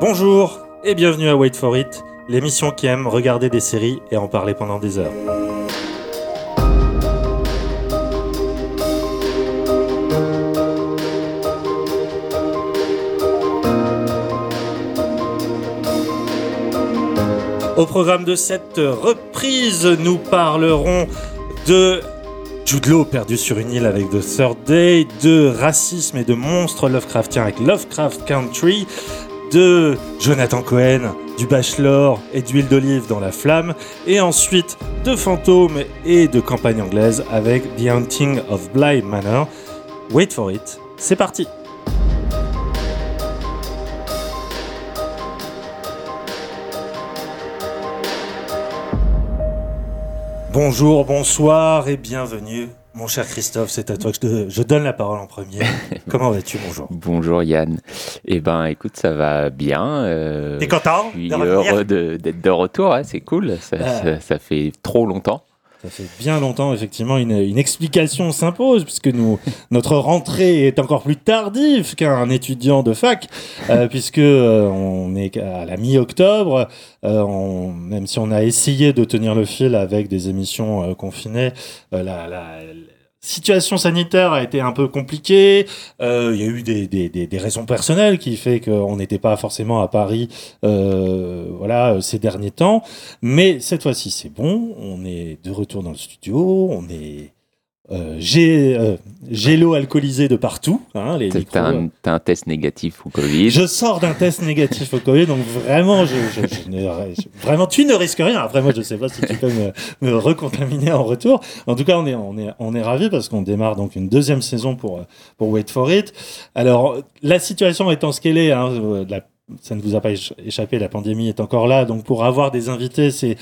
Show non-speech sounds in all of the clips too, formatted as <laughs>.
Bonjour et bienvenue à Wait for It, l'émission qui aime regarder des séries et en parler pendant des heures. Au programme de cette reprise, nous parlerons de Jude perdu sur une île avec The Third Day, de racisme et de monstres Lovecraftien avec Lovecraft Country, de Jonathan Cohen, du Bachelor et d'huile d'olive dans la flamme, et ensuite de fantômes et de campagne anglaise avec The Haunting of Bly Manor. Wait for it, c'est parti Bonjour, bonsoir et bienvenue. Mon cher Christophe, c'est à toi que je, je donne la parole en premier. <laughs> Comment vas-tu Bonjour. Bonjour Yann. Eh ben, écoute, ça va bien. Euh, T'es content Je suis heureux d'être de retour. hein, c'est cool. Ça, Ah. ça- ça fait trop longtemps. Ça fait bien longtemps, effectivement, une, une explication s'impose, puisque nous, <laughs> notre rentrée est encore plus tardive qu'un étudiant de fac, euh, <laughs> puisque euh, on est à la mi-octobre, euh, même si on a essayé de tenir le fil avec des émissions euh, confinées, euh, la- la situation sanitaire a été un peu compliquée. Euh, Il y a eu des, des, des, raisons personnelles qui fait qu'on n'était pas forcément à Paris, euh, voilà, ces derniers temps. Mais cette fois-ci, c'est bon. On est de retour dans le studio. On est euh, gé- euh, gélo-alcoolisé de partout. Hein, les T'as micros. un, t'as un test négatif au Covid. Je sors d'un test négatif au Covid, donc vraiment, je, je- je ne- je- vraiment, tu ne risques rien. Après, moi, je ne sais pas si tu peux me, me recontaminer en retour. En tout cas, on est, on est, on est ravis parce qu'on démarre donc une deuxième saison pour, pour Wait for It. Alors, la situation étant ce qu'elle est, hein, euh, la- ça ne vous a pas éch- échappé, la pandémie est encore là. Donc, pour avoir des invités, c'est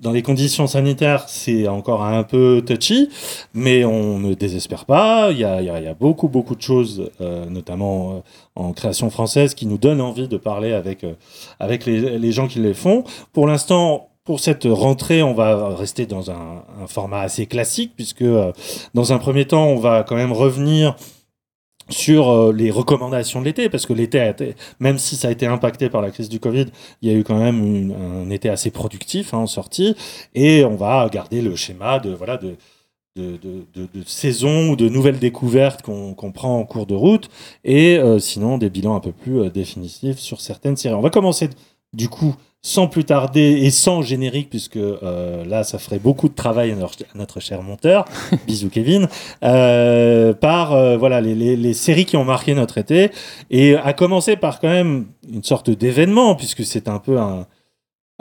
dans les conditions sanitaires, c'est encore un peu touchy, mais on ne désespère pas. Il y a, il y a- il y a beaucoup, beaucoup de choses, euh, notamment euh, en création française, qui nous donnent envie de parler avec, euh, avec les, les gens qui les font. Pour l'instant, pour cette rentrée, on va rester dans un, un format assez classique, puisque euh, dans un premier temps, on va quand même revenir sur euh, les recommandations de l'été, parce que l'été, même si ça a été impacté par la crise du Covid, il y a eu quand même un été assez productif hein, en sortie, et on va garder le schéma de voilà de de, de, de, saison ou de nouvelles découvertes qu'on qu'on prend en cours de route, et euh, sinon des bilans un peu plus euh, définitifs sur certaines séries. On va commencer du coup sans plus tarder et sans générique, puisque euh, là, ça ferait beaucoup de travail à notre, à notre cher monteur, <laughs> bisous Kevin, euh, par euh, voilà les, les, les séries qui ont marqué notre été, et à commencer par quand même une sorte d'événement, puisque c'est un peu un...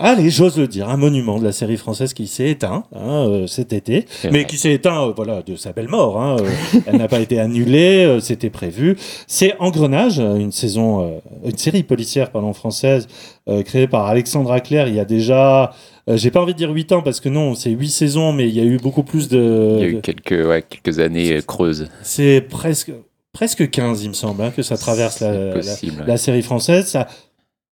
Allez, j'ose le dire, un monument de la série française qui s'est éteint hein, euh, cet été, mais qui s'est éteint euh, voilà, de sa belle mort. Hein, euh, elle n'a pas été annulée, c'était prévu. C'est Engrenage, une saison, une série policière pardon, française créée par Alexandra Claire il y a déjà, j'ai pas envie de dire 8 ans parce que non, c'est 8 saisons, mais il y a eu beaucoup plus de. Il y a eu quelques, ouais, quelques années creuses. C'est presque, presque 15, il me semble, hein, que ça traverse la, C'est la- possible. ouais. la série française. Ça,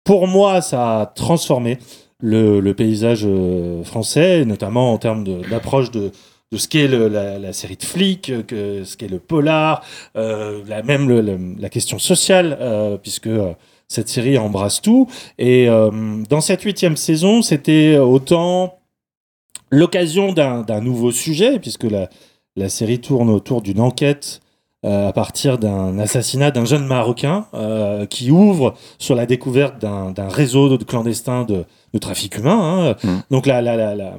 pour moi, ça a transformé le, paysage euh, français, notamment en termes d'approche de, ce qu'est la, série de flics, euh, que, ce qu'est le polar, euh, même la question sociale, puisque cette série embrasse tout. Et dans cette huitième saison, c'était autant l'occasion d'un nouveau sujet, puisque la, la série tourne autour d'une enquête à partir d'un assassinat d'un jeune Marocain qui ouvre sur la découverte d'un réseau de clandestins de, de trafic humain. hein. Mm. Donc la, la, la, la-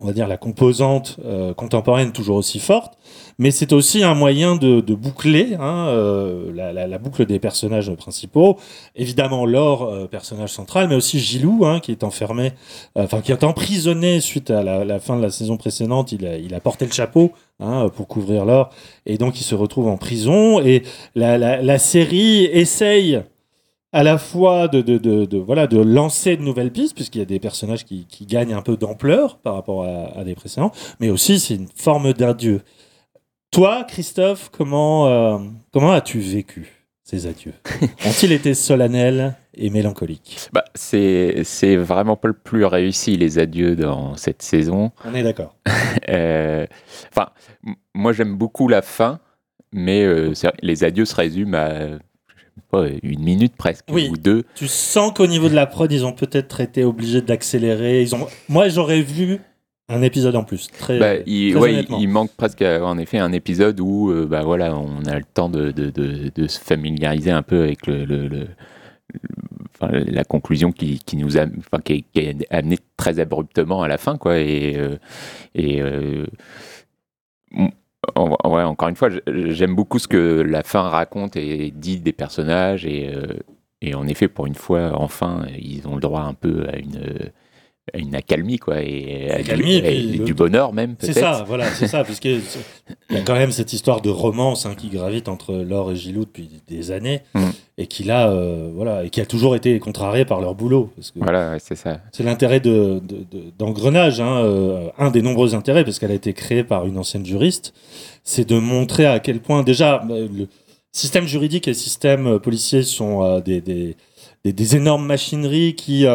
on va dire la composante euh, contemporaine toujours aussi forte, mais c'est aussi un moyen de, de boucler hein, euh, la, la, la boucle des personnages principaux. Évidemment, Laure, euh, personnage central, mais aussi Gilou, hein, qui est enfermé, euh, enfin qui est emprisonné suite à la, la fin de la saison précédente. Il a, il a porté le chapeau hein, pour couvrir Laure, et donc il se retrouve en prison. Et la série essaye à la fois de, de, de, de- voilà, de lancer de nouvelles pistes, puisqu'il y a des personnages qui, qui gagnent un peu d'ampleur par rapport à, à des précédents, mais aussi c'est une forme d'adieu. Toi, Christophe, comment, euh, comment as-tu vécu ces adieux? <laughs> Ont-ils été solennels et mélancoliques? Bah, c'est c'est vraiment pas le plus réussi, les adieux dans cette saison. On est d'accord. <laughs> Euh, moi j'aime beaucoup la fin, mais euh, les adieux se résument à une minute presque, Oui. ou deux. Tu sens qu'au niveau de la prod, ils ont peut-être été obligés d'accélérer. Ils ont... Moi, j'aurais vu un épisode en plus. Très, Bah, il, très ouais, il- honnêtement. il manque presque euh, en effet un épisode où euh, bah, voilà, on a le temps de, de, de, de se familiariser un peu avec le, le- le- le- enfin, la conclusion qui, qui nous a, enfin, qui, est, qui est amenée très abruptement à la fin. Quoi, et euh, et euh, ouais, encore une fois, j'aime beaucoup ce que la fin raconte et dit des personnages. Et, euh, et en effet, pour une fois, enfin, ils ont le droit un peu à une, une accalmie, quoi, et, du- et et le- du bonheur même, C'est ça, voilà, c'est ça, <laughs> c'est- il y a quand même cette histoire de romance hein, qui gravite entre Laure et Gilou depuis des années, Mm. et qui là, euh, voilà, et qui a toujours été contrariée par leur boulot, parce que Voilà, ouais, c'est ça. c'est l'intérêt de, de- de- d'engrenage, hein, euh, un des nombreux intérêts, parce qu'elle a été créée par une ancienne juriste, c'est de montrer à quel point déjà euh, le système juridique et le système euh, policier sont euh, des, des, des- des énormes machineries qui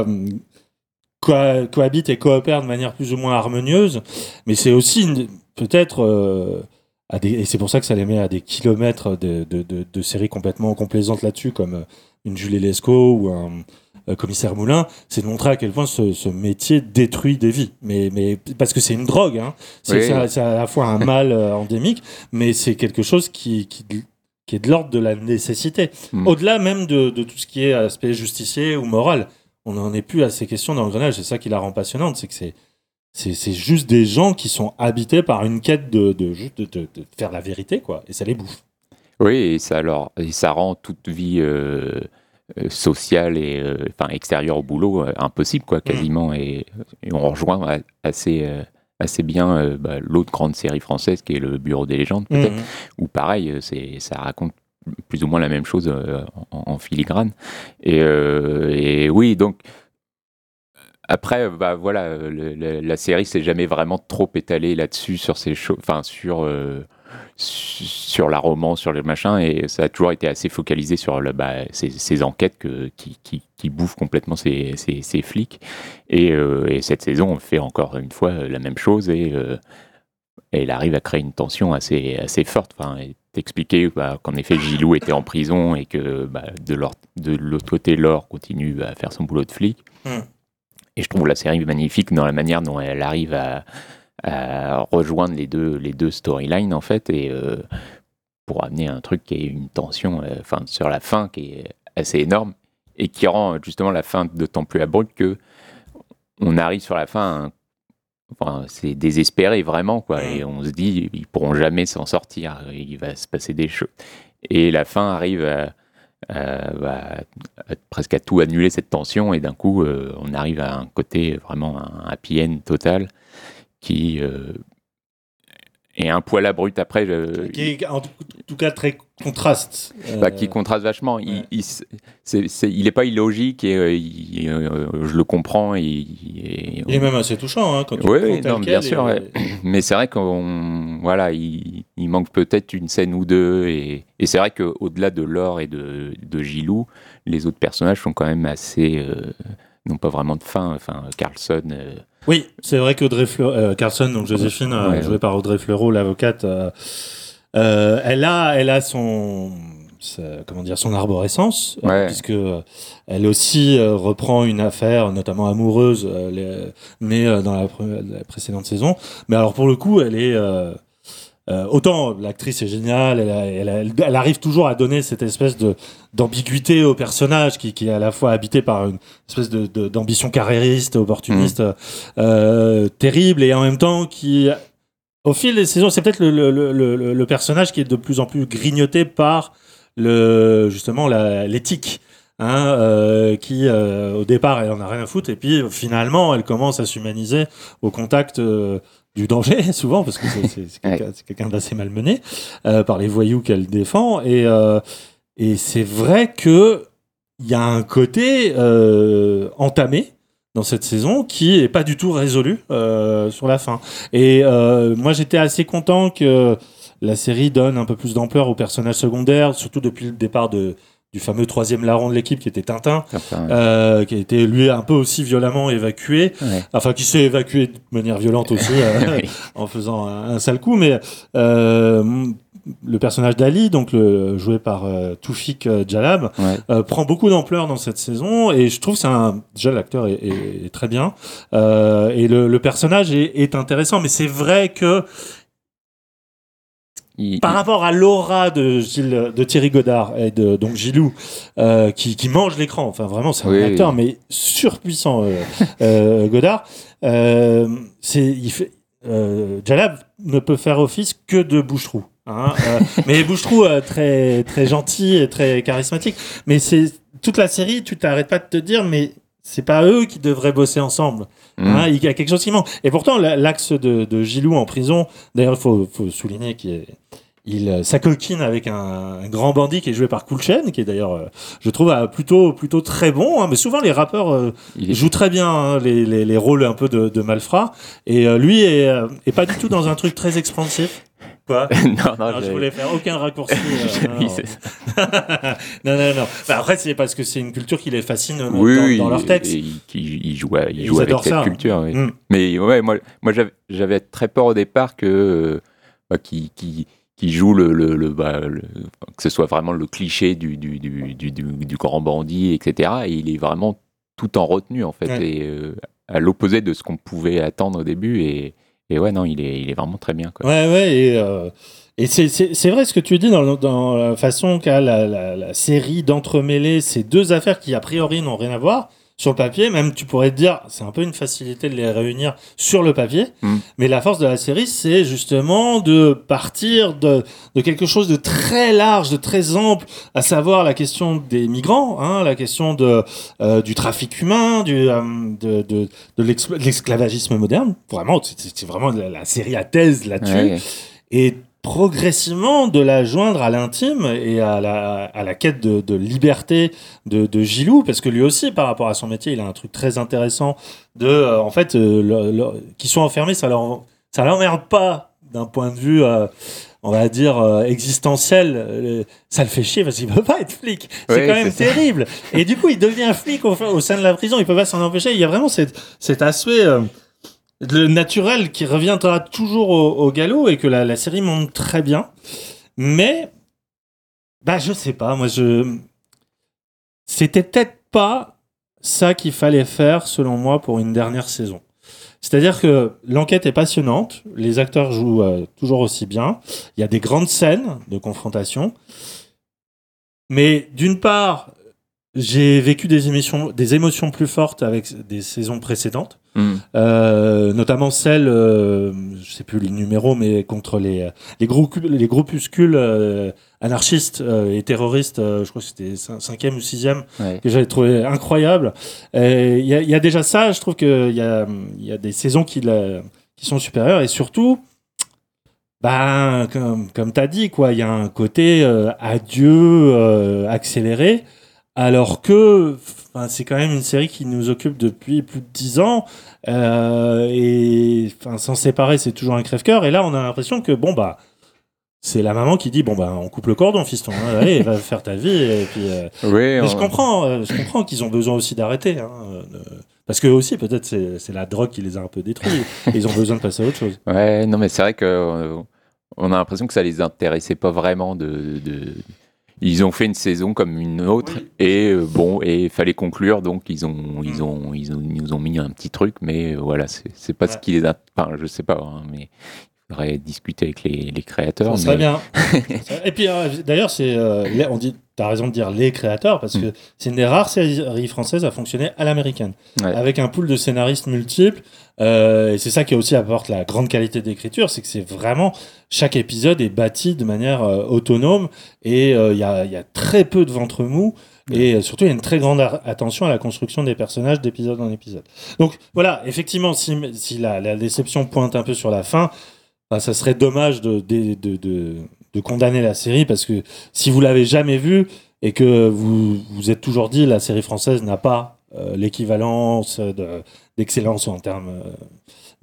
coha- cohabitent et coopèrent de manière plus ou moins harmonieuse, mais c'est aussi peut-être euh, et c'est pour ça que ça les met à des kilomètres de, de, de- de séries complètement complaisantes là-dessus, comme euh, une Julie Lescaut ou un euh, commissaire Moulin, c'est de montrer à quel point ce, ce métier détruit des vies. Mais, mais parce que c'est une drogue, hein. c'est, Oui. à la fois un <laughs> mal endémique, mais c'est quelque chose qui, qui, qui est de l'ordre de la nécessité. Mm. Au-delà même de, de tout ce qui est aspect justicier ou moral. On n'en est plus à ces questions dans le grenage. C'est ça qui la rend passionnante, c'est que c'est c'est c'est juste des gens qui sont habités par une quête de, de, de, de- de faire la vérité, quoi. Et ça les bouffe. Oui, et ça, alors, et ça rend toute vie euh, euh, sociale et euh, enfin, extérieure au boulot euh, impossible, quoi, quasiment. Et, et on rejoint assez, assez bien bah, l'autre grande série française qui est Le Bureau des légendes, peut-être, Mhm. où pareil, c'est, ça raconte plus ou moins la même chose euh, en, filigrane. Et, euh, et oui, donc. Après, bah voilà, la série s'est jamais vraiment trop étalée là-dessus sur ces choses, enfin sur euh, su- sur la romance, sur le machin, et ça a toujours été assez focalisé sur le, bah, ces, enquêtes que, qui, qui, qui bouffent complètement ces, ces, flics. Et, et cette saison, on fait encore une fois la même chose et elle arrive à créer une tension assez, assez forte. Enfin, et t'expliquer bah, qu'en effet Gilou était en prison et que bah, de l'or- de l'autre côté, Laure continue à faire son boulot de flic. Hmm. Et je trouve la série magnifique dans la manière dont elle arrive à, à rejoindre les deux, les deux storylines en fait et euh, pour amener un truc qui est une tension euh, enfin sur la fin qui est assez énorme et qui rend justement la fin d'autant plus abrupte que on arrive sur la fin enfin c'est désespéré vraiment quoi. Et on se dit ils pourront jamais s'en sortir. Il va se passer des choses. Et la fin arrive à, à- bah, à- presque à tout annuler cette tension. Et d'un coup euh, on arrive à un côté vraiment un happy end total qui euh, est un poil abrupt après je- Qui est en tout- cas très contraste. bah, Euh, qui contraste vachement. Il, ouais. il, s- c'est, c'est- il est pas illogique et euh, il- euh, je le comprends. Et, et- Il est même assez touchant hein, quand tu tel non, bien et- sûr, ouais. <clears throat> mais c'est vrai qu'on voilà, il, manque peut-être une scène ou deux et, et c'est vrai qu'au-delà de Laure et de, de Gilou, les autres personnages sont quand même assez euh, n'ont pas vraiment de fin. Enfin, Carlson. Oui, c'est vrai qu'Audrey Fleur- euh, Carlson, donc Joséphine, euh, Ouais, jouée ouais. par Audrey Fleurot, l'avocate, euh, euh, elle a, elle a son, comment dire, son arborescence, euh, Ouais. puisque elle aussi reprend une affaire, notamment amoureuse, mais dans la, la précédente saison. Mais alors pour le coup, elle est euh, autant l'actrice est géniale, elle, a- elle, a- elle- elle arrive toujours à donner cette espèce de d'ambiguïté au personnage qui, qui est à la fois habité par une espèce de d'ambition carriériste, opportuniste, euh, terrible et en même temps qui au fil des saisons, c'est peut-être le, le, le, le- le personnage qui est de plus en plus grignoté par le justement l'éthique. Hein, euh, qui euh, au départ elle en a rien à foutre et puis finalement elle commence à s'humaniser au contact euh, du danger <laughs> souvent parce que c'est- quelqu'un d'assez malmené euh, par les voyous qu'elle défend. Et euh, et c'est vrai que il y a un côté euh, entamé dans cette saison qui est pas du tout résolu sur la fin. Et moi j'étais assez content que la série donne un peu plus d'ampleur aux personnages secondaires surtout depuis le départ de du fameux troisième larron de l'équipe qui était Tintin, certains- euh, qui a été lui un peu aussi violemment évacué, Ouais. enfin qui s'est évacué de manière violente aussi <laughs> euh, Oui. en faisant un, un sale coup, mais euh, le personnage d'Ali, donc le, joué par Toufik Jalab, Ouais. euh, prend beaucoup d'ampleur dans cette saison et je trouve que c'est un déjà l'acteur est, est- est très bien euh, et le, le personnage est, est intéressant mais c'est vrai que Il- par rapport à l'aura de Gilles, de Thierry Godard et de donc Gilou euh, qui, qui mange l'écran. Enfin vraiment c'est un Oui, acteur oui. mais surpuissant euh, euh, <laughs> Godard. Euh, c'est il fait euh, Jalab ne peut faire office que de bouche-trou hein, euh, <laughs> mais bouche-trou euh, très très gentil et très charismatique. Mais c'est toute la série tu t'arrêtes pas de te dire mais c'est pas eux qui devraient bosser ensemble Mm. Hein, il y a quelque chose qui manque. Et pourtant, la- l'axe de, de Gilou en prison, d'ailleurs, il faut, faut souligner qu'il il euh, s'acoquine avec un, un grand bandit qui est joué par Coolchen, qui est d'ailleurs, euh, je trouve, euh, plutôt, plutôt très bon. hein. mais souvent, les rappeurs euh, jouent très bien hein, les, les, les rôles un peu de, de malfrats. Et euh, lui est, est pas du tout dans un truc très expansif. Quoi <laughs> non, non, non, je voulais faire aucun raccourci. <laughs> euh, non, <laughs> non. non, non. Bah, après, c'est parce que c'est une culture qui les fascine euh, Oui, dans, oui, dans leur texte. et il, il- il joue, à- il Ils joue avec cette ça. culture. oui. Mm. Mais ouais, moi, moi j'avais- très peur au départ que euh, bah, qui qui qui joue le, le, le- bah, le- que ce soit vraiment le cliché du du, du, du, du- du grand bandit, etc. Et il est vraiment tout en retenue en fait, Ouais. et euh, à l'opposé de ce qu'on pouvait attendre au début. Et, et ouais, non, il est, vraiment très bien. Quoi. Ouais, ouais, et, euh, c'est- vrai ce que tu dis dans, dans la façon qu'a la, la série d'entremêler ces deux affaires qui, a priori, n'ont rien à voir. Sur le papier, même tu pourrais te dire, c'est un peu une facilité de les réunir sur le papier. Mm. Mais la force de la série, c'est justement de partir de, de quelque chose de très large, de très ample, à savoir la question des migrants, hein, la question de, euh, du trafic humain, du, euh, de, de, de l'esclavagisme moderne. Vraiment, c'est- vraiment la, la série à thèse là-dessus Ouais. et progressivement de la joindre à l'intime et à la, à la quête de, de liberté de, de Gilou, parce que lui aussi, par rapport à son métier, il a un truc très intéressant de, euh, en fait, euh, qu'ils soient enfermés, ça leur, ça l'emmerde pas d'un point de vue, euh, on va dire, euh, existentiel. Euh, ça le fait chier parce qu'il peut pas être flic. C'est quand même ça. terrible. Et du coup, il devient flic au, au sein de la prison. Il peut pas s'en empêcher. Il y a vraiment cette, cet aspect euh, le naturel qui reviendra toujours au, galop et que la, série montre très bien. Mais, bah, je sais pas. Moi, je. C'était peut-être pas ça qu'il fallait faire, selon moi, pour une dernière saison. C'est-à-dire que l'enquête est passionnante, les acteurs jouent euh, toujours aussi bien, il y a des grandes scènes de confrontation, mais d'une part, j'ai vécu des, émissions, des émotions plus fortes avec des saisons précédentes, Mm. euh, notamment celle, euh, je sais plus le numéro, mais contre les, les, grou- les groupuscules euh, anarchistes euh, et terroristes, je crois que c'était cin- cinquième ou sixième, Ouais. que j'avais trouvé incroyable. Il y, a- il y a déjà ça, je trouve qu'il y a, il y a des saisons qui, qui sont supérieures et surtout, ben, comme, comme tu as dit, quoi, il y a un côté adieu accéléré, alors que enfin, c'est quand même une série qui nous occupe depuis plus de dix ans euh, et enfin, s'en séparer, c'est toujours un crève-cœur. Et là, on a l'impression que bon bah c'est la maman qui dit bon bah on coupe le cordon fiston hein, allez va faire ta vie et puis euh, je comprends, euh, je comprends qu'ils ont besoin aussi d'arrêter. Hein, euh, Parce que aussi, peut-être, c'est c'est la drogue qui les a un peu détruits. et <laughs> ils ont besoin de passer à autre chose. Ouais, non, mais c'est vrai que on a l'impression que ça les intéressait pas vraiment de. de- Ils ont fait une saison comme une autre Oui. et euh, bon et il fallait conclure donc ils ont ils ont ils ont ils nous ont mis un petit truc mais euh, voilà c'est pas ce qui les a enfin je sais pas hein, mais faudrait discuter avec les, les créateurs Ça serait mais- bien. et puis, euh, d'ailleurs, c'est, euh, on dit, t'as raison de dire les créateurs, parce que c'est une des rares séries françaises à fonctionner à l'américaine, Ouais. avec un pool de scénaristes multiples. euh, et c'est ça qui aussi apporte la grande qualité d'écriture, c'est que c'est vraiment chaque épisode est bâti de manière euh, autonome et il y, y a très peu de ventre mou. Et euh, surtout, il y a une très grande attention à la construction des personnages d'épisode en épisode. Donc voilà, effectivement, si, si la, la déception pointe un peu sur la fin, ça serait dommage de, de, de, de- condamner la série parce que si vous l'avez jamais vue et que vous vous êtes toujours dit la série française n'a pas euh, l'équivalence de- d'excellence en termes euh,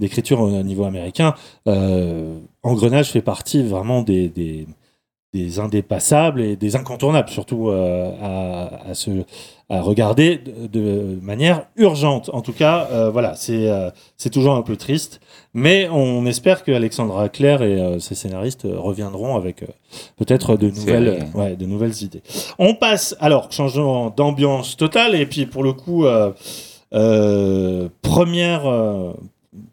d'écriture au niveau américain, euh, Engrenage fait partie vraiment des, des, des indépassables et des incontournables, surtout euh, à, à, se, à regarder de, de, manière urgente. En tout cas, euh, voilà, c'est euh, c'est toujours un peu triste, mais on espère que Alexandra Claire et ses scénaristes reviendront avec peut-être de nouvelles, ouais, de nouvelles idées. On passe alors changement d'ambiance totale et puis pour le coup. première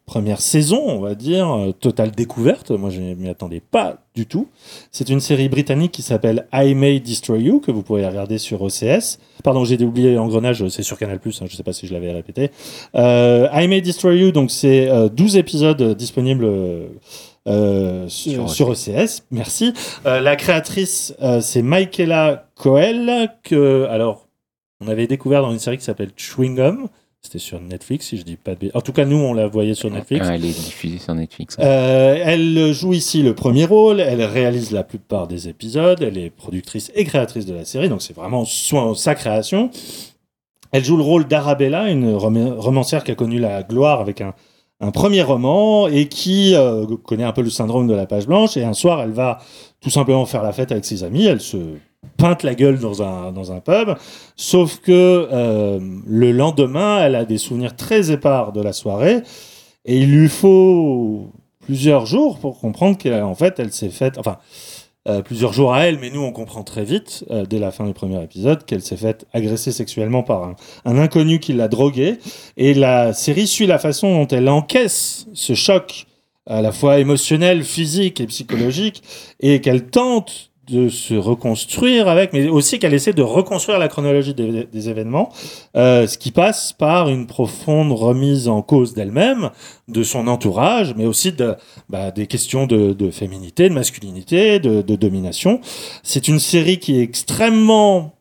première saison, on va dire, euh, totale découverte. Moi, je ne m'y attendais pas du tout. C'est une série britannique qui s'appelle I May Destroy You, que vous pouvez regarder sur OCS. Pardon, j'ai oublié Engrenage, c'est sur Canal+, hein, je ne sais pas si je l'avais répété. Euh, I May Destroy You, donc c'est 12 euh, épisodes disponibles euh, sur, sur, OCS. Merci. la créatrice, c'est Michaela Coel, que, alors, on avait découvert dans une série qui s'appelle Chewing Gum, c'était sur Netflix, si je dis pas de En tout cas, nous, on la voyait sur Netflix. elle est diffusée sur Netflix. Euh, elle joue ici le premier rôle. Elle réalise la plupart des épisodes. Elle est productrice et créatrice de la série. Donc, c'est vraiment sa création. Elle joue le rôle d'Arabella, une romancière qui a connu la gloire avec un, un premier roman et qui euh, connaît un peu le syndrome de la page blanche. Et un soir, elle va tout simplement faire la fête avec ses amis. Elle se peinte la gueule dans un, dans un pub. Sauf que euh, le lendemain, elle a des souvenirs très épars de la soirée. Et il lui faut plusieurs jours pour comprendre qu'en fait, elle s'est faite. Enfin, euh, plusieurs jours à elle, mais nous, on comprend très vite, euh, dès la fin du premier épisode, qu'elle s'est faite agresser sexuellement par un, un inconnu qui l'a droguée. Et la série suit la façon dont elle encaisse ce choc à la fois émotionnel, physique et psychologique, et qu'elle tente de se reconstruire avec, mais aussi qu'elle essaie de reconstruire la chronologie des, événements, euh, ce qui passe par une profonde remise en cause d'elle-même, de son entourage, mais aussi de, bah, des questions de, féminité, de masculinité, de, domination. C'est une série qui est extrêmement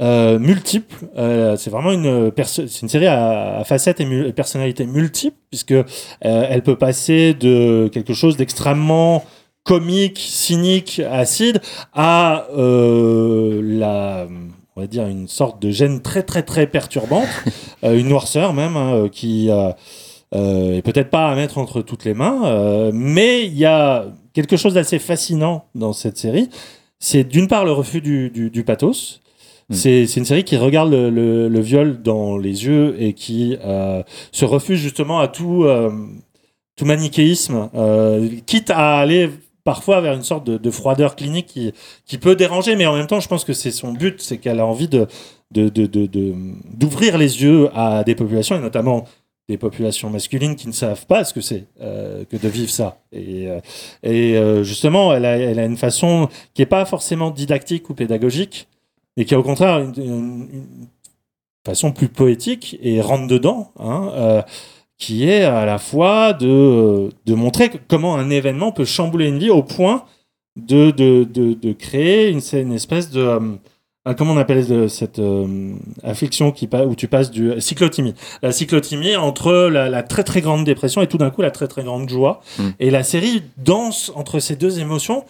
euh, multiple. Euh, c'est vraiment une, série à, facettes et, personnalités multiples, puisque elle peut passer de quelque chose d'extrêmement comique, cynique, acide, à euh, la on va dire une sorte de gêne très très très perturbante, <laughs> euh, une noirceur même hein, euh, qui euh, est peut-être pas à mettre entre toutes les mains, mais il y a quelque chose d'assez fascinant dans cette série. C'est d'une part le refus du, du, du pathos. Mm. C'est une série qui regarde le, le, le, viol dans les yeux et qui se refuse justement à tout, tout manichéisme, quitte à aller parfois vers une sorte de, de, froideur clinique qui, peut déranger, mais en même temps, je pense que c'est son but, c'est qu'elle a envie de, d'ouvrir les yeux à des populations, et notamment des populations masculines qui ne savent pas ce que c'est euh, que de vivre ça. Et, euh, euh, justement, elle a, une façon qui n'est pas forcément didactique ou pédagogique, et qui est au contraire une, façon plus poétique et rentre dedans. Hein, qui est à la fois de, de montrer comment un événement peut chambouler une vie au point de, de, de, de créer une, une, espèce de... Euh, comment on appelle cette euh, affliction qui, où tu passes du cyclotimie La cyclotimie entre la, la, très très grande dépression et tout d'un coup la très très grande joie. Mm. Et la série danse entre ces deux émotions.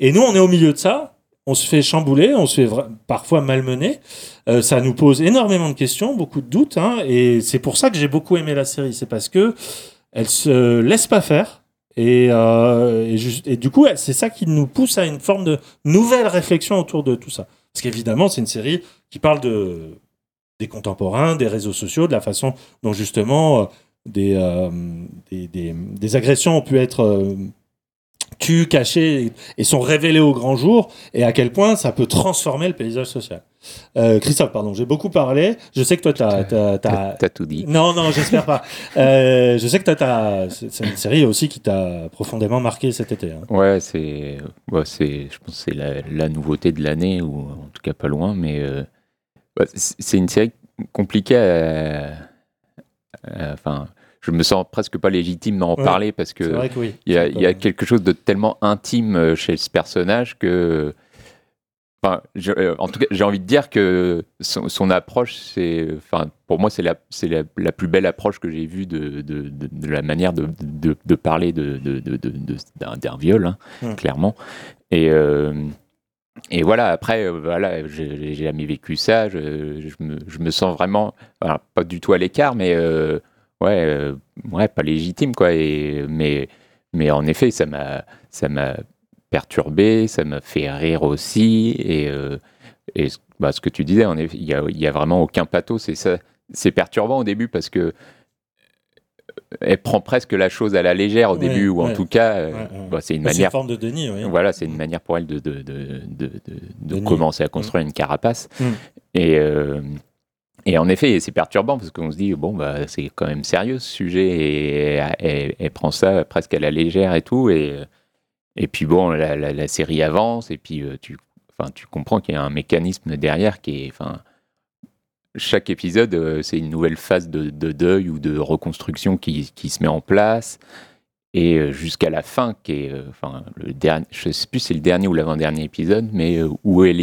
Et nous, on est au milieu de ça on se fait chambouler, on se fait parfois malmener. Euh, ça nous pose énormément de questions, beaucoup de doutes, hein, et c'est pour ça que j'ai beaucoup aimé la série. C'est parce que elle se laisse pas faire, et, euh, du coup, c'est ça qui nous pousse à une forme de nouvelle réflexion autour de tout ça. Parce qu'évidemment, c'est une série qui parle de des contemporains, des réseaux sociaux, de la façon dont justement euh, des, des, agressions ont pu être tues, cachées et sont révélées au grand jour, et à quel point ça peut transformer le paysage social. Euh, Christophe, pardon, j'ai beaucoup parlé. Je sais que toi, t'as, t'as, t'as... tout dit. Non, non, j'espère pas. <laughs> Euh, je sais que toi, t'as, c'est une série aussi qui t'a profondément marqué cet été. Hein. Ouais, c'est, ouais, c'est, je pense, que c'est la, la, nouveauté de l'année ou en tout cas pas loin, mais euh, ouais, c'est une série compliquée. Enfin je me sens presque pas légitime d'en ouais, parler parce que il oui, y, a, y a quelque chose de tellement intime euh, chez ce personnage que Enfin, je, euh, en tout cas, j'ai envie de dire que son, son approche, c'est, enfin, pour moi, c'est la, c'est la, la, plus belle approche que j'ai vue de, de, de, de, la manière de, de parler de, d'un, viol, hein, mmh. clairement. Et, euh, et voilà, après, voilà, j'ai, j'ai jamais vécu ça. Je, je, me, je me sens vraiment, alors, pas du tout à l'écart, mais euh, ouais, euh, ouais, pas légitime, quoi. Et, mais, mais en effet, ça m'a, ça m'a perturbé, ça me fait rire aussi. Et, et bah, ce que tu disais, il n'y a, y a vraiment aucun pathos. C'est ça. C'est perturbant au début parce que elle prend presque la chose à la légère au début, ou en tout cas, bah, c'est une manière. forme de déni, Voilà, c'est une manière pour elle de, de, de, de, commencer à construire une carapace. Mm. Et, et en effet, c'est perturbant parce qu'on se dit, bon, bah, c'est quand même sérieux ce sujet et elle, prend ça presque à la légère et tout. Et, et puis bon, la, série avance et puis euh, tu, tu comprends qu'il y a un mécanisme derrière qui est. Enfin, chaque épisode, euh, c'est une nouvelle phase de, de, deuil ou de reconstruction qui, qui se met en place. Et euh, jusqu'à la fin, qui est, enfin, le dernier, je sais plus si c'est le dernier ou l'avant-dernier épisode, mais où elle,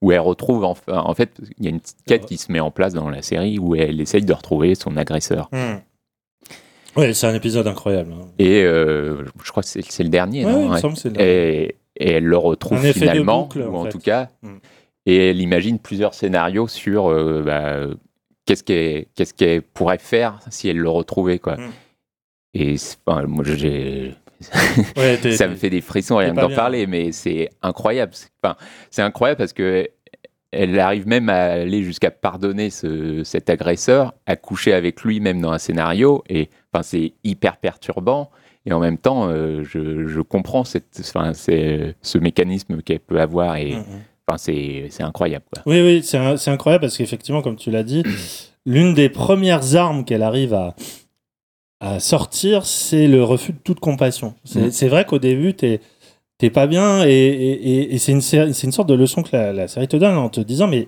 où elle retrouve, enfin, en fait, il y a une petite quête qui se met en place dans la série où elle essaye de retrouver son agresseur. Hmm. Oui, c'est un épisode incroyable. Hein. Et euh, je crois que c'est le dernier. non et, elle le retrouve finalement, ou en, tout cas. Hmm. Et elle imagine plusieurs scénarios sur euh, bah, qu'est-ce qu'elle pourrait faire si elle le retrouvait. Quoi. Hmm. Et moi, j'ai <laughs> ça me fait des frissons rien d'en parler, mais c'est incroyable. Enfin, c'est incroyable parce que elle arrive même à aller jusqu'à pardonner ce, cet agresseur, à coucher avec lui même dans un scénario, et enfin, c'est hyper perturbant. Et en même temps, euh, je, je, comprends cette, enfin, ce mécanisme qu'elle peut avoir et mm, mm. enfin, c'est incroyable. Quoi. Oui, oui, c'est incroyable parce qu'effectivement, comme tu l'as dit, <clears throat> l'une des premières armes qu'elle arrive à, à sortir, c'est le refus de toute compassion. C'est mm. vrai qu'au début, t'es t'es pas bien et, et, et c'est une, une, sorte de leçon que la, la, série te donne en te disant, mais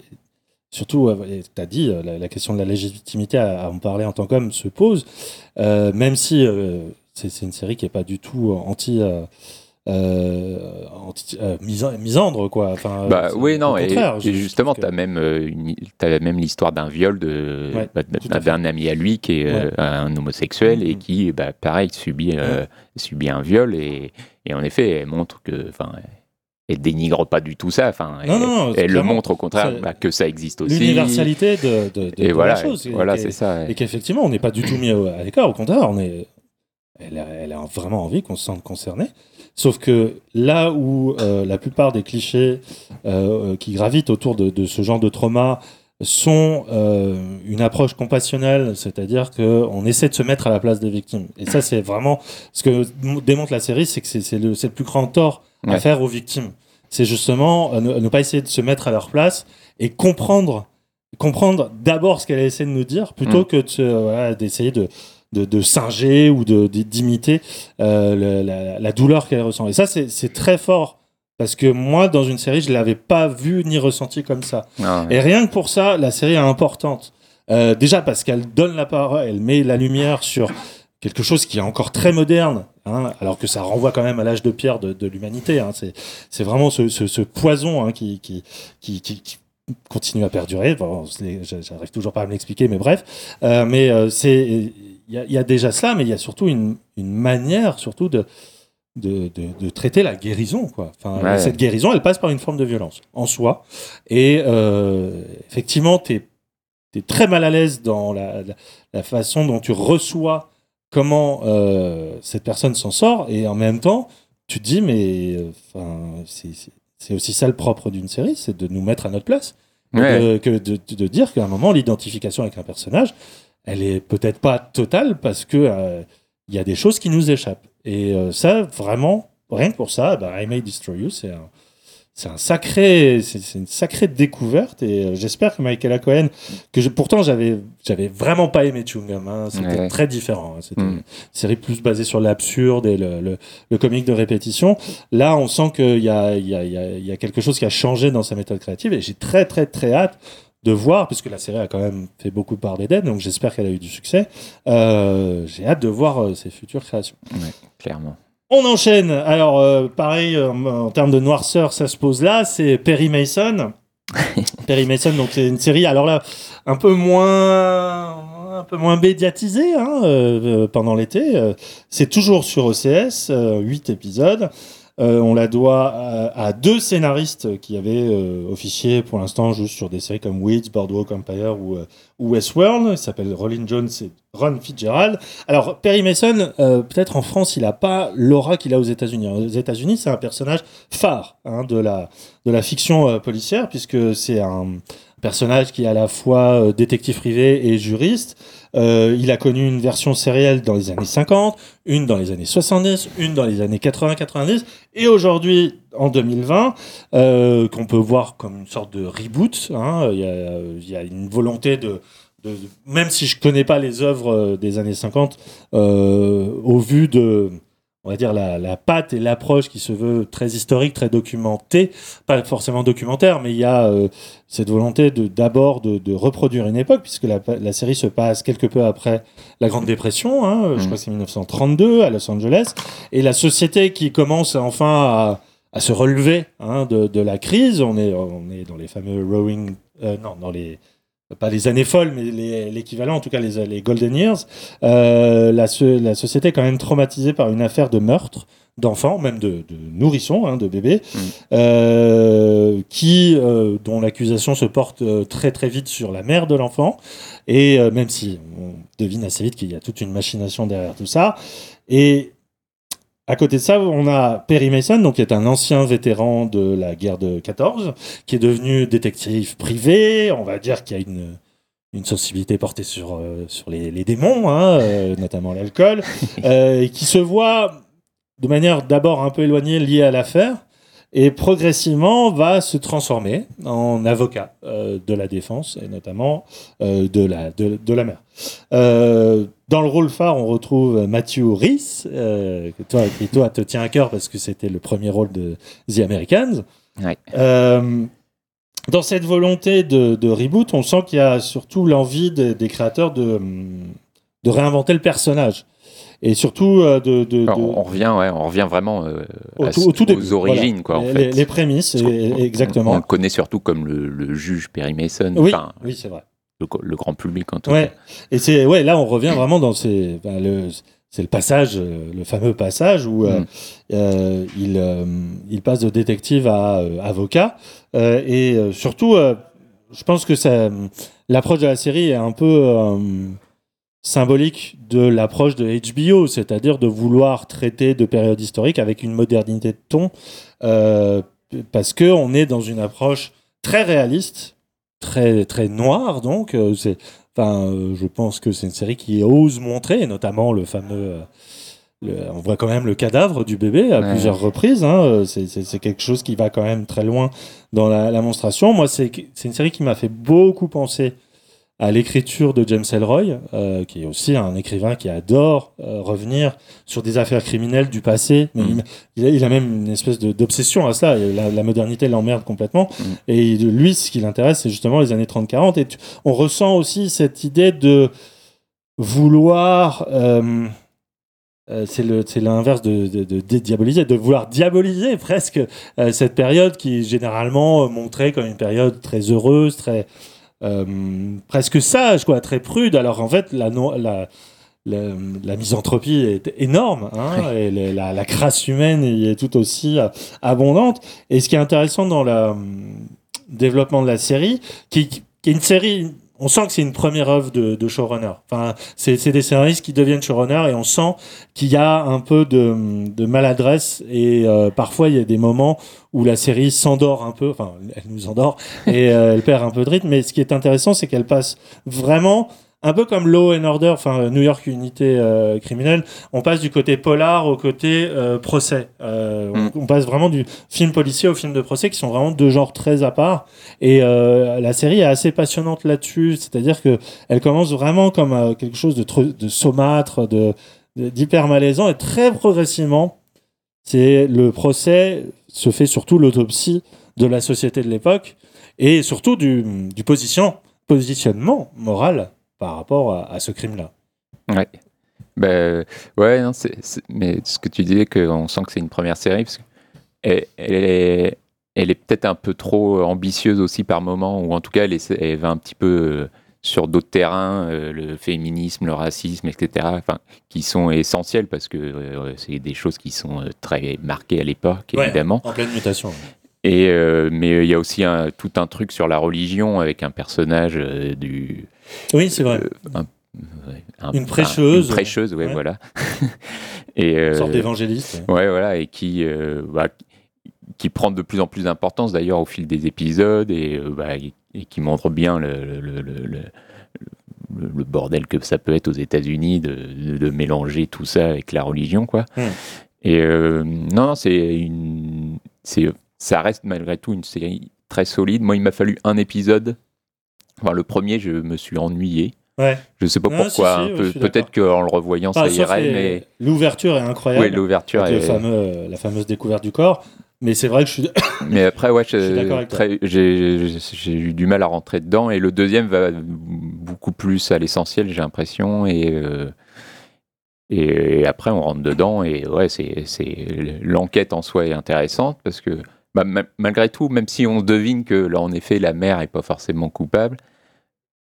surtout, euh, tu as dit, euh, la, la, question de la légitimité à, en parler en tant qu'homme se pose, euh, même si euh, c'est une série qui est pas du tout anti euh, misandre quoi enfin bah, oui non et, justement tu as même euh, as même l'histoire d'un viol de bah, d'un ami à lui qui est un homosexuel et mm-hmm. qui bah, pareil subit subit un viol et, et, en effet elle montre que enfin elle dénigre pas du tout ça. Enfin, elle, le montre au contraire bah, que ça existe aussi. L'universalité de, de, de, voilà, la chose. Voilà, c'est ça. Et qu'effectivement, on n'est pas du tout mis à l'écart. Au contraire, on est, elle a, elle a vraiment envie qu'on se sente concerné. Sauf que là où euh, la plupart des clichés euh, qui gravitent autour de, ce genre de trauma sont euh, une approche compassionnelle, c'est-à-dire qu'on essaie de se mettre à la place des victimes. Et ça, c'est vraiment ce que démontre la série, c'est que c'est le, le, plus grand tort à faire aux victimes. C'est justement ne, pas essayer de se mettre à leur place et comprendre comprendre d'abord ce qu'elle essaie de nous dire plutôt mm. que d'essayer de, de, de singer ou de d'imiter euh, la, la, douleur qu'elle ressent. Et ça, c'est très fort. Parce que moi, dans une série, je l'avais pas vu ni ressenti comme ça. Ah Et rien que pour ça, la série est importante. Euh, déjà parce qu'elle donne la parole, elle met la lumière sur quelque chose qui est encore très moderne, hein, alors que ça renvoie quand même à l'âge de pierre de, de l'humanité. Hein. C'est vraiment ce, ce, ce poison hein, qui, qui, qui, qui, continue à perdurer. Bon, J'arrive toujours pas à me l'expliquer, mais bref. Euh, mais euh, c'est il y, a déjà cela, mais il y a surtout une, une manière, surtout de, de, de, traiter la guérison. Quoi. Enfin, Cette guérison, elle passe par une forme de violence en soi. Et euh, effectivement, tu es, es, très mal à l'aise dans la, la, façon dont tu reçois comment euh, cette personne s'en sort. Et en même temps, tu te dis, mais enfin, c'est aussi ça le propre d'une série, c'est de nous mettre à notre place. que de, de dire qu'à un moment, l'identification avec un personnage, elle est peut-être pas totale parce que euh, il y a des choses qui nous échappent. Et euh, ça, vraiment, rien que pour ça, bah, I May Destroy You, c'est un, c'est un sacré, c'est une sacrée découverte et euh, j'espère que Michael Cohen, que je, pourtant j'avais, j'avais vraiment pas aimé Chungam, hein, c'était très différent. Hein, c'était hmm. une série plus basée sur l'absurde et le, le, le, comique de répétition. Là, on sent qu'il y a, il y, a, il y a quelque chose qui a changé dans sa méthode créative et j'ai très très très hâte de voir, puisque la série a quand même fait beaucoup parler d'elle, donc j'espère qu'elle a eu du succès. Euh, j'ai hâte de voir euh, ses futures créations. clairement. On enchaîne. Alors, euh, pareil, en, termes de noirceur, ça se pose là. C'est Perry Mason. <laughs> Perry Mason, donc c'est une série, alors là, un peu moins un peu moins médiatisée hein, pendant l'été. c'est toujours sur OCS, 8 épisodes. On la doit à, deux scénaristes qui avaient officié pour l'instant juste sur des séries comme Weeds, Boardwalk Empire ou, ou Westworld. Il s'appelle Rollin Jones et Ron Fitzgerald. Alors Perry Mason, peut-être en France, il n'a pas l'aura qu'il a aux États-Unis. Aux États-Unis, c'est un personnage phare hein, de, la, de la fiction policière puisque c'est un personnage qui est à la fois euh, détective privé et juriste. Euh, il a connu une version sérielle dans les années 50, une dans les années 70, une dans les années 80-90, et aujourd'hui, en 2020, euh, qu'on peut voir comme une sorte de reboot. Hein. Il, y a, une volonté de, même si je connais pas les œuvres des années 50, euh, au vu de on va dire, la, la patte et l'approche qui se veut très historique, très documentée, pas forcément documentaire, mais il y a euh, cette volonté de d'abord de, de, reproduire une époque, puisque la, la, série se passe quelque peu après la Grande Dépression, hein, je mmh. crois que c'est 1932 à Los Angeles, et la société qui commence enfin à, à se relever hein, de, de, la crise, on est, on est dans les fameux rowing, euh, non, dans les pas les années folles, mais l'équivalent, en tout cas les, les Golden Years, euh, la, la, société est quand même traumatisée par une affaire de meurtre d'enfants, même de, de nourrissons, hein, de bébés, mm. euh, qui, euh, dont l'accusation se porte euh, très très vite sur la mère de l'enfant, et euh, même si on devine assez vite qu'il y a toute une machination derrière tout ça, et à côté de ça, on a Perry Mason, donc qui est un ancien vétéran de la guerre de 14, qui est devenu détective privé. On va dire qu'il y a une, une sensibilité portée sur, euh, sur les, les démons, hein, euh, notamment l'alcool, <laughs> euh, et qui se voit de manière d'abord un peu éloignée liée à l'affaire, et progressivement va se transformer en avocat euh, de la défense et notamment euh, de, la, de, de la mère. Euh, dans le rôle phare, on retrouve Matthew Rhys, que toi, qui toi te tient à cœur parce que c'était le premier rôle de The Americans. Ouais. Dans cette volonté de, de reboot, on sent qu'il y a surtout l'envie de, des créateurs de, de réinventer le personnage et surtout euh, de, de, de, on, revient ouais on revient vraiment euh, au, tout, au tout aux début, origines voilà. quoi en les, fait les prémices et, exactement on, le connaît surtout comme le, le juge Perry Mason oui enfin, oui c'est vrai le, le, grand public en tout ouais. cas et c'est ouais là on revient vraiment dans ces ben, le c'est le passage, euh, le fameux passage où mm. euh, il, il passe de détective à avocat. Et surtout, je pense que l'approche de la série est un peu symbolique de l'approche de HBO, c'est-à-dire de vouloir traiter de périodes historiques avec une modernité de ton, euh, parce que on est dans une approche très réaliste, très très noire. Donc, euh, c'est, enfin, euh, je pense que c'est une série qui ose montrer, notamment le fameux. Le, on voit quand même le cadavre du bébé à ouais. plusieurs reprises. Hein, c'est quelque chose qui va quand même très loin dans la, la monstration. Moi, c'est une série qui m'a fait beaucoup penser à l'écriture de James Ellroy, euh, qui est aussi un écrivain qui adore euh, revenir sur des affaires criminelles du passé. Mais mm. il, a, il, a, même une espèce d'obsession à ça. La, la modernité l'emmerde complètement. Mm. Et lui, ce qui l'intéresse, c'est justement les années 30-40. Et tu, on ressent aussi cette idée de vouloir... Euh, c'est l'inverse de, de, de, de, diaboliser, de vouloir diaboliser presque cette période qui généralement montrait comme une période très heureuse, très presque sage, quoi, très prude. Alors en fait, la, la, la, la misanthropie est énorme, hein, et la, la, crasse humaine est tout aussi euh, abondante. Et ce qui est intéressant dans le euh, développement de la série, qui, qui est une série on sent que c'est une première œuvre de, de showrunner. Enfin, c'est des scénaristes qui deviennent showrunner et on sent qu'il y a un peu de, de maladresse et euh, parfois il y a des moments où la série s'endort un peu. Enfin, elle nous endort et euh, elle perd un peu de rythme. Mais ce qui est intéressant, c'est qu'elle passe vraiment un peu comme Law and Order, enfin New York Unité euh, criminelle, on passe du côté polar au côté euh, procès. Euh, mm. on, on, passe vraiment du film policier au film de procès, qui sont vraiment deux genres très à part. Et euh, la série est assez passionnante là-dessus, c'est-à-dire que elle commence vraiment comme euh, quelque chose de, de saumâtre, de d'hyper malaisant, et très progressivement, c'est le procès se fait surtout l'autopsie de la société de l'époque et surtout du, du position, positionnement moral par rapport à, à ce crime-là. Ouais. Ben, ouais, non, c'est, c'est, mais ce que tu disais, qu'on sent que c'est une première série, parce qu'elle elle est, elle est peut-être un peu trop ambitieuse aussi par moment, ou en tout cas, elle, est, elle va un petit peu sur d'autres terrains, euh, le féminisme, le racisme, etc., enfin, qui sont essentiels parce que euh, c'est des choses qui sont très marquées à l'époque, évidemment. En pleine mutation. Et, mais il y a aussi un, tout un truc sur la religion avec un personnage du. Oui, c'est vrai. une prêcheuse. une prêcheuse, ouais, voilà. <laughs> et, une sorte d'évangéliste. Ouais. voilà, et qui, bah, qui prend de plus en plus d'importance d'ailleurs au fil des épisodes et, euh, bah, et qui montre bien le, le, le, le, bordel que ça peut être aux États-Unis de, de, mélanger tout ça avec la religion, quoi. Hmm. Et euh, non, c'est une, c'est, ça reste malgré tout une série très solide. Moi, il m'a fallu un épisode. Enfin, le premier, je me suis ennuyé. Ouais. Je sais pas pourquoi. peut-être qu'en le revoyant, ça irait. Mais l'ouverture est incroyable. Oui, l'ouverture est... fameux, la fameuse découverte du corps. Mais c'est vrai que je suis. <coughs> mais après, ouais, j'ai eu du mal à rentrer dedans. Et le deuxième va beaucoup plus à l'essentiel, j'ai l'impression. Et, euh, et, après, on rentre dedans. Et ouais, c'est l'enquête en soi est intéressante parce que bah, malgré tout, même si on devine que là, en effet, la mère est pas forcément coupable,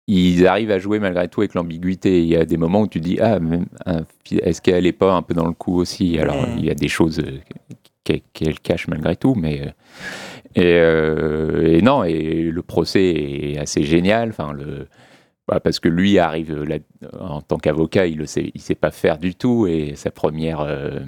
ils arrivent à jouer malgré tout avec l'ambiguïté. Il y a des moments où tu dis ah, est-ce qu'elle est pas un peu dans le coup aussi? Alors il y a des choses qu'elle cache malgré tout, mais euh, euh, et, non, et le procès est assez génial. Enfin, le, bah, parce que lui arrive en tant qu'avocat, il ne sait, il sait pas faire du tout, et sa première euh,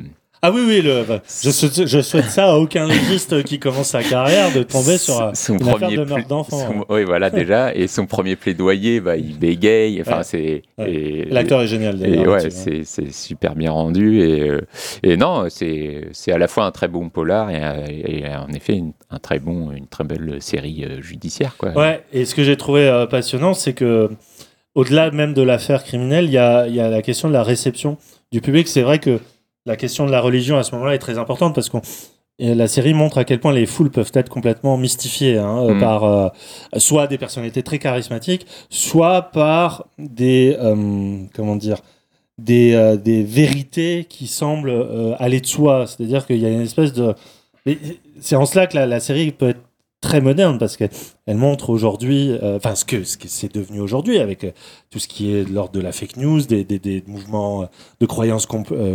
ah oui, oui, le, je, je, souhaite ça à aucun légiste qui commence sa carrière de tomber sur son une affaire de meurtre d'enfant. Oui, voilà, déjà. Et son premier plaidoyer, bah, il bégaye. Enfin, c'est. L'acteur est génial, d'ailleurs. Ouais, c'est super bien rendu. Et, euh, et non, c'est à la fois un très bon polar et, en effet un très bon, une très belle série euh, judiciaire. Quoi. Ouais, et ce que j'ai trouvé euh, passionnant, c'est que au-delà même de l'affaire criminelle, il y a, y a la question de la réception du public. C'est vrai que la question de la religion à ce moment-là est très importante parce que la série montre à quel point les foules peuvent être complètement mystifiées hein, euh, mm. par euh, soit des personnalités très charismatiques, soit par des euh, comment dire des, des vérités qui semblent aller de soi. C'est-à-dire qu'il y a une espèce de c'est en cela que la, la, série peut être très moderne parce qu'elle montre aujourd'hui, euh, enfin ce que ce que c'est devenu aujourd'hui avec euh, tout ce qui est de l'ordre de la fake news, des, des, des mouvements euh, de croyances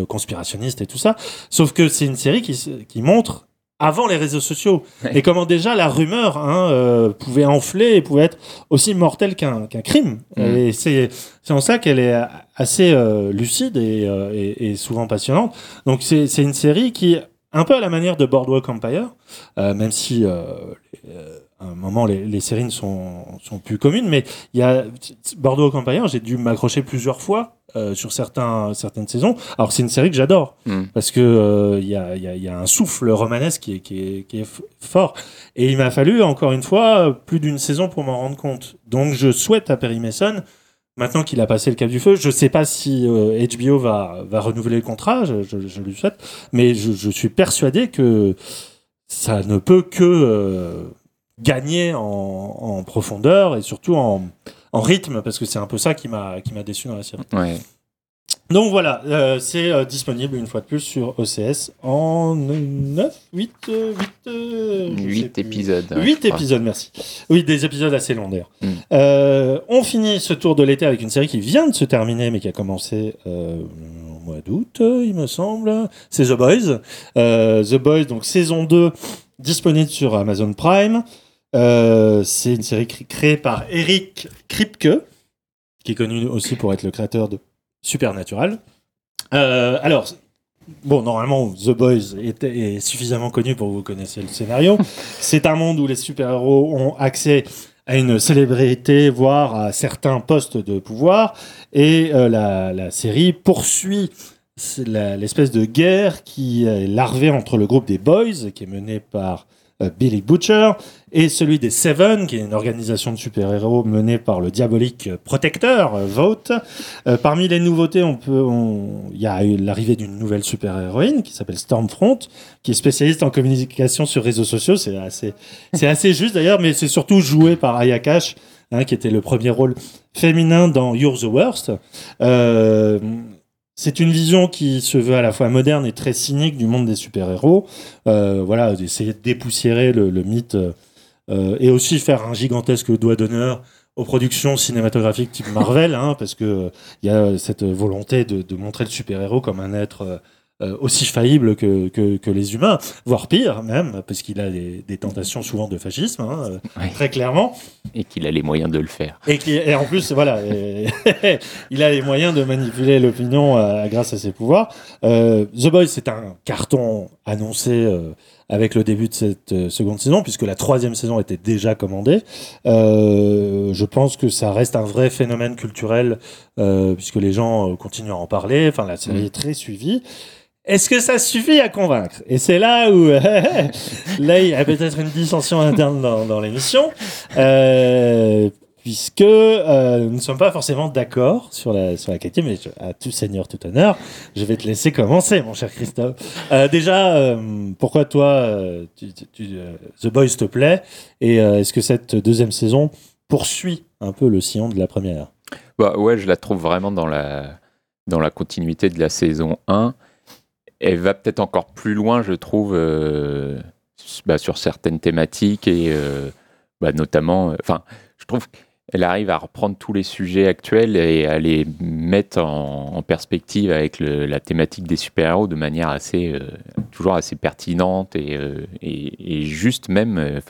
conspirationnistes et tout ça. Sauf que c'est une série qui, qui montre avant les réseaux sociaux et comment déjà la rumeur hein, pouvait enfler et pouvait être aussi mortelle qu'un crime. Mm. Et c'est c'est en ça qu'elle est assez lucide et, et, et, souvent passionnante. Donc c'est c'est une série qui un peu à la manière de Boardwalk Empire, euh, même si euh, euh, à un moment les, les, séries ne sont, sont plus communes, mais il y a Boardwalk Empire, j'ai dû m'accrocher plusieurs fois euh, sur certains, certaines saisons. Alors c'est une série que j'adore hmm. parce que il y, a, y, a, y, a, un souffle romanesque qui est, qui est, qui est fort, et il m'a fallu encore une fois plus d'une saison pour m'en rendre compte. Donc je souhaite à Perry Mason Maintenant qu'il a passé le cap du feu, je ne sais pas si HBO euh, va, va renouveler le contrat, je, je, lui souhaite, mais je, suis persuadé que ça ne peut que euh, gagner en, en, profondeur et surtout en, en rythme, parce que c'est un peu ça qui m'a déçu dans la série. Ouais. Donc voilà, euh, c'est euh, disponible une fois de plus sur OCS en 9, 8, 8, 8 épisodes. 8 épisodes, merci. Oui, des épisodes assez longs d'ailleurs. Mm. Euh, on finit ce tour de l'été avec une série qui vient de se terminer, mais qui a commencé au mois d'août, il me semble. C'est The Boys. The Boys, donc saison 2, disponible sur Amazon Prime. c'est une série créée par Eric Kripke, qui est connu aussi pour être le créateur de Supernatural. Euh, alors, bon, normalement, The Boys est, suffisamment connu pour que vous connaissiez le scénario. <laughs> C'est un monde où les super-héros ont accès à une célébrité, voire à certains postes de pouvoir. Et euh, la, la, série poursuit l'espèce de guerre qui est larvée entre le groupe des Boys, qui est mené par euh, Billy Butcher, et celui des Seven, qui est une organisation de super-héros menée par le diabolique protecteur euh, Vote. Euh, parmi les nouveautés, il y a l'arrivée d'une nouvelle super-héroïne qui s'appelle Stormfront, qui est spécialiste en communication sur réseaux sociaux. C'est assez, c'est assez juste d'ailleurs, mais c'est surtout joué par Aya Cash, hein, qui était le premier rôle féminin dans You're the Worst. Euh, c'est une vision qui se veut à la fois moderne et très cynique du monde des super-héros. Voilà, d'essayer de dépoussiérer le, mythe et aussi faire un gigantesque doigt d'honneur aux productions cinématographiques type Marvel, hein, parce que il y a cette volonté de, de montrer le super-héros comme un être euh, aussi faillible que, que, que, les humains, voire pire même, parce qu'il a des, des, tentations souvent de fascisme, hein, très clairement. Et qu'il a les moyens de le faire. Et, qui, et en plus, voilà, <laughs> il a les moyens de manipuler l'opinion euh, grâce à ses pouvoirs. Euh, The Boys, c'est un carton annoncé euh, avec le début de cette euh, seconde saison, puisque la troisième saison était déjà commandée. Euh, je pense que ça reste un vrai phénomène culturel, puisque les gens continuent à en parler. Enfin, la série mmh. est très suivie. Est-ce que ça suffit à convaincre? Et c'est là où <laughs> là il y a peut-être une dissension interne dans, dans l'émission, euh, puisque euh, nous ne sommes pas forcément d'accord sur la sur la qualité, mais à tout seigneur tout honneur, je vais te laisser commencer, mon cher Christophe. Euh, déjà, euh, pourquoi toi, The Boys te plaît? Et est-ce que cette deuxième saison poursuit un peu le sillon de la première? Bah ouais, je la trouve vraiment dans la dans la continuité de la saison 1 elle va peut-être encore plus loin, je trouve, bah, sur certaines thématiques et bah, notamment, enfin, je trouve qu'elle arrive à reprendre tous les sujets actuels et à les mettre en, perspective avec la thématique des super-héros de manière assez, euh, toujours assez pertinente et, euh, juste même,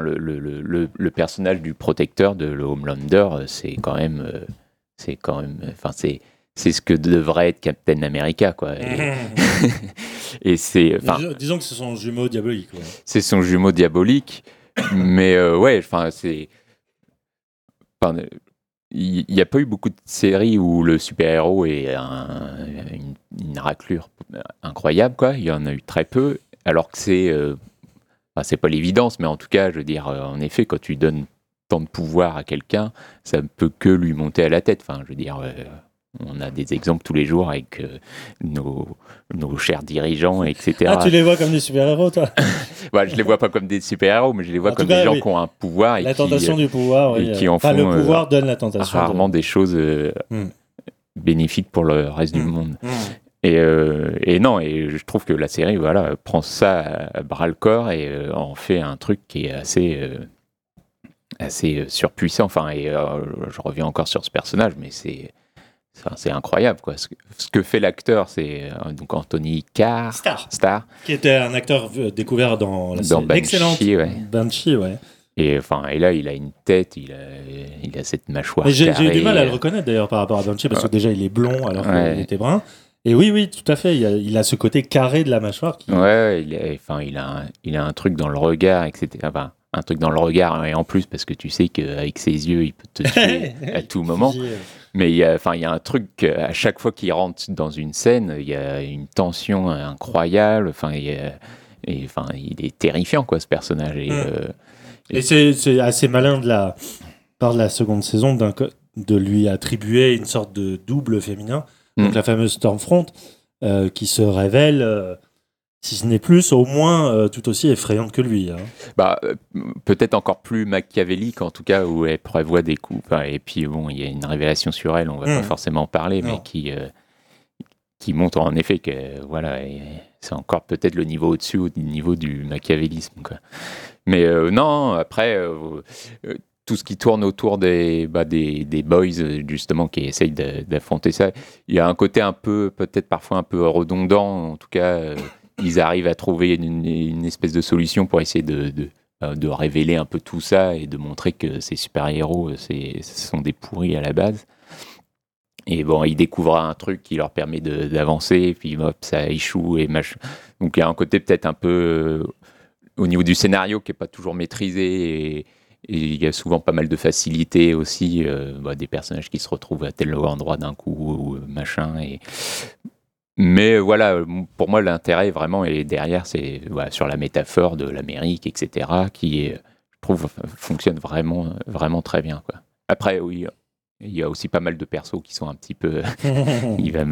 le, personnage du protecteur de le Homelander, c'est quand même c'est quand même, c'est ce que devrait être Captain America quoi. Et, <laughs> et c'est, disons, que c'est son jumeau diabolique. Ouais. C'est son jumeau diabolique, mais euh, ouais, enfin c'est, il n'y a pas eu beaucoup de séries où le super-héros est un, une, une, raclure incroyable quoi. Il y en a eu très peu, alors que c'est, euh, enfin, c'est pas l'évidence, mais en tout cas, je veux dire, en effet, quand tu donnes tant de pouvoir à quelqu'un, ça ne peut que lui monter à la tête. Enfin, je veux dire, euh, on a des exemples tous les jours avec euh, nos, nos, chers dirigeants, etc. Ah, tu les vois comme des super-héros, toi ouais, <laughs> Je les vois pas comme des super-héros, mais je les vois en comme cas, des gens oui. qui ont un pouvoir. Et la tentation qui, du pouvoir, oui. Et qui en enfin, font, le pouvoir euh, donne la tentation. Rarement de... des choses hmm. bénéfiques pour le reste hmm. du monde. Hmm. Et, euh, et, non, et je trouve que la série voilà, prend ça à bras le corps et euh, en fait un truc qui est assez assez surpuissant. Enfin, et euh, je reviens encore sur ce personnage, mais c'est c'est incroyable quoi. Ce que, ce que fait l'acteur, c'est euh, donc Anthony Carr, Star. Star, qui était un acteur découvert dans la dans excellente ouais. Banshee, ouais. Et enfin, et là, il a une tête, il a, il a cette mâchoire. J'ai eu du mal à le reconnaître d'ailleurs par rapport à Banshee parce que déjà il est blond alors ouais. qu'il était brun. Et oui, oui, tout à fait. Il a, il a, ce côté carré de la mâchoire. Qui... Ouais, il a, enfin, il a, un, il a un truc dans le regard, etc. Enfin, un truc dans le regard et en plus parce que tu sais qu'avec ses yeux il peut te tuer <laughs> à tout moment mais il y a un truc à chaque fois qu'il rentre dans une scène il y a une tension incroyable enfin il et enfin il est terrifiant quoi ce personnage et, mmh. euh, et, et c'est assez malin de la par la seconde saison de lui attribuer une sorte de double féminin donc mmh. la fameuse Stormfront euh, qui se révèle euh, si ce n'est plus, au moins euh, tout aussi effrayante que lui. Hein. Bah, euh, peut-être encore plus machiavélique, en tout cas, où elle prévoit des coups. Et puis, bon, il y a une révélation sur elle, on va mmh. pas forcément en parler, non. mais qui, euh, qui montre en effet que, voilà, c'est encore peut-être le niveau au-dessus, au niveau du machiavélisme. Quoi. Mais non, après, tout ce qui tourne autour des, bah, des, des, boys, justement, qui essayent d'affronter ça, il y a un côté un peu, peut-être parfois un peu redondant, en tout cas ils arrivent à trouver une, espèce de solution pour essayer euh, de, révéler un peu tout ça et de montrer que ces super-héros, ce sont des pourris à la base. Et bon, ils découvrent un truc qui leur permet d'avancer, puis ça échoue et machin. Donc il y a un côté peut-être un peu euh, au niveau du scénario qui n'est pas toujours maîtrisé et, il y a souvent pas mal de facilité aussi, euh, bah, des personnages qui se retrouvent à tel endroit d'un coup, ou machin. Et mais voilà, pour moi, l'intérêt vraiment est derrière, c'est voilà, sur la métaphore de l'Amérique, etc., qui, je trouve, fonctionne vraiment, vraiment très bien. Quoi. Après, oui, il y a aussi pas mal de persos qui sont un petit peu. <laughs> il va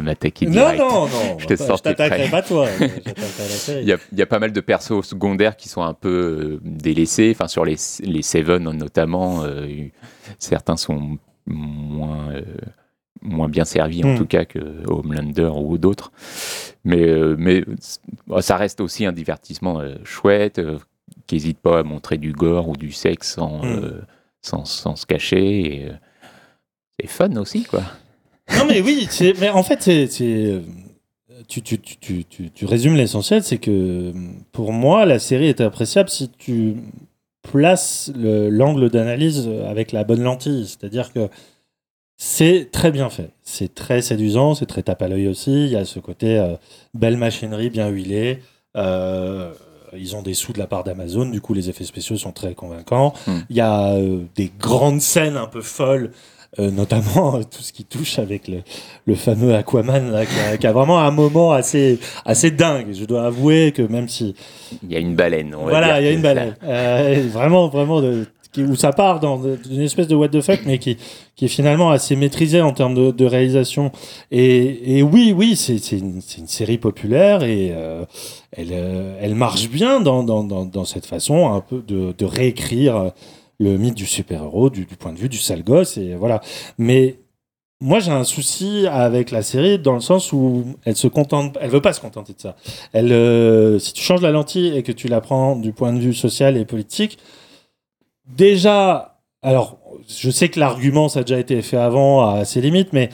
m'attaquer direct. Non, non, non. <laughs> je te t'attaquerai pas toi. <laughs> il, y a, il y a pas mal de persos secondaires qui sont un peu euh, délaissés. Enfin, sur les, les Seven notamment, euh, certains sont moins. Euh, moins bien servi en mmh. tout cas que Homelander ou d'autres. Mais, euh, mais ça reste aussi un divertissement euh, chouette, euh, n'hésite pas à montrer du gore ou du sexe sans, Mm. sans, sans se cacher. et, euh, c'est fun aussi, quoi. Non, mais oui, mais en fait, c'est. c'est, euh, Tu, tu, tu, tu, tu, tu résumes l'essentiel, c'est que pour moi, la série est appréciable si tu places le- l'angle d'analyse avec la bonne lentille. C'est-à-dire que c'est très bien fait. C'est très séduisant, c'est très tape à l'œil aussi. Il y a ce côté euh, belle machinerie bien huilée. Euh, ils ont des sous de la part d'Amazon, du coup les effets spéciaux sont très convaincants. Hmm. Il y a euh, des grandes scènes un peu folles, euh, notamment euh, tout ce qui touche avec le, le fameux Aquaman, là, qui, a, qui a vraiment un moment assez, assez dingue. Je dois avouer que même si Il y a une baleine. on va voilà, dire il y a une baleine. Euh, vraiment, vraiment, de, où ça part dans une espèce de what the fuck, mais qui, est finalement assez maîtrisé en termes de, réalisation. Et, oui, oui, c'est une, série populaire et euh, elle, euh, elle marche bien dans, cette façon un peu de, réécrire le mythe du super-héros du, point de vue du sale gosse. Et voilà. Mais moi, j'ai un souci avec la série dans le sens où elle se contente, elle veut pas se contenter de ça. Euh, si tu changes la lentille et que tu la prends du point de vue social et politique, déjà, alors, je sais que l'argument, ça a déjà été fait avant à ses limites, mais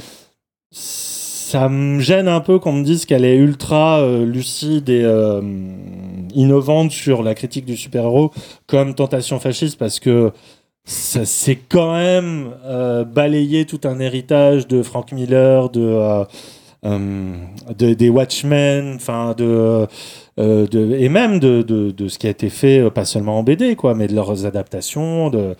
ça me gêne un peu qu'on me dise qu'elle est ultra euh, lucide et euh, innovante sur la critique du super-héros comme tentation fasciste parce que ça c'est quand même euh, balayer tout un héritage de Frank Miller, de, de- des Watchmen, enfin de, euh, de et même de, de, de ce qui a été fait euh, pas seulement en BD quoi, mais de leurs adaptations. De,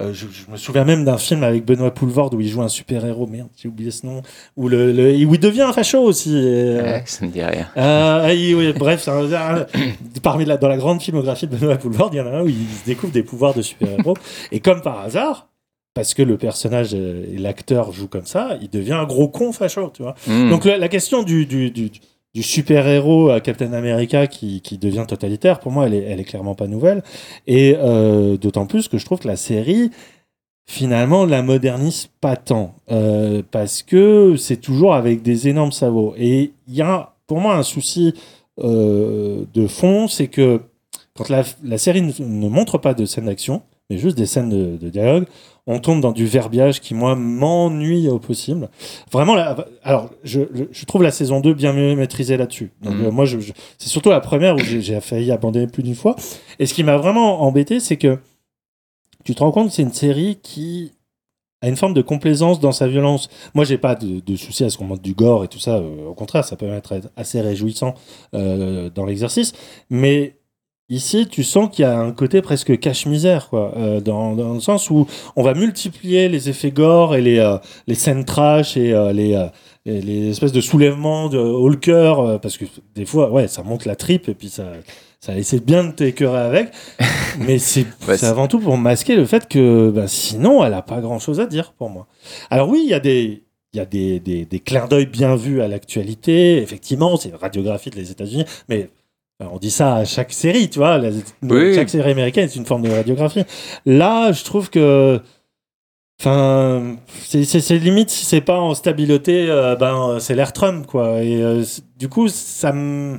euh, je, je me souviens même d'un film avec Benoît Poulvord où il joue un super héros, merde j'ai oublié ce nom, où le, le- où il devient un facho aussi. et, euh, Ouais, ça me dit rien. euh, oui, oui, bref, un- parmi la, dans la grande filmographie de Benoît Poulvord, il y en a un où il se découvre des pouvoirs de super-héros. et comme par hasard, parce que le personnage euh, et l'acteur jouent comme ça, il devient un gros con facho, tu vois. Hmm. Donc la, la question du, du, du, du super-héros à Captain America qui, qui devient totalitaire, pour moi, elle est, elle est clairement pas nouvelle. Et euh, d'autant plus que je trouve que la série, finalement, la modernise pas tant. Euh, parce que c'est toujours avec des énormes sabots. Et il y a, pour moi, un souci euh, de fond, c'est que quand la, la série ne, ne montre pas de scènes d'action, mais juste des scènes de, de dialogue, on tombe dans du verbiage qui, moi, m'ennuie au possible. Vraiment, alors, je, trouve la saison 2 bien mieux maîtrisée là-dessus. Donc, Mhm. euh, moi, je, je- c'est surtout la première où j'ai failli abandonner plus d'une fois. Et ce qui m'a vraiment embêté, c'est que tu te rends compte que c'est une série qui a une forme de complaisance dans sa violence. Moi, j'ai pas de, de souci à ce qu'on montre du gore et tout ça. euh, au contraire, ça peut être assez réjouissant euh, dans l'exercice. Mais ici, tu sens qu'il y a un côté presque cache-misère, quoi, euh, dans, dans le sens où on va multiplier les effets gore et les, euh, les scènes trash et euh, les, les espèces de soulèvements de haut le cœur, parce que des fois, ouais, ça monte la tripe et puis ça, ça essaie bien de t'écœurer avec. <laughs> Mais c'est Ouais, avant tout pour masquer le fait que ben, sinon, elle a pas grand chose à dire pour moi. Alors oui, il y a des. Il y a des, des, des clins d'œil bien vus à l'actualité. Effectivement, c'est radiographie des États-Unis, mais on dit ça à chaque série, tu vois. la- Oui. Chaque série américaine est une forme de radiographie. Là, je trouve que. Enfin, c'est- limite si c'est pas en stabiloté, euh, ben c'est l'air Trump, quoi. Et euh, du coup, ça me.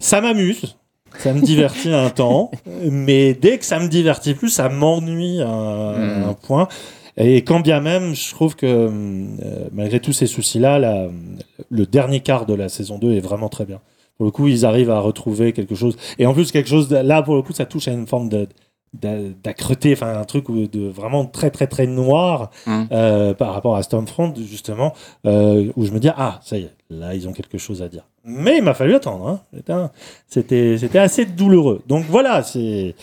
Ça m'amuse. Ça me divertit un <laughs> temps, mais dès que ça me divertit plus, ça m'ennuie à, un- Mm. un point. Et quand bien même, je trouve que euh, malgré tous ces soucis-là, la- le dernier quart de la saison 2 est vraiment très bien. Pour le coup, ils arrivent à retrouver quelque chose. Et en plus, quelque chose, de- là, pour le coup, ça touche à une forme de d'a- d'âcreté, enfin un truc de vraiment très très très noir Mm. euh, par rapport à Stormfront justement euh, où je me dis ah ça y est là ils ont quelque chose à dire mais il m'a fallu attendre hein. C'était c'était assez douloureux donc voilà c'est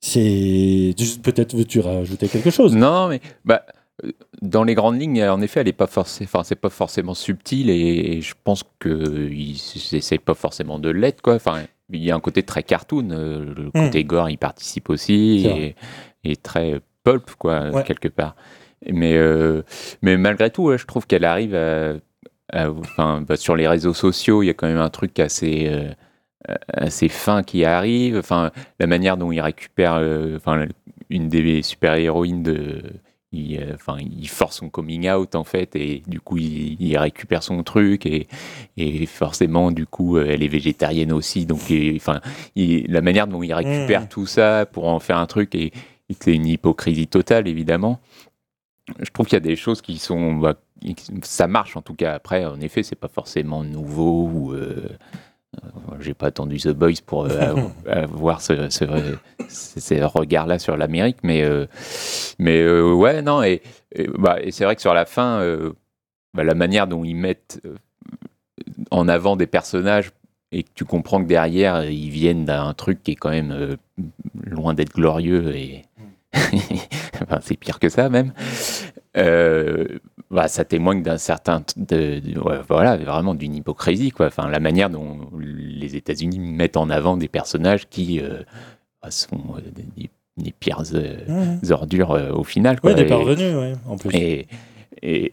c'est peut-être veux-tu rajouter quelque chose? Non, mais bah, dans les grandes lignes, en effet, elle est pas forcément, enfin, c'est pas forcément subtil et, et je pense qu'ils n'essayent pas forcément de l'être, quoi. Enfin, il y a un côté très cartoon, euh, le côté gore, il participe aussi Hmm. Et, et très pulp, quoi, Ouais. quelque part. Mais, euh, mais malgré tout, ouais, je trouve qu'elle arrive à, à- enfin, bah, sur les réseaux sociaux, il y a quand même un truc assez euh, assez fin qui arrive. Enfin, la manière dont il récupère, euh, enfin, une des super héroïnes de il, euh, enfin, il force son coming out en fait et du coup il, récupère son truc et, et, forcément du coup elle est végétarienne aussi donc enfin la manière dont il récupère mmh. tout ça pour en faire un truc et, c'est une hypocrisie totale évidemment je trouve qu'il y a des choses qui sont bah, ça marche en tout cas après en effet c'est pas forcément nouveau ou euh, euh, j'ai pas attendu The Boys pour euh, <laughs> avoir ce, ces regards-là sur l'Amérique, mais, euh, mais ouais, non, et, bah, et c'est vrai que sur la fin, bah, la manière dont ils mettent en avant des personnages et que tu comprends que derrière, ils viennent d'un truc qui est quand même loin d'être glorieux et. <laughs> c'est pire que ça même. Euh, bah, ça témoigne d'un certain, voilà, vraiment d'une hypocrisie, quoi. Enfin, la manière dont les États-Unis mettent en avant des personnages qui euh, sont euh, des, pires mmh. ordures au final. Quoi. des parvenus, oui, en plus. Et, et,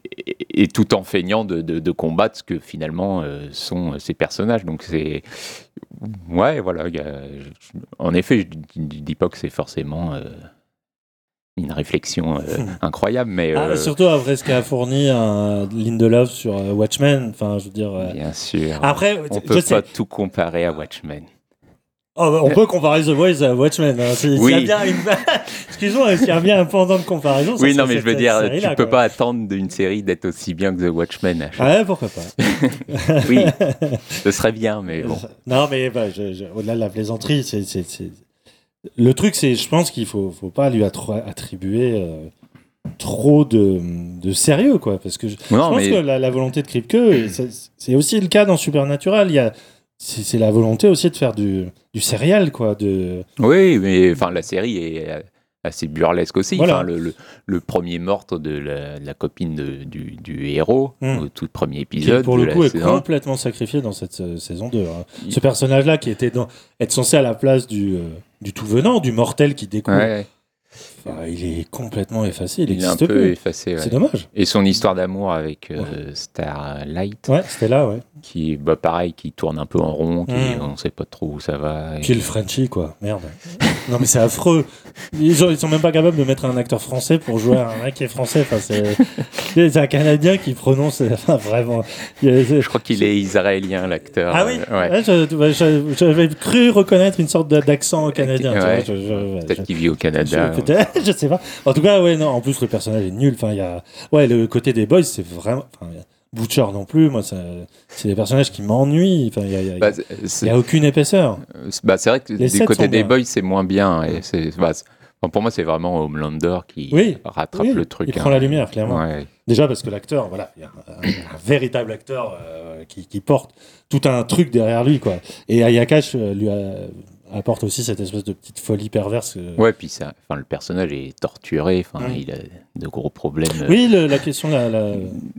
et, tout en feignant de, de, combattre ce que finalement sont ces personnages. Donc c'est ouais, voilà. en effet, je, ne dis pas que c'est forcément une réflexion euh, <laughs> incroyable. Mais, ah, euh, surtout après ce qu'a fourni Lindelof sur euh, Watchmen. Enfin, je veux dire. Bien sûr. Après, on peut pas tout comparer à Watchmen. Oh, bah, on peut comparer The Voice à Watchmen. Hein. Oui. <laughs> Excuse-moi, s'il y a bien un pendant de comparaison. Oui, non, mais je veux dire, tu peux pas attendre d'une série d'être aussi bien que The Watchmen. Ah ouais, pourquoi pas <laughs> Oui, ce serait bien, mais bon. Non, mais bah, au-delà de la plaisanterie, c'est le truc, c'est, je pense qu'il faut, faut pas lui attribuer euh, trop de, de, sérieux, quoi, parce que je, pense que la, volonté de Kripke, c'est aussi le cas dans Supernatural. Il y a, c'est la volonté aussi de faire du, du sérial, quoi. De... Oui, mais enfin, la série est assez burlesque aussi. Enfin, le, le, premier meurtre de la, copine du, du, héros, hmm. au tout premier épisode. Qui, pour le coup, est complètement sacrifié dans cette euh, saison 2. Hein. Ce personnage-là qui était dans, être censé à la place du, euh, du tout venant, du mortel qui découvre. Il est complètement effacé. Il, est un peu effacé. C'est dommage. Et son histoire d'amour avec euh, Starlight. Ouais, c'était là, ouais. Qui, bah, pareil, qui tourne un peu en rond, qui, hmm. on sait pas trop où ça va. Puis le Frenchie, quoi. Merde. <laughs> non, mais c'est affreux. Ils, ils, sont même pas capables de mettre un acteur français pour jouer un mec qui est français. Enfin, c'est <laughs> un Canadien qui prononce. <laughs> Enfin, vraiment. Je crois qu'il est israélien, l'acteur. Ah oui ouais. J'avais cru reconnaître une sorte d'accent canadien. Peut-être qu'il vit au Canada. <laughs> je sais pas. En tout cas, ouais, non. En plus, le personnage est nul. Enfin, il y a, ouais, le côté des boys, c'est vraiment. Enfin, Butcher non plus, moi, c'est des personnages qui m'ennuient. Enfin, il n'y a, bah, a, aucune épaisseur. Bah, c'est vrai que du côté des boys, c'est moins bien. Et c'est, bah, pour moi, c'est vraiment Homelander qui rattrape le truc. Il prend la hein. lumière, clairement. Déjà parce que l'acteur, voilà, il y a un, véritable acteur euh, qui, qui, porte tout un truc derrière lui, quoi. Et Ayakash euh, lui a apporte aussi cette espèce de petite folie perverse. Ouais, puis ça, enfin, le personnage est torturé, enfin, il a de gros problèmes. Oui, la question de la,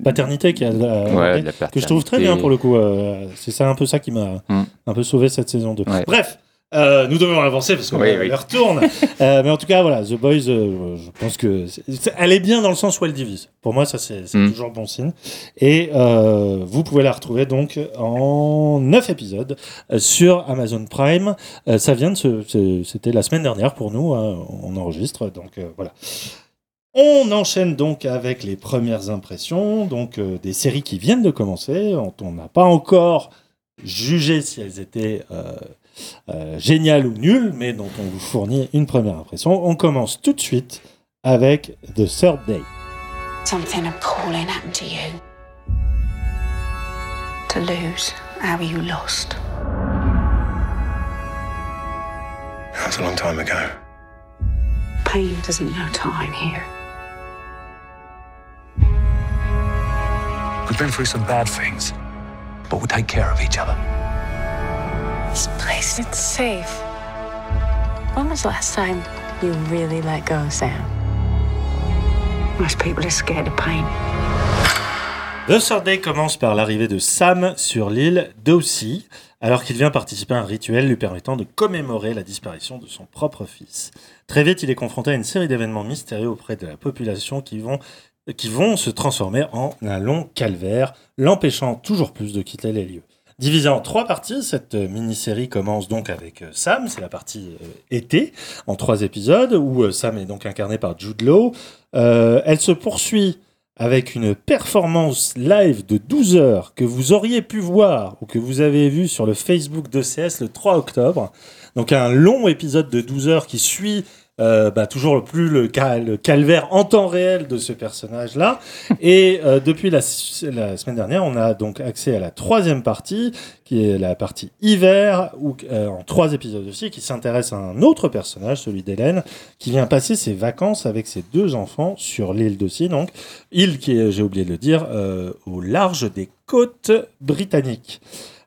paternité qui a, que je trouve très bien pour le coup. Euh, c'est ça un peu ça qui m'a mm. un peu sauvé cette saison 2. Bref, euh, nous devons avancer parce qu'on retourne. <laughs> Euh, mais en tout cas, voilà, The Boys, euh, je pense que elle est bien dans le sens où elle divise. Pour moi, ça c'est mm. toujours bon signe. Et vous pouvez la retrouver donc en 9 épisodes sur Amazon Prime. ça vient de c'était la semaine dernière pour nous. Hein, on enregistre, donc voilà. On enchaîne donc avec les premières impressions, donc des séries qui viennent de commencer. On n'a pas encore jugé si elles étaient euh, génial ou nul, mais dont on vous fournit une première impression. On commence tout de suite avec The Third Day. Something appalling happened to you. To lose how you lost? That's a long time ago. Pain doesn't know time here. We've been through some bad things, but we'll take care of each other. This place, it's safe. When was the last time you really let go, Sam? Most people are scared of pain. The Third Day commence par l'arrivée de Sam sur l'île d'Ossie, alors qu'il vient participer à un rituel lui permettant de commémorer la disparition de son propre fils. Très vite, il est confronté à une série d'événements mystérieux auprès de la population qui vont, qui vont se transformer en un long calvaire, l'empêchant toujours plus de quitter les lieux. Divisée en trois parties. Cette mini-série commence donc avec Sam, c'est la partie été, en trois épisodes, où Sam est donc incarné par Jude Law. elle se poursuit avec une performance live de 12 heures que vous auriez pu voir ou que vous avez vu sur le Facebook d'ECS le 3 octobre. Donc un long épisode de 12 heures qui suit euh, bah, toujours le plus le, calvaire en temps réel de ce personnage-là. <laughs> Et euh, depuis la, la, semaine dernière, on a donc accès à la troisième partie, qui est la partie hiver, où, euh, en trois épisodes aussi, qui s'intéresse à un autre personnage, celui d'Hélène, qui vient passer ses vacances avec ses deux enfants sur l'île d'Aussie, donc île qui est, j'ai oublié de le dire, au large des côtes britanniques.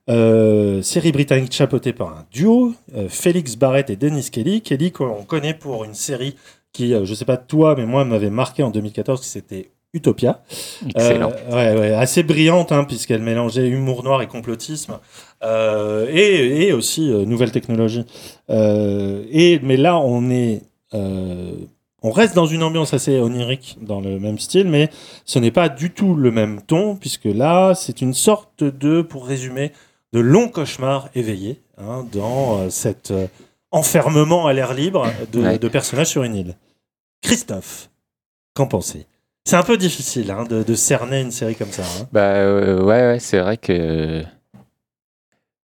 Euh, série britannique chapeautée par un duo, euh, Félix Barrett et Dennis Kelly. Kelly qu'on connaît pour une série qui, euh, je sais pas toi, mais moi m'avait marqué en 2014, c'était Utopia. Excellent. Ouais, assez brillante, hein, puisqu'elle mélangeait humour noir et complotisme, et, et, aussi nouvelle technologie. et, mais là, on est... on reste dans une ambiance assez onirique, dans le même style, mais ce n'est pas du tout le même ton, puisque là, c'est une sorte de, pour résumer, de longs cauchemars éveillés hein, dans euh, cet euh, enfermement à l'air libre de, personnages sur une île. Christophe, qu'en pensez? C'est un peu difficile hein, de, cerner une série comme ça. Hein. Bah euh, ouais, c'est vrai que.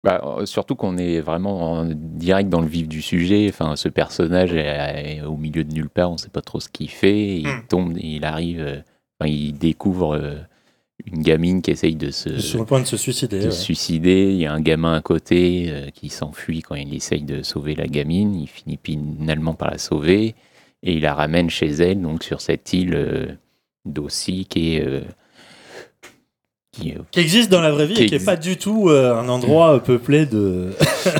Bah, surtout qu'on est vraiment en direct dans le vif du sujet. Enfin, ce personnage est, au milieu de nulle part, on ne sait pas trop ce qu'il fait. Il hmm. tombe, il arrive, il découvre une gamine qui essaye de se. Sur le point de se suicider. suicider. Il y a un gamin à côté euh, qui s'enfuit quand il essaye de sauver la gamine. Il finit finalement par la sauver et il la ramène chez elle, donc sur cette île euh, d'Aussie qui est. Euh, qui, existe dans la vraie vie et qui n'est pas du tout un endroit peuplé de,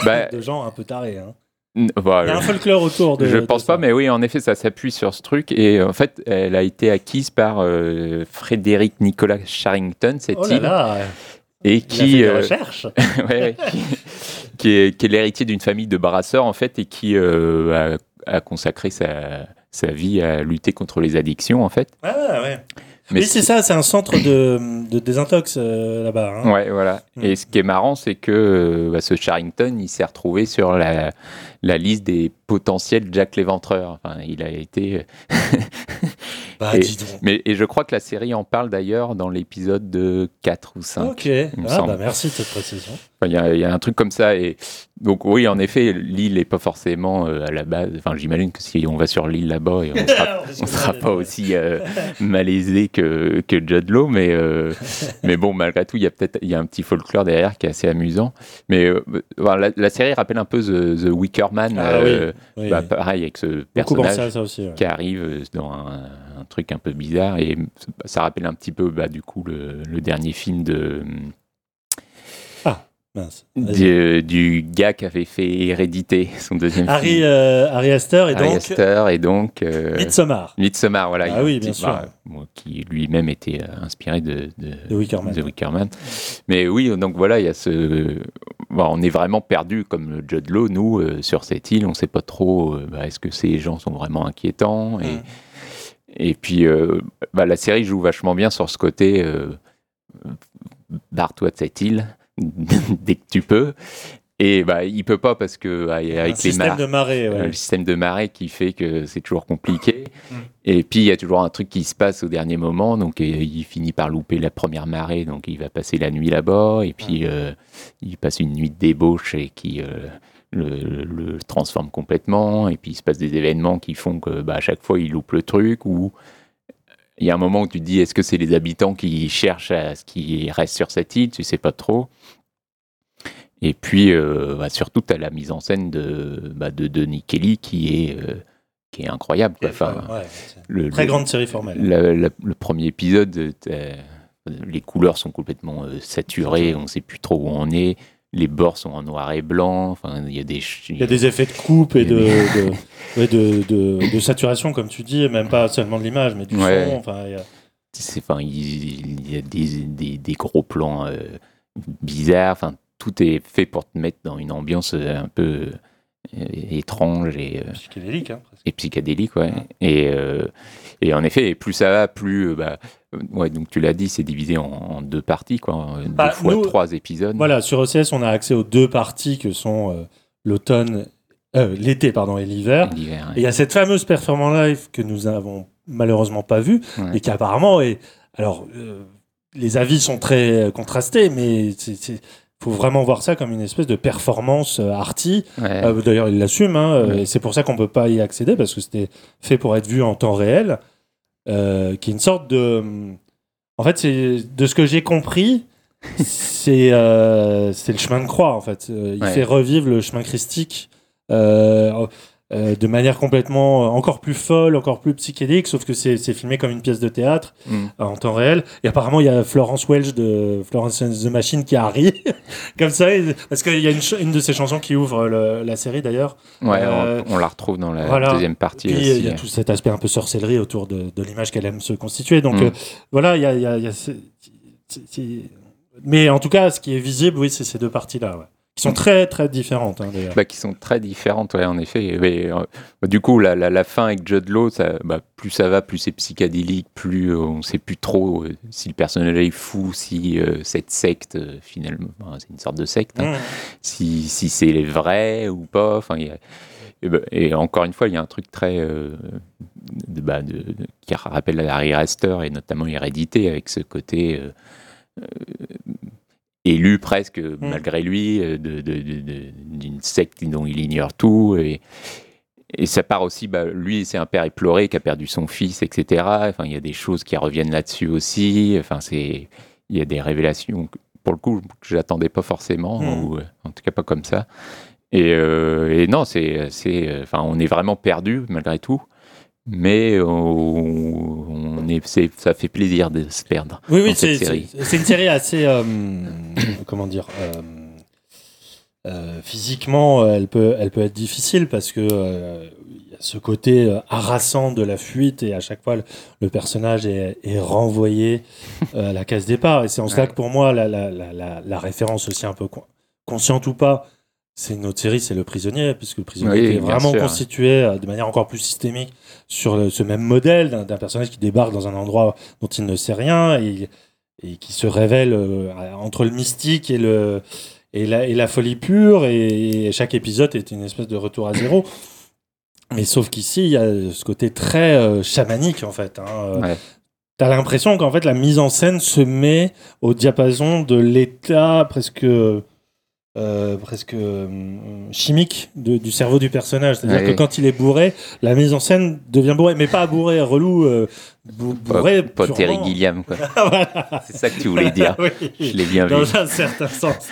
bah, <laughs> de gens un peu tarés. Hein. Il y a un folklore autour de. Je pense pas, mais oui, en effet, ça s'appuie sur ce truc. Et en fait, elle a été acquise par euh, Frédéric Nicolas Charrington, cette oh là Là. Et qui, euh, recherche. <laughs> ouais, <laughs> qui, est, qui est l'héritier d'une famille de brasseurs, en fait, et qui euh, a, a, consacré sa, sa vie à lutter contre les addictions, en fait. Ah, ouais. Mais oui, c'est ça, c'est un centre de, de désintox euh, là-bas. Hein. Ouais, voilà. Mm. Et ce qui est marrant, c'est que euh, bah, ce Charrington, il s'est retrouvé sur la, la liste des potentiels Jack l'Éventreur. Enfin, il a été. <laughs> bah, et, dis donc. Mais, et je crois que la série en parle d'ailleurs dans l'épisode de 4 ou 5. Ok, ah, bah, merci de cette précision. Il y, a, y, a un truc comme ça. Et donc, oui, en effet, l'île n'est pas forcément euh, à la base. Enfin, j'imagine que si on va sur l'île là-bas, on ne <laughs> sera, on sera pas aussi malaisé que, que Judd Law, mais, euh, <laughs> mais bon, malgré tout, il y a peut-être il y a un petit folklore derrière qui est assez amusant. Mais euh, la, série rappelle un peu The, Wicker Man, ah euh, bah, pareil avec ce personnage qui arrive dans un, truc un peu bizarre et ça rappelle un petit peu bah, du coup le, le dernier film de du, gars qui avait fait Hérédité, son deuxième Harry, film. Euh, Harry Astor et Harry donc. Astor et donc. Euh, Midsommar. Midsommar, voilà. Ah oui, bien sûr. Bah, qui lui-même était euh, inspiré de, de, de Wickerman. De Wickerman. Mais oui, donc voilà, il y a ce. Bon, on est vraiment perdu comme Judd Law, nous, euh, sur cette île. On ne sait pas trop bah, est-ce que ces gens sont vraiment inquiétants. Et, mm. Et puis, bah, la série joue vachement bien sur ce côté. Barre-toi de cette île dès que tu peux. Et bah, il peut pas parce que avec les système de marée, ouais. le système de marée qui fait que c'est toujours compliqué. Mm. Et puis il y a toujours un truc qui se passe au dernier moment, donc il finit par louper la première marée, donc il va passer la nuit là-bas. Et puis euh, il passe une nuit de débauche et qui euh, le, transforme complètement. Et puis il se passe des événements qui font que bah, à chaque fois il loupe le truc ou il y a un moment où tu te dis est-ce que c'est les habitants qui cherchent à ce qui reste sur cette île, tu sais pas trop. Et puis, euh, bah, surtout, tu as la mise en scène de, bah, de Denis Kelly qui est, euh, qui est incroyable. Enfin, le, très grande série formelle. le premier épisode, les couleurs sont complètement euh, saturées, on ne sait plus trop où on est. Les bords sont en noir et blanc. Enfin, il y a des il y a des effets de coupe et de, <laughs> de, de, de, saturation, comme tu dis, même pas seulement de l'image, mais du son. Enfin, il y a... Enfin, il, y a des, des, des gros plans bizarres. Enfin, tout est fait pour te mettre dans une ambiance euh, un peu étrange et psychédélique hein, et psychédélique ouais, et et en effet plus ça va plus bah, ouais donc tu l'as dit c'est divisé en, deux parties quoi deux bah, fois trois épisodes. voilà sur OCS on a accès aux deux parties que sont l'automne l'été pardon et l'hiver. Et il y a cette fameuse performance live que nous avons malheureusement pas vue et qui apparemment est alors les avis sont très contrastés mais c'est faut vraiment voir ça comme une espèce de performance euh, arty. Euh, d'ailleurs, il l'assume. Hein, euh, c'est pour ça qu'on peut pas y accéder parce que c'était fait pour être vu en temps réel, qui est une sorte de. En fait, c'est de ce que j'ai compris, c'est c'est le chemin de croix en fait. il fait revivre le chemin christique. Euh, de manière complètement euh, encore plus folle, encore plus psychédélique, sauf que c'est filmé comme une pièce de théâtre mm. euh, en temps réel. Et apparemment, il y a Florence Welch de Florence the Machine qui arrive <laughs> comme ça, parce qu'il y a une, une, de ses chansons qui ouvre la série d'ailleurs. Ouais, on, la retrouve dans la deuxième partie. Il y a tout cet aspect un peu sorcellerie autour de, de l'image qu'elle aime se constituer. Donc mm. voilà, il y a, y a, y a mais en tout cas, ce qui est visible, oui, c'est ces deux parties-là. Ouais qui sont très très différentes hein, d'ailleurs. Bah, qui sont très différentes, ouais, en effet. Mais, euh, du coup, la, la, fin avec Judd Law, ça, bah, plus ça va, plus c'est psychédélique, plus euh, on ne sait plus trop euh, si le personnage est fou, si cette secte, finalement, c'est une sorte de secte, hein, mmh. si, si c'est vrai ou pas. Enfin, bah, et, encore une fois, il y a un truc très. De, bah, de, qui rappelle Harry Astor et notamment Hérédité avec ce côté élu presque, mm. malgré lui, euh, d'une secte dont il ignore tout. Et, et ça part aussi, bah, lui, c'est un père éploré qui a perdu son fils, etc. Enfin, il y a des choses qui reviennent là-dessus aussi. Enfin, c'est, il y a des révélations, pour le coup, que je n'attendais pas forcément, mm. ou euh, en tout cas pas comme ça. Et, euh, et non, c'est, c'est, enfin, on est vraiment perdu malgré tout mais on, est, ça fait plaisir de se perdre. Oui, oui, c'est une série assez, euh, <coughs> comment dire, euh, euh, physiquement, elle peut, elle peut être difficile parce que y a ce côté harassant de la fuite et à chaque fois le, personnage est, renvoyé à la case départ. Et c'est en cela que pour moi, la, la, la, la, référence aussi un peu consciente ou pas, c'est une autre série, c'est Le Prisonnier, puisque Le Prisonnier est vraiment constitué de manière encore plus systémique sur ce même modèle d'un personnage qui débarque dans un endroit dont il ne sait rien et, et qui se révèle euh, entre le mystique et, le, et, la, et la folie pure. Et, chaque épisode est une espèce de retour à zéro. Mais sauf qu'ici, il y a ce côté très euh, chamanique, en fait. Hein. Euh, t'as l'impression qu'en fait, la mise en scène se met au diapason de l'état presque euh, presque euh, chimique du cerveau du personnage. C'est-à-dire que quand il est bourré, la mise en scène devient bourré, mais pas bourré, relou, euh, bourré. Pas, pas Terry Gilliam, quoi. <laughs> C'est ça que tu voulais dire. <laughs> Je l'ai bien vu. Dans un certain sens.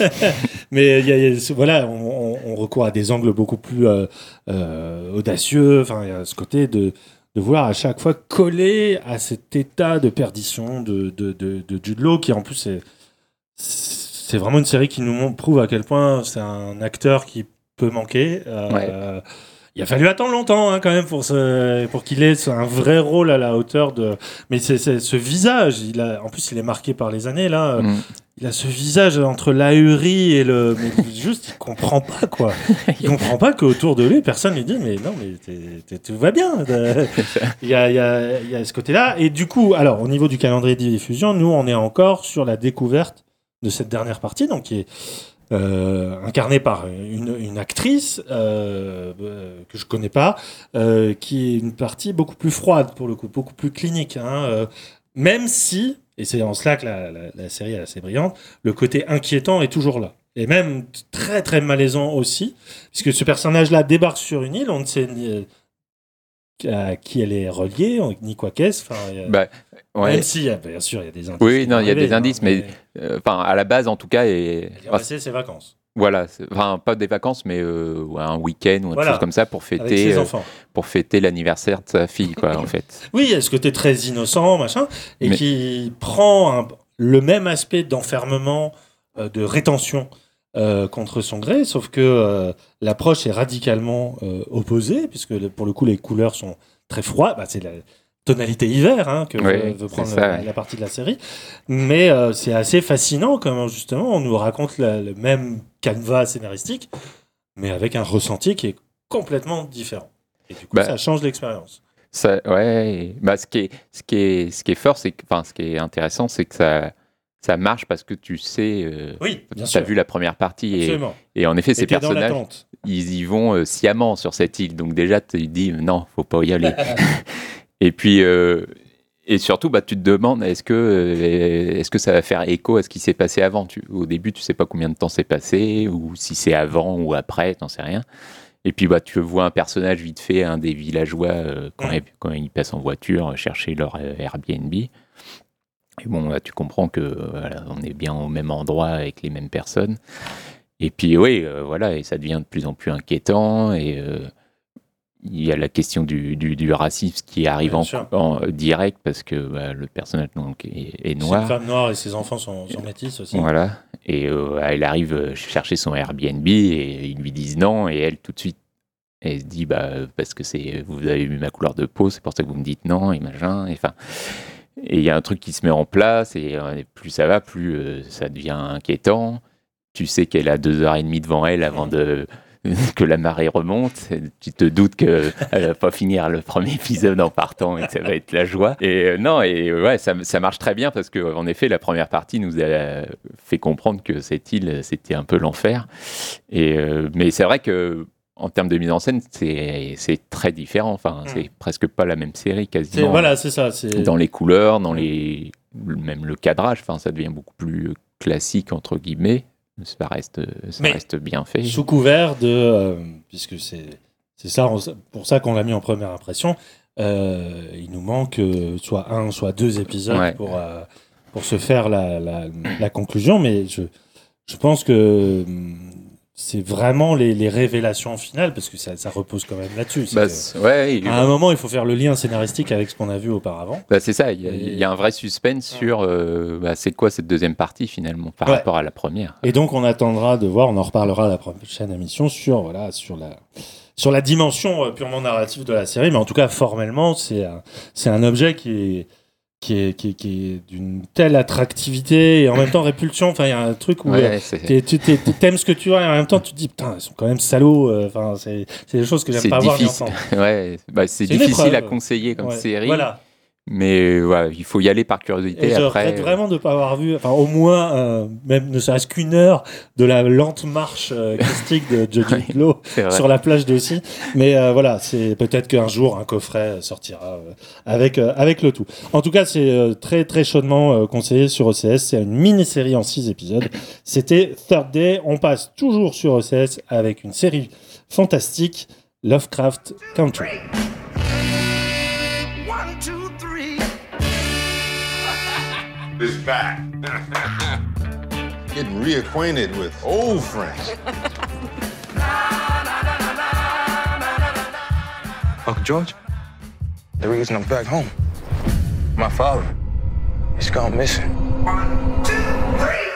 <laughs> mais y a, voilà, on, on, recourt à des angles beaucoup plus audacieux. Enfin, il y a ce côté de de vouloir à chaque fois coller à cet état de perdition de, de, de, de Jude Law, qui en plus est c'est vraiment une série qui nous prouve à quel point c'est un acteur qui peut manquer. Euh, il a fallu attendre longtemps hein, quand même pour, pour qu'il ait un vrai rôle à la hauteur de. Mais c'est ce visage, il a, en plus il est marqué par les années là. Mm. Il a ce visage entre l'ahurie et le. Mais juste, il comprend pas quoi. <laughs> Il comprend pas qu'autour de lui, personne lui dit Mais non, mais tout va bien. <laughs> Il y a, il y a, il y a ce côté-là. Et du coup, alors, au niveau du calendrier de diffusion, nous, on est encore sur la découverte de cette dernière partie, donc qui est euh, incarnée par une, actrice euh, euh, que je connais pas, qui est une partie beaucoup plus froide pour le coup, beaucoup plus clinique. Hein, même si, et c'est en cela que la, série est assez brillante, le côté inquiétant est toujours là. Et même très très malaisant aussi, puisque ce personnage-là débarque sur une île, on ne sait ni, à qui elle est reliée, ni quoi qu'est-ce. Bah, Même si, bien sûr, il y a des indices. Oui, non, il y a des indices, mais, euh, enfin, à la base, en tout cas. Et... Elle a passé ses vacances. Voilà, enfin pas des vacances, mais euh, un week-end ou quelque chose comme ça pour fêter, euh, pour fêter l'anniversaire de sa fille, quoi, en fait. <laughs> Oui, est-ce que tu es très innocent, machin, et qui prend le même aspect d'enfermement, de rétention contre son gré, sauf que l'approche est radicalement opposée, puisque pour le coup les couleurs sont très froides. Bah, c'est tonalité hiver hein, que veut, prendre la, partie de la série. Mais c'est assez fascinant comment justement on nous raconte le même canevas scénaristique mais avec un ressenti qui est complètement différent. Et du coup, Bah, ça change l'expérience. Ça, ouais, bah, ce, qui est, ce, qui est, ce qui est fort, c'est enfin, ce qui est intéressant, c'est que ça, ça marche parce que tu sais, euh, Oui, tu sûr. as vu la première partie et, en effet, ces Et personnages, ils y vont euh, sciemment sur cette île. Donc déjà, tu te dis, non, faut pas y aller. <laughs> et puis, euh, et surtout, bah, tu te demandes, est-ce que, euh, est-ce que ça va faire écho à ce qui s'est passé avant? Tu, Au début, tu sais pas combien de temps s'est passé, ou si c'est avant ou après, t'en sais rien. Et puis, bah, tu vois un personnage vite fait, un des villageois, euh, quand, Mm. ils, quand ils passent en voiture chercher leur Airbnb. Et bon, là, tu comprends que voilà, on est bien au même endroit avec les mêmes personnes. Et puis, oui, euh, voilà, et ça devient de plus en plus inquiétant. Et euh, il y a la question du, du, du racisme qui arrive en, direct parce que bah, le personnage donc, est, est C'est une noir. femme noire et ses enfants sont, sont métis aussi. Voilà. Et euh, elle arrive euh, chercher son Airbnb et ils lui disent non. Et elle, tout de suite, elle se dit bah, parce que c'est vous avez vu ma couleur de peau, c'est pour ça que vous me dites non et machin. Et enfin. Et il y a un truc qui se met en place, et euh, plus ça va, plus ça devient inquiétant. Tu sais qu'elle a deux heures et demie devant elle avant de <laughs> que la marée remonte. Tu te doutes qu'elle va pas finir le premier épisode en partant et que ça va être la joie. Et euh, non, et euh, ouais, ça, ça marche très bien parce que en effet, la première partie nous a fait comprendre que cette île, c'était un peu l'enfer. Et euh, mais c'est vrai que en termes de mise en scène, c'est très différent. Enfin, Mm. c'est presque pas la même série quasiment Voilà, c'est ça. Dans les couleurs, dans les même le cadrage, enfin ça devient beaucoup plus classique entre guillemets. Ça reste, ça Mais reste bien fait. sous couvert de, euh, puisque c'est c'est ça, on- pour ça qu'on l'a mis en première impression. euh, il nous manque euh, soit un, soit deux épisodes Ouais. pour pour se faire la, la, la conclusion, mais je je pense que hum, c'est vraiment les, les révélations finales parce que ça, ça repose quand même là-dessus. Bah, ouais, à un moment, il faut faire le lien scénaristique avec ce qu'on a vu auparavant. bah, c'est ça. Il y, Et- y a un vrai suspense sur euh, bah, c'est quoi cette deuxième partie finalement par Ouais. rapport à la première. Et donc, on attendra de voir, on en reparlera à la prochaine émission sur, voilà, sur la, sur la dimension euh, purement narrative de la série. Mais en tout cas, formellement, c'est un, c'est un objet qui est, qui est, qui est, qui est d'une telle attractivité et en même temps répulsion. Enfin, il y a un truc où euh, Ouais, tu t'aimes ce que tu vois et en même temps, tu te dis, putain, ils sont quand même salauds. euh, Enfin, c'est, des choses que j'aime pas voir difficile. <laughs> Ouais, bah, c'est difficile à conseiller comme Ouais, série, Voilà. Mais voilà, il faut y aller par Et curiosité. je après, regrette euh, vraiment de ne pas avoir vu, enfin au moins, euh, même ne serait-ce qu'une heure de la lente marche euh, christique de <laughs> c'est vrai. sur la plage d'Aussi. Mais euh, voilà, c'est peut-être qu'un jour un coffret sortira euh, avec, euh, avec le tout. En tout cas, c'est euh, très très chaudement euh, conseillé sur OCS. C'est une mini-série en six épisodes. C'était Third Day. On passe toujours sur OCS avec une série fantastique, Lovecraft Country. Is back. <laughs> Getting reacquainted with old friends. <laughs> Uncle George, the reason I'm back home, my father, he's gone missing. One, two, three.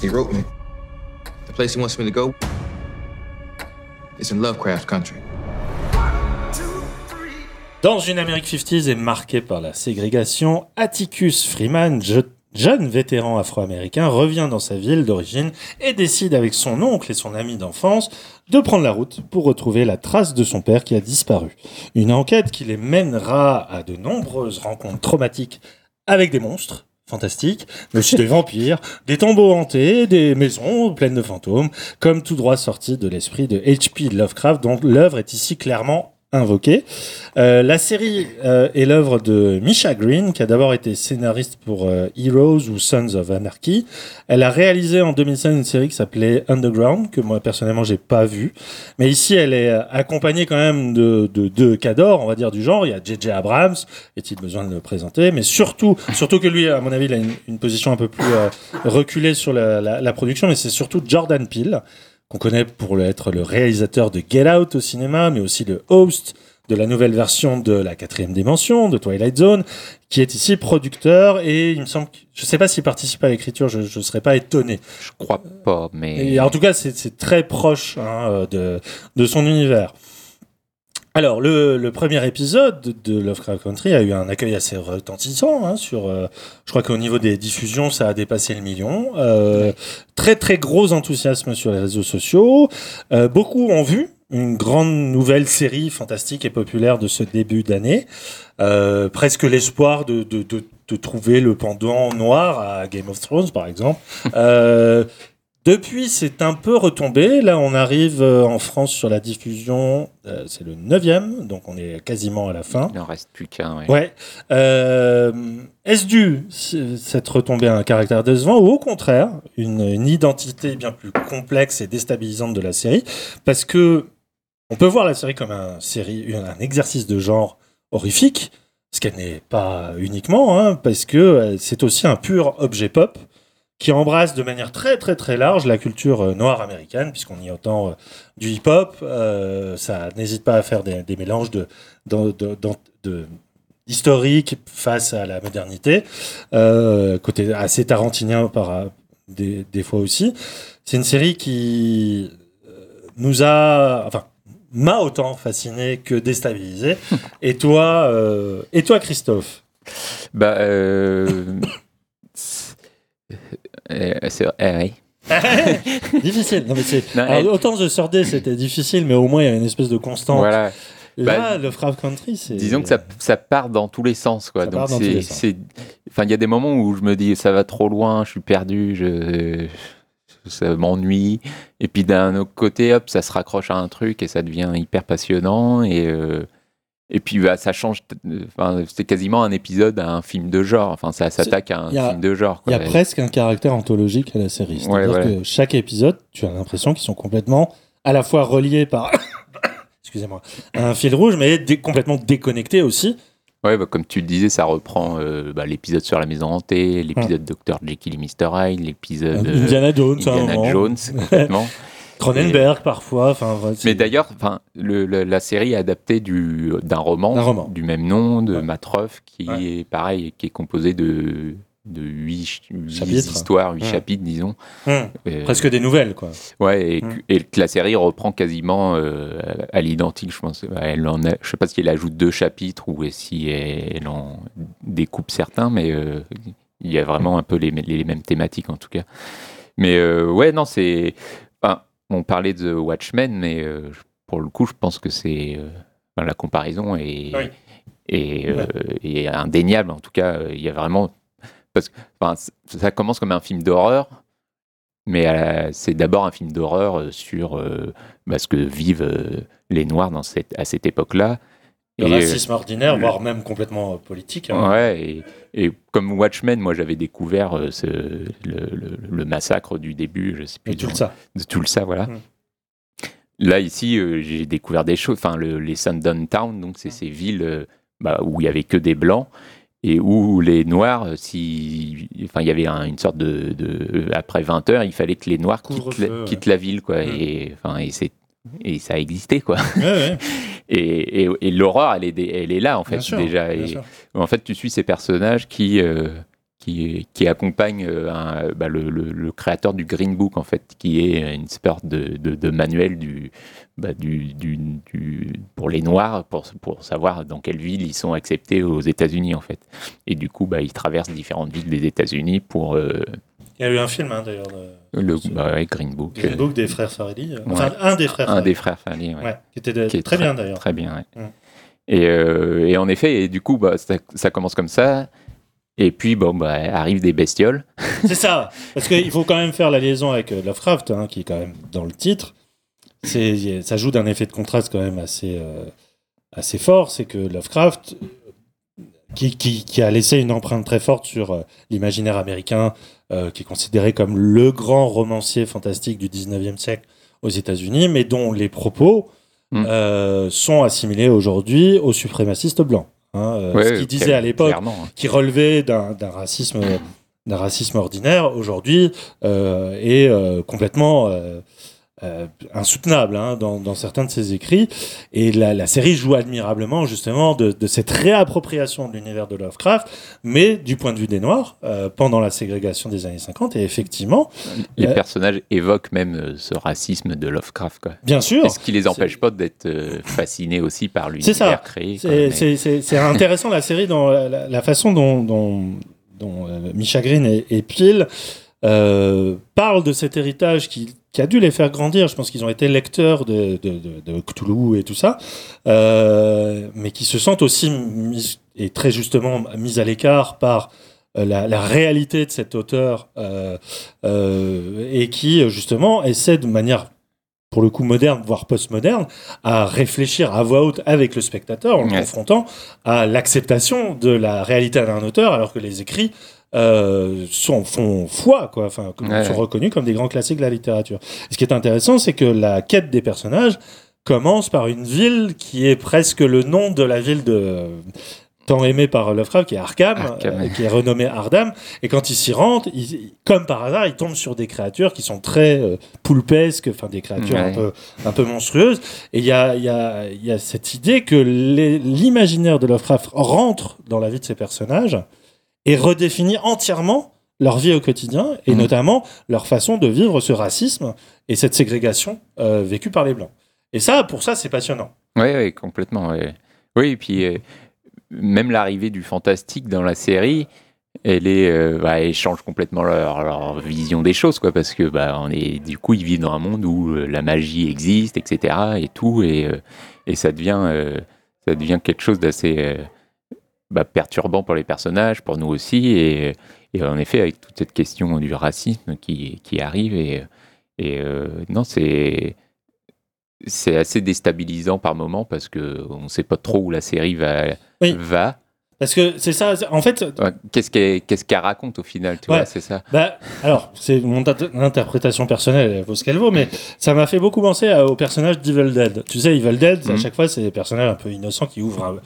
He wrote me. The place he wants me to go is in Lovecraft country. Dans une Amérique 50s et marquée par la ségrégation, Atticus Freeman, je- jeune vétéran afro-américain, revient dans sa ville d'origine et décide avec son oncle et son ami d'enfance de prendre la route pour retrouver la trace de son père qui a disparu. Une enquête qui les mènera à de nombreuses rencontres traumatiques avec des monstres fantastiques, mais aussi des <laughs> vampires, des tombeaux hantés, des maisons pleines de fantômes, comme tout droit sorti de l'esprit de H.P. Lovecraft, dont l'œuvre est ici clairement invoquée. Euh, la série euh, est l'œuvre de Misha Green, qui a d'abord été scénariste pour euh, Heroes ou Sons of Anarchy. Elle a réalisé en 2005 une série qui s'appelait Underground, que moi personnellement j'ai pas vue. Mais ici, elle est euh, accompagnée quand même de de deux cadors, on va dire du genre. Il y a J.J. Abrams, est-il besoin de le présenter? Mais surtout, surtout que lui, à mon avis, il a une, une position un peu plus euh, reculée sur la, la, la production. Mais c'est surtout Jordan Peele qu'on connaît pour être le réalisateur de Get Out au cinéma, mais aussi le host de la nouvelle version de la quatrième dimension de Twilight Zone, qui est ici producteur et il me semble, que, je sais pas s'il participe à l'écriture, je ne serais pas étonné. Je crois pas, mais Et en tout cas, c'est très proche hein, euh, de, de son univers. Alors, le, le premier épisode de Lovecraft Country a eu un accueil assez retentissant. hein, sur, euh, je crois qu'au niveau des diffusions, ça a dépassé le million. Euh, très, très gros enthousiasme sur les réseaux sociaux. Euh, beaucoup ont vu une grande nouvelle série fantastique et populaire de ce début d'année. Euh, presque l'espoir de, de, de, de trouver le pendant noir à Game of Thrones, par exemple. <laughs> Depuis, c'est un peu retombé. Là, on arrive euh, en France sur la diffusion. euh, c'est le neuvième, donc on est quasiment à la fin. Il n'en reste plus qu'un. Ouais. Ouais. Euh, Est-ce dû cette retombée à un caractère décevant ou au contraire une, une identité bien plus complexe et déstabilisante de la série? Parce que on peut voir la série comme un, série, un exercice de genre horrifique, ce qu'elle n'est pas uniquement, hein, parce que c'est aussi un pur objet pop qui embrasse de manière très très très large la culture euh, noire américaine, puisqu'on y entend euh, du hip-hop, euh, ça n'hésite pas à faire des, des mélanges de, de, de, de- de- historique face à la modernité, euh, côté assez tarantinien par des, des fois aussi. C'est une série qui nous a, enfin, m'a autant fasciné que déstabilisé. <laughs> et toi, euh, et toi, Christophe? Bah, c'est eh, oui. Difficile. Non, mais c'est, Non, alors, elle- autant The Third Day, c'était difficile, mais au moins il y a une espèce de constante. Voilà. Là, le Lovecraft Country, c'est. Disons que ça, ça part dans tous les sens, quoi. Ça Donc part dans tous c'est, les sens. c'est- enfin, il y a des moments où je me dis ça va trop loin, je suis perdu, je, ça m'ennuie. Et puis d'un autre côté, hop, ça se raccroche à un truc et ça devient hyper passionnant. Et euh, et puis bah, ça change. Enfin, c'est quasiment un épisode à un film de genre. Enfin, ça s'attaque à un a- film de genre. Il y a presque un caractère anthologique à la série. C'est-à-dire Ouais, ouais. que chaque épisode, tu as l'impression qu'ils sont complètement à la fois reliés par. <coughs> Excusez-moi. Un fil rouge, mais dé- complètement déconnectés aussi. Ouais, bah, comme tu le disais, ça reprend euh, bah, l'épisode sur la maison hantée, l'épisode Dr. Jekyll et Mr. Hyde, l'épisode euh, Indiana Jones, Indiana. Jones, complètement. <laughs> Cronenberg, parfois. Ouais, Mais d'ailleurs, la série est adaptée du, d'un roman, du même nom de Ouais. Qui Ouais. est pareil, qui est composé de de huit, huit histoires, huit chapitres, disons. Hum, Euh, presque des nouvelles, quoi. Ouais, et, que la série reprend quasiment euh, à l'identique, je pense. Elle en a, je sais pas si elle ajoute deux chapitres ou si elle en découpe certains, mais euh, il y a vraiment un peu les, les mêmes thématiques en tout cas. Mais ouais, non, c'est. Enfin, on parlait de Watchmen, mais euh, pour le coup, je pense que c'est. euh, enfin, la comparaison est, Oui. est, euh, est indéniable. En tout cas, il y a vraiment. Parce que enfin, c- ça commence comme un film d'horreur, mais c'est d'abord un film d'horreur sur bah, ce que vivent les Noirs dans cette, à cette époque-là. Le Et, euh, racisme ordinaire, le- voire même complètement euh, politique. hein. Ouais, et, et comme Watchmen, moi j'avais découvert euh, ce, le, le- le massacre du début, je sais plus. Et tout ça. de Tulsa, voilà. Mm. Là, ici, euh, j'ai découvert des choses. Enfin, le- les Sundown Town, donc c'est ces villes euh, bah, où il y avait que des blancs et où les noirs, si, enfin, il y avait un- une sorte de, de- après 20 heures, il fallait que les noirs quittent, la, ouais. quittent la ville, quoi. Mm. Et enfin, et c'est et ça a existé, quoi. Ouais, ouais, <laughs> Et, et- et l'horreur, elle est, elle est là, en fait, sûr, déjà. Et, en fait, tu suis ces personnages qui, euh, qui, qui accompagnent euh, un- bah, le, le- le créateur du Green Book, en fait, qui est une sorte de, de- de manuel du, bah, du, du- du- pour les Noirs, pour, pour savoir dans quelle ville ils sont acceptés aux États-Unis, en fait. Et du coup, bah, ils traversent différentes villes des États-Unis pour euh, Il y a eu un film, hein, d'ailleurs, de le bah, ouais, Green Book. Green Book des frères Farelli. euh, Ouais. Enfin, un des frères un Farelli. des frères Farley, ouais. Qui était de- qui est très, bien, d'ailleurs. Très bien, ouais. Mm. Et, euh, et en effet, et du coup, bah, ça, ça commence comme ça. Et puis, bon, bah, arrivent des bestioles. <laughs> C'est ça. Parce qu'il faut quand même faire la liaison avec euh, Lovecraft, hein, qui est quand même dans le titre. Ça joue d'un effet de contraste quand même assez, euh, assez fort. C'est que Lovecraft, qui, qui, qui a laissé une empreinte très forte sur euh, l'imaginaire américain, euh, qui est considéré comme le grand romancier fantastique du 19e siècle aux États-Unis, mais dont les propos Mm. euh, sont assimilés aujourd'hui aux suprémacistes blancs. hein, Ouais, ce qu'il disait à l'époque hein. qui relevait d'un racisme d'un racisme ordinaire aujourd'hui est complètement euh, insoutenable hein, dans, dans certains de ses écrits. Et la, la série joue admirablement justement de, de cette réappropriation de l'univers de Lovecraft, mais du point de vue des Noirs, euh, pendant la ségrégation des années 50. Et effectivement, Les Euh, personnages évoquent même ce racisme de Lovecraft. Quoi. bien sûr, ce qui les empêche pas d'être fascinés aussi par l'univers créé. C'est- mais- intéressant la série dans la, façon dont, dont, dont Misha Green et, et Peel euh, parlent de cet héritage qui, qui a dû les faire grandir. Je pense qu'ils ont été lecteurs de, de, de, de Cthulhu et tout ça, euh, mais qui se sentent aussi mis, et très justement mis à l'écart par euh, la, la réalité de cet auteur et qui justement essaie de manière pour le coup moderne, voire postmoderne, à réfléchir à voix haute avec le spectateur en le Ouais. confrontant à l'acceptation de la réalité d'un auteur, alors que les écrits euh, sont, font foi, quoi, enfin, Ouais, sont ouais. reconnus comme des grands classiques de la littérature. Ce qui est intéressant, c'est que la quête des personnages commence par une ville qui est presque le nom de la ville de tant aimée par Lovecraft, qui est Arkham, Arkham, euh, qui est renommée Ardham. Et quand il s'y rentre, il- comme par hasard, il tombe sur des créatures qui sont très euh, poulpesques, enfin des créatures un peu un peu monstrueuses. Et il y a, y, a, y a cette idée que l'imaginaire de Lovecraft rentre dans la vie de ces personnages et redéfinit entièrement leur vie au quotidien, et Mhm. notamment leur façon de vivre ce racisme et cette ségrégation euh, vécue par les Blancs. Et ça, pour ça, c'est passionnant. Oui, oui, complètement. Oui, et puis euh, même l'arrivée du fantastique dans la série, elle est, euh, bah, elle change complètement leur, leur vision des choses, quoi, parce que bah, on est, du coup, ils vivent dans un monde où la magie existe, etc., et tout, et, et ça devient, ça devient quelque chose d'assez bah, perturbant pour les personnages, pour nous aussi, et, et en effet, avec toute cette question du racisme qui, qui arrive, et, et euh, non, c'est c'est assez déstabilisant par moment parce que on ne sait pas trop où la série va. Oui. va. Parce que c'est ça, en fait, Qu'est-ce qu'elle raconte au final, tu Ouais. vois, c'est ça. Bah, alors, c'est mon int- interprétation personnelle, elle vaut ce qu'elle vaut, mais ça m'a fait beaucoup penser à- au personnage d'Evil Dead. Tu sais, Evil Dead, à Mhm. chaque fois, c'est des personnages un peu innocents qui ouvrent un,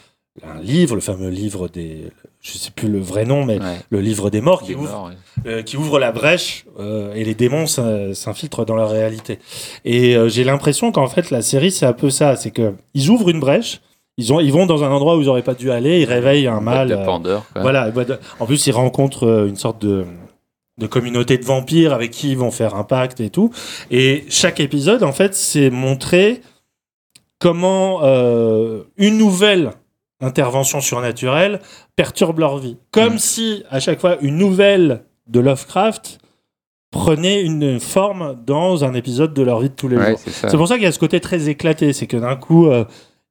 un livre, le fameux livre des. Je sais plus le vrai nom, mais Ouais. le livre des morts qui Des ouvre, morts, ouais. euh, qui ouvre la brèche euh, et les démons s'in- s'infiltrent dans leur réalité. Et euh, j'ai l'impression qu'en fait, la série, c'est un peu ça c'est que ils ouvrent une brèche, ils, ont, ils vont dans un endroit où ils auraient pas dû aller, ils réveillent un Pandore. quoi. voilà. En plus, ils rencontrent une sorte de, de communauté de vampires avec qui ils vont faire un pacte et tout. Et chaque épisode, en fait, c'est montrer comment une nouvelle intervention surnaturelle perturbe leur vie. Comme Mm. si, à chaque fois, une nouvelle de Lovecraft prenait une forme dans un épisode de leur vie de tous les Ouais, jours. C'est pour ça qu'il y a ce côté très éclaté, c'est que d'un coup, euh,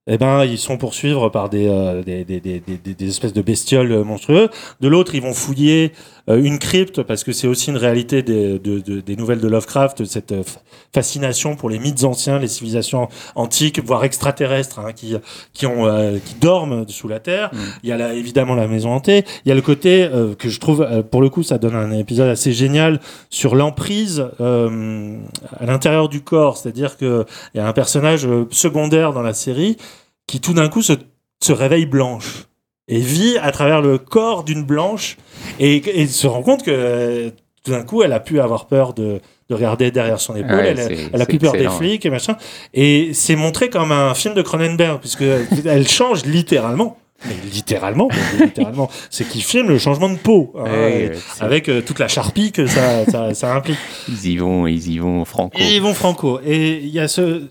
eh ben, ils sont poursuivre par des, euh, des, des, des, des- espèces de bestioles euh, monstrueuses. De l'autre, ils vont fouiller euh, une crypte parce que c'est aussi une réalité des, de, de- des nouvelles de Lovecraft, cette euh, fascination pour les mythes anciens, les civilisations antiques, voire extraterrestres, hein, qui, qui, ont, euh, qui dorment sous la terre. Mm. Il y a là, évidemment la maison hantée. Il y a le côté euh, que je trouve, euh, pour le coup, ça donne un épisode assez génial sur l'emprise euh, à l'intérieur du corps. C'est-à-dire qu'il y a un personnage secondaire dans la série qui tout d'un coup se, se réveille blanche et vit à travers le corps d'une blanche et, et se rend compte que euh, tout d'un coup elle a pu avoir peur de, de regarder derrière son épaule, Ouais, elle, a plus peur des flics et machin. Et c'est montré comme un film de Cronenberg puisque <laughs> elle change littéralement. Mais littéralement, mais littéralement, <laughs> c'est qu'il filme le changement de peau hein, Ouais, avec euh, toute la charpie que ça, ça, ça implique. Ils y vont, ils y vont franco. Et ils vont franco. Et il y a ce,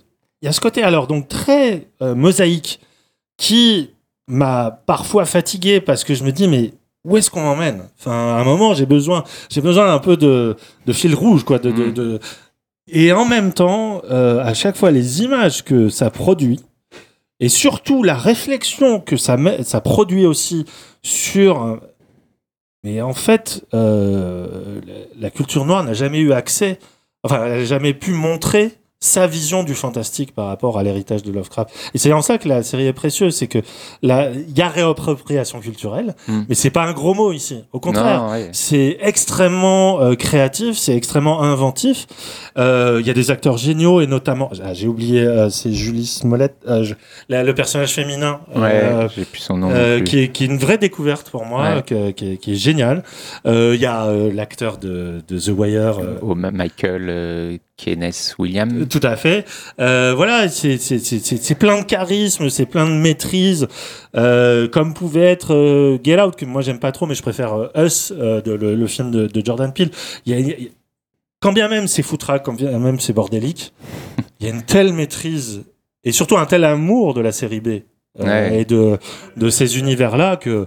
il y a ce côté alors donc très euh, mosaïque qui m'a parfois fatigué parce que je me dis mais où est-ce qu'on m'emmène? Enfin, à un moment j'ai besoin, j'ai besoin un peu de, de fil rouge quoi. De, de- Mm. de- Et en même temps, euh, à chaque fois les images que ça produit et surtout la réflexion que ça met, ça produit aussi sur mais en fait, euh, la- la culture noire n'a jamais eu accès, enfin, elle n'a jamais pu montrer sa vision du fantastique par rapport à l'héritage de Lovecraft. Et c'est en ça que la série est précieuse, c'est que là, il y a réappropriation culturelle, Mm. mais c'est pas un gros mot ici. Au contraire, c'est extrêmement euh, créatif, c'est extrêmement inventif. Euh, Il y a des acteurs géniaux et notamment, ah, j'ai oublié, euh, c'est Julie Smollett, je- la- le personnage féminin. Ouais, j'ai plus son nom. plus. qui, est, qui est une vraie découverte pour moi, Ouais. que- qui, est, qui est génial. Euh, Il y a l'acteur de, de The Wire, Ma- Michael Kenneth Williams. Tout à fait. Euh, voilà, c'est plein de charisme, c'est plein de maîtrise, euh, comme pouvait être euh, Get Out, que moi j'aime pas trop, mais je préfère euh, Us, de, le, le film de, de Jordan Peele. Il y a- il y a- quand bien même c'est foutraque, quand bien même c'est bordélique, <laughs> il y a une telle maîtrise et surtout un tel amour de la série B Ouais. et de, de ces univers-là que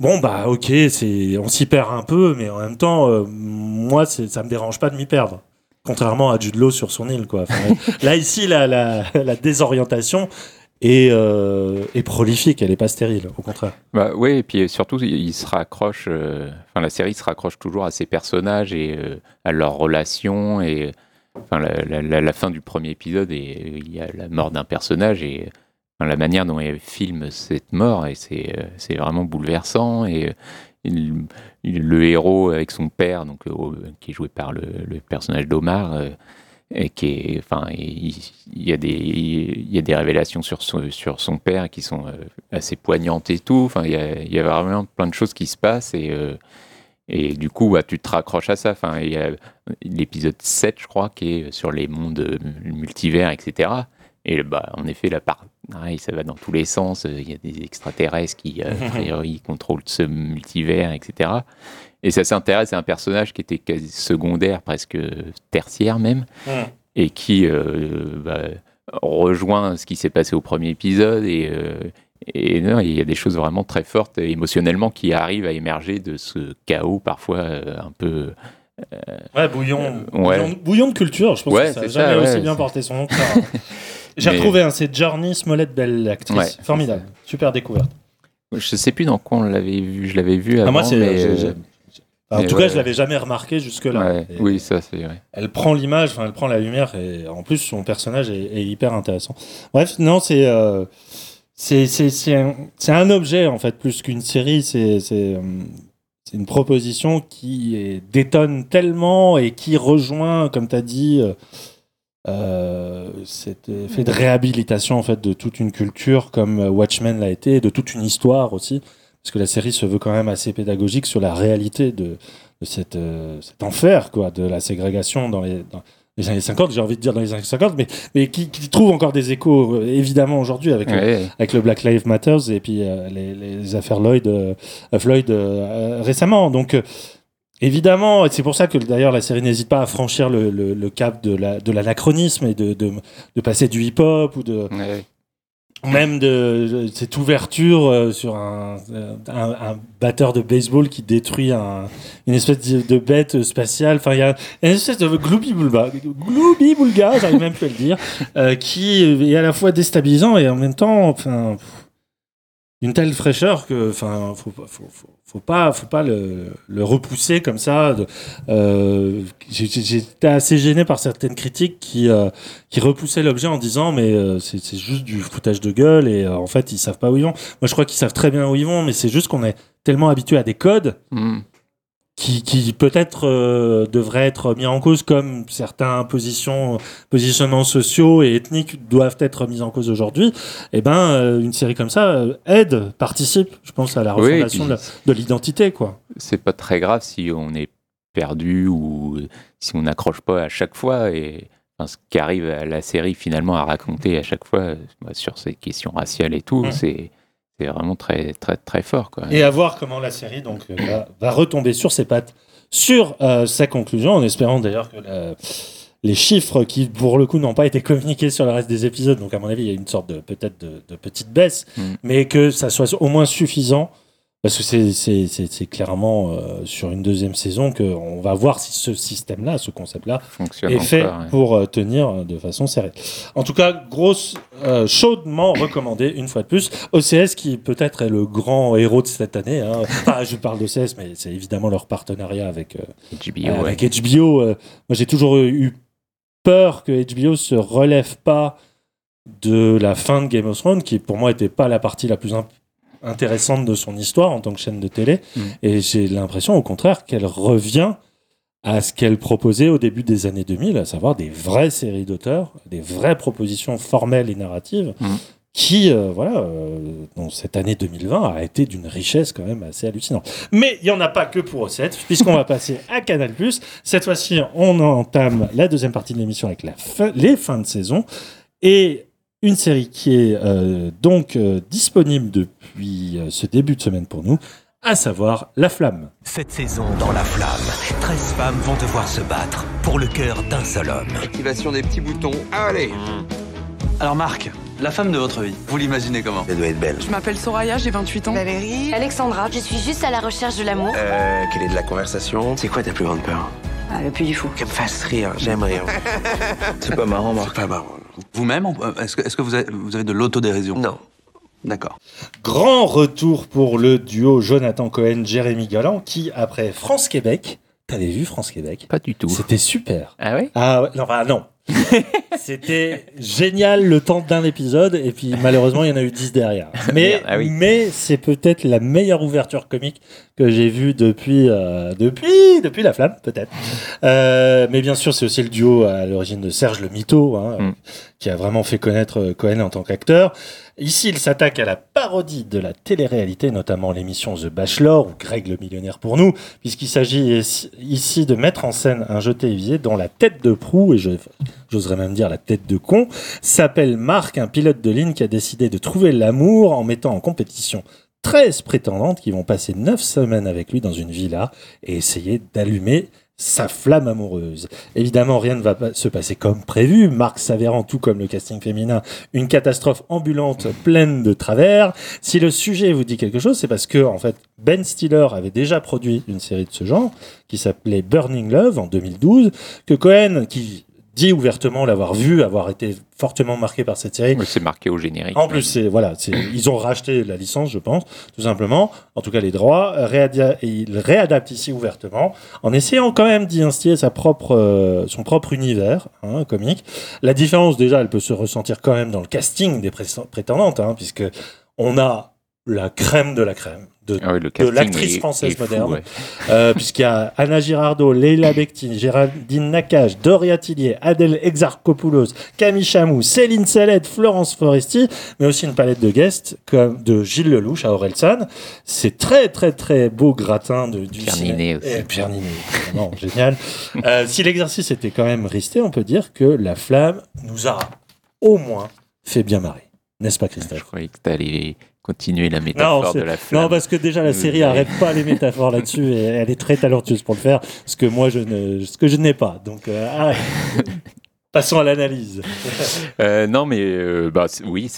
bon bah ok, c'est on s'y perd un peu, mais en même temps, euh, moi ça me dérange pas de m'y perdre. Contrairement à Jude sur son île, quoi. <laughs> Là, ici, la, désorientation est, euh, est prolifique, elle est pas stérile, au contraire. Bah, oui, et puis surtout, il il se raccroche, euh, la série se raccroche toujours à ses personnages et euh, à leurs relations. Et enfin, la, fin du premier épisode, et il y a la mort d'un personnage et la manière dont elle filme cette mort, et c'est euh, vraiment bouleversant. Et euh, il- il- le héros avec son père, donc, euh, qui est joué par le, personnage d'Omar, euh, et qui est, enfin, il, y a des, il y a des révélations sur son, sur son père qui sont euh, assez poignantes et tout. Enfin, il y a, y a vraiment plein de choses qui se passent et, et du coup, bah, tu te raccroches à ça. Enfin, il y a l'épisode 7, je crois, qui est sur les mondes multivers, etc. Et bah, en effet, la pareil, ça va dans tous les sens. Il y a des extraterrestres qui, euh, <laughs> a priori, contrôlent ce multivers, etc. Et ça s'intéresse à un personnage qui était quasi secondaire, presque tertiaire même, et qui euh, bah, rejoint ce qui s'est passé au premier épisode. Et, euh, et non, il y a des choses vraiment très fortes euh, émotionnellement qui arrivent à émerger de ce chaos parfois euh, un peu. Ouais, bouillon, ouais. bouillon, bouillon de culture, je pense Ouais, que ça a c'est ça, jamais aussi bien porté son nom ça. <laughs> J'ai Mais- retrouvé, hein, c'est Journey Smollett, belle actrice. Ouais. Formidable, super découverte. Je sais plus dans quoi on l'avait vu. Je l'avais vu avant. Ah, moi, c'est. euh, En tout ouais. cas, je l'avais jamais remarqué jusque-là. ouais, oui, ça c'est vrai. Elle prend l'image, elle prend la lumière, et en plus, son personnage est, est hyper intéressant. Bref, non, c'est. euh, c'est un, un objet, en fait, plus qu'une série. Euh, c'est une proposition qui est- détonne tellement et qui rejoint, comme tu as dit, euh, euh, cet effet de réhabilitation en fait de toute une culture comme euh, Watchmen l'a été, de toute une histoire aussi, parce que la série se veut quand même assez pédagogique sur la réalité de, de cette, euh, cet enfer quoi, de la ségrégation dans les, dans les années 50, j'ai envie de dire dans les années 50, mais, mais qui, qui trouve encore des échos euh, évidemment aujourd'hui avec, euh, Ouais. avec le Black Lives Matter et puis euh, les, les affaires Lloyd, euh, euh, Floyd euh, euh, récemment. Donc euh, évidemment, et c'est pour ça que d'ailleurs la série n'hésite pas à franchir le, le- le cap de la- de l'anachronisme et de, de, de passer du hip-hop ou de Ouais. même de, de cette ouverture euh, sur un, euh, un, un batteur de baseball qui détruit un, une espèce de, bête spatiale. Enfin, il y a une espèce de gloubi-boulga, gloubi-boulga, j'arrive même plus à le dire, euh, qui est à la fois déstabilisant et en même temps, enfin, pff, d'une telle fraîcheur que, enfin, faut, faut, faut, pas, faut pas le, repousser comme ça. euh, J'étais assez gêné par certaines critiques qui, euh, qui repoussaient l'objet en disant mais euh, c'est juste du foutage de gueule et en fait ils savent pas où ils vont. Moi je crois qu'ils savent très bien où ils vont, mais c'est juste qu'on est tellement habitué à des codes Mm. Qui, qui peut-être euh, devraient être mis en cause comme certains positions, positionnements sociaux et ethniques doivent être mis en cause aujourd'hui. Et ben euh, une série comme ça euh, aide, participe, je pense à la refondation de l'identité quoi. c'est pas très grave si on est perdu ou si on n'accroche pas à chaque fois. Et enfin, ce qu'arrive à la série finalement à raconter à chaque fois euh, sur ces questions raciales et tout, c'est c'est vraiment très très très fort. Quoi. Et à voir comment la série donc euh, va, va retomber sur ses pattes sur euh, sa conclusion, en espérant d'ailleurs que la- les chiffres qui pour le coup n'ont pas été communiqués sur le reste des épisodes, donc à mon avis il y a une sorte de peut-être de, de petite baisse, Mm. mais que ça soit au moins suffisant. Parce que c'est- clairement euh, sur une deuxième saison qu'on va voir si ce système-là, ce concept-là, est fait encore, ouais. pour euh, tenir de façon sérieuse. En tout cas, grosse, euh, chaudement recommandé une fois de plus. OCS qui peut-être est le grand héros de cette année. Hein. <laughs> Enfin, je parle d'OCS, mais c'est évidemment leur partenariat avec, euh, HBO, ouais. avec HBO. euh, moi, j'ai toujours eu peur que HBO se relève pas de la fin de Game of Thrones, qui pour moi était pas la partie la plus imp- intéressante de son histoire en tant que chaîne de télé. Mm. Et j'ai l'impression, au contraire, qu'elle revient à ce qu'elle proposait au début des années 2000, à savoir des vraies séries d'auteurs, des vraies propositions formelles et narratives, Mm. qui, euh, voilà, euh, dans cette année 2020 a été d'une richesse quand même assez hallucinante. Mais il n'y en a pas que pour O7, puisqu'on va passer à Canal+. Cette fois-ci, on entame la deuxième partie de l'émission avec la fin- les fins de saison. Et une série qui est euh, donc euh, disponible depuis euh, ce début de semaine pour nous, à savoir La Flamme. Cette saison, dans la flamme, 13 femmes vont devoir se battre pour le cœur d'un seul homme. Activation des petits boutons. Allez Alors Marc, la femme de votre vie, vous l'imaginez comment? Elle doit être belle. Je m'appelle Soraya, j'ai 28 ans. Valérie. Alexandra, je suis juste à la recherche de l'amour. Euh, quelle est de la conversation? C'est quoi ta plus grande peur? Ah, le plus du fou. Qu'elle me fasse rire, j'aime rire. <laughs> C'est pas marrant, C'est Marc. pas marrant. Vous-même, est-ce que, vous, avez, vous avez de l'autodérision Non. D'accord. Grand retour pour le duo Jonathan Cohen-Jérémy Galland, qui, après France-Québec, t'avais vu France-Québec Pas du tout. C'était super. Ah ouais? Ah ouais, non, enfin, non. <laughs> C'était génial le temps d'un épisode, et puis malheureusement, il y en a eu 10 derrière. <laughs> Mais, ah oui. mais c'est peut-être la meilleure ouverture comique que j'ai vue depuis, euh, depuis, depuis La Flamme, peut-être. Euh, mais bien sûr, c'est aussi le duo à l'origine de Serge le Mito, hein, Mm. qui a vraiment fait connaître euh, Cohen en tant qu'acteur. Ici, il s'attaque à la parodie de la télé-réalité, notamment l'émission The Bachelor ou Greg le millionnaire pour nous, puisqu'il s'agit ici- de mettre en scène un jeu télévisé dont la tête de proue, et j'oserais même dire la tête de con, s'appelle Marc, un pilote de ligne qui a décidé de trouver l'amour en mettant en compétition 13 prétendantes qui vont passer 9 semaines avec lui dans une villa et essayer d'allumer sa flamme amoureuse. Évidemment, rien ne va se passer comme prévu. Marc s'avérant, tout comme le casting féminin, une catastrophe ambulante pleine de travers. Si le sujet vous dit quelque chose, c'est parce que, en fait, Ben Stiller avait déjà produit une série de ce genre, qui s'appelait Burning Love en 2012, que Cohen, qui dit ouvertement l'avoir vu, avoir été fortement marqué par cette série, C'est marqué au générique. en plus, c'est voilà, ils ont racheté la licence, je pense, tout simplement. En tout cas, les droits. et ils réadaptent ici ouvertement, en essayant quand même d'y instiller sa propre, euh, son propre univers hein, comique. La différence, déjà, elle peut se ressentir quand même dans le casting des pré- prétendantes, hein, puisque on a la crème de la crème de Ah l'actrice française est moderne. ouais. euh, puisqu'il y a Anna Girardot, Leila Bekti, Géraldine Nakache, Doria Tillier, Adèle Exarchopoulos, Camille Chamou, Céline Salette, Florence Foresti, mais aussi une palette de guests comme de Gilles Lelouch à Orelsan. C'est très très très beau gratin de, du Pierre Ninet aussi. Pierre Ninet, vraiment génial. Euh, si l'exercice était quand même resté, on peut dire que la flamme nous a au moins fait bien marrer. N'est-ce pas Je Christophe croyais que t'allais continuer la métaphore c'est- de la flamme. non, parce que déjà la série <laughs> arrête pas les métaphores là-dessus et elle est très talentueuse pour le faire, ce que moi je ne, ce que je n'ai pas. Donc euh, ah, <laughs> passons à l'analyse. Euh, non, mais euh, bah, oui,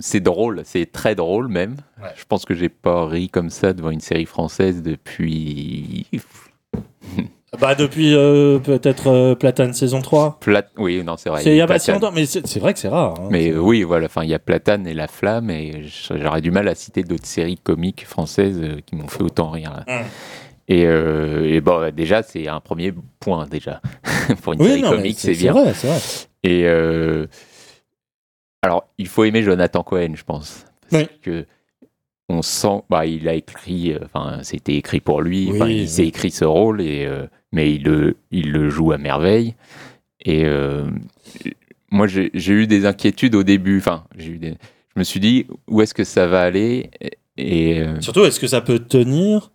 c'est drôle, c'est très drôle même. Ouais. Je pense que j'ai pas ri comme ça devant une série française depuis. Bah depuis euh, peut-être euh, Platane saison 3. Plat... Oui, non, c'est vrai. C'est il y a pas si longtemps, mais c'est c'est vrai que c'est rare. hein. Mais oui, voilà, enfin, il y a Platane et La Flamme, et j'aurais du mal à citer d'autres séries comiques françaises euh, qui m'ont fait autant rire. Mm. Et, euh, et bon, déjà, c'est un premier point, déjà. <laughs> Pour une oui, série non, comique, c'est bien. vrai, c'est vrai. Et euh, alors, il faut aimer Jonathan Cohen, je pense. Parce Oui. que on sent, bah, il a écrit, enfin, c'était écrit pour lui, Oui, il s'est écrit ce rôle, et, euh, mais il le, il le joue à merveille. Et euh, moi, j'ai eu des inquiétudes au début, enfin, j'ai eu des, je me suis dit, où est-ce que ça va aller? Et euh, Surtout, est-ce que ça peut tenir?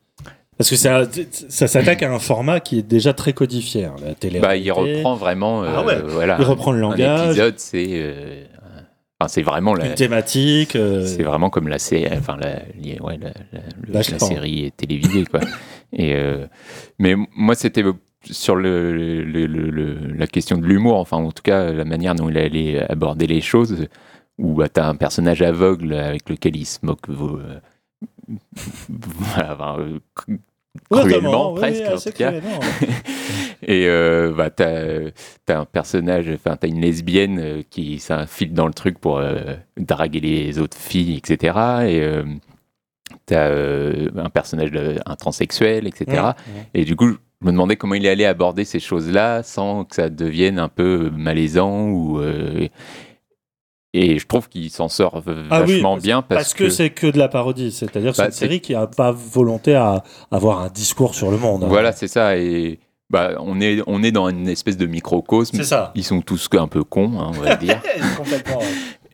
Parce que ça, ça s'attaque à un format qui est déjà très codifié. hein, la télé. bah, il reprend vraiment, euh, Ah ouais, voilà, Il reprend le langage, épisode, c'est, euh, enfin, c'est vraiment la, une thématique. euh, C'est vraiment comme la, enfin, la, ouais, la, série télévisée. Quoi. <laughs> Et, euh, mais moi, c'était sur le, le- le- le- la question de l'humour, enfin, en tout cas, la manière dont il allait aborder les choses, où bah, tu as un personnage aveugle avec lequel il se moque euh, <laughs> voilà, cruellement, oui, presque, en tout cas. <laughs> Et euh, bah, t'as as un personnage, enfin, t'as une lesbienne euh, qui s'infile dans le truc pour euh, draguer les autres filles, etc. Et euh, t'as un personnage, de, un transsexuel, etc. Ouais, ouais. Et du coup, je me demandais comment il allait aborder ces choses-là sans que ça devienne un peu malaisant ou. Et je trouve qu'il s'en sort Ah vachement bien parce, Parce que, c'est que de la parodie, c'est-à-dire que c'est Bah, une série qui n'a pas volonté à avoir un discours sur le monde. Voilà, c'est ça. Et bah, on, est, on est dans une espèce de microcosme. C'est ça. Ils sont tous un peu cons, hein, on va dire. <laughs> Complètement. ouais.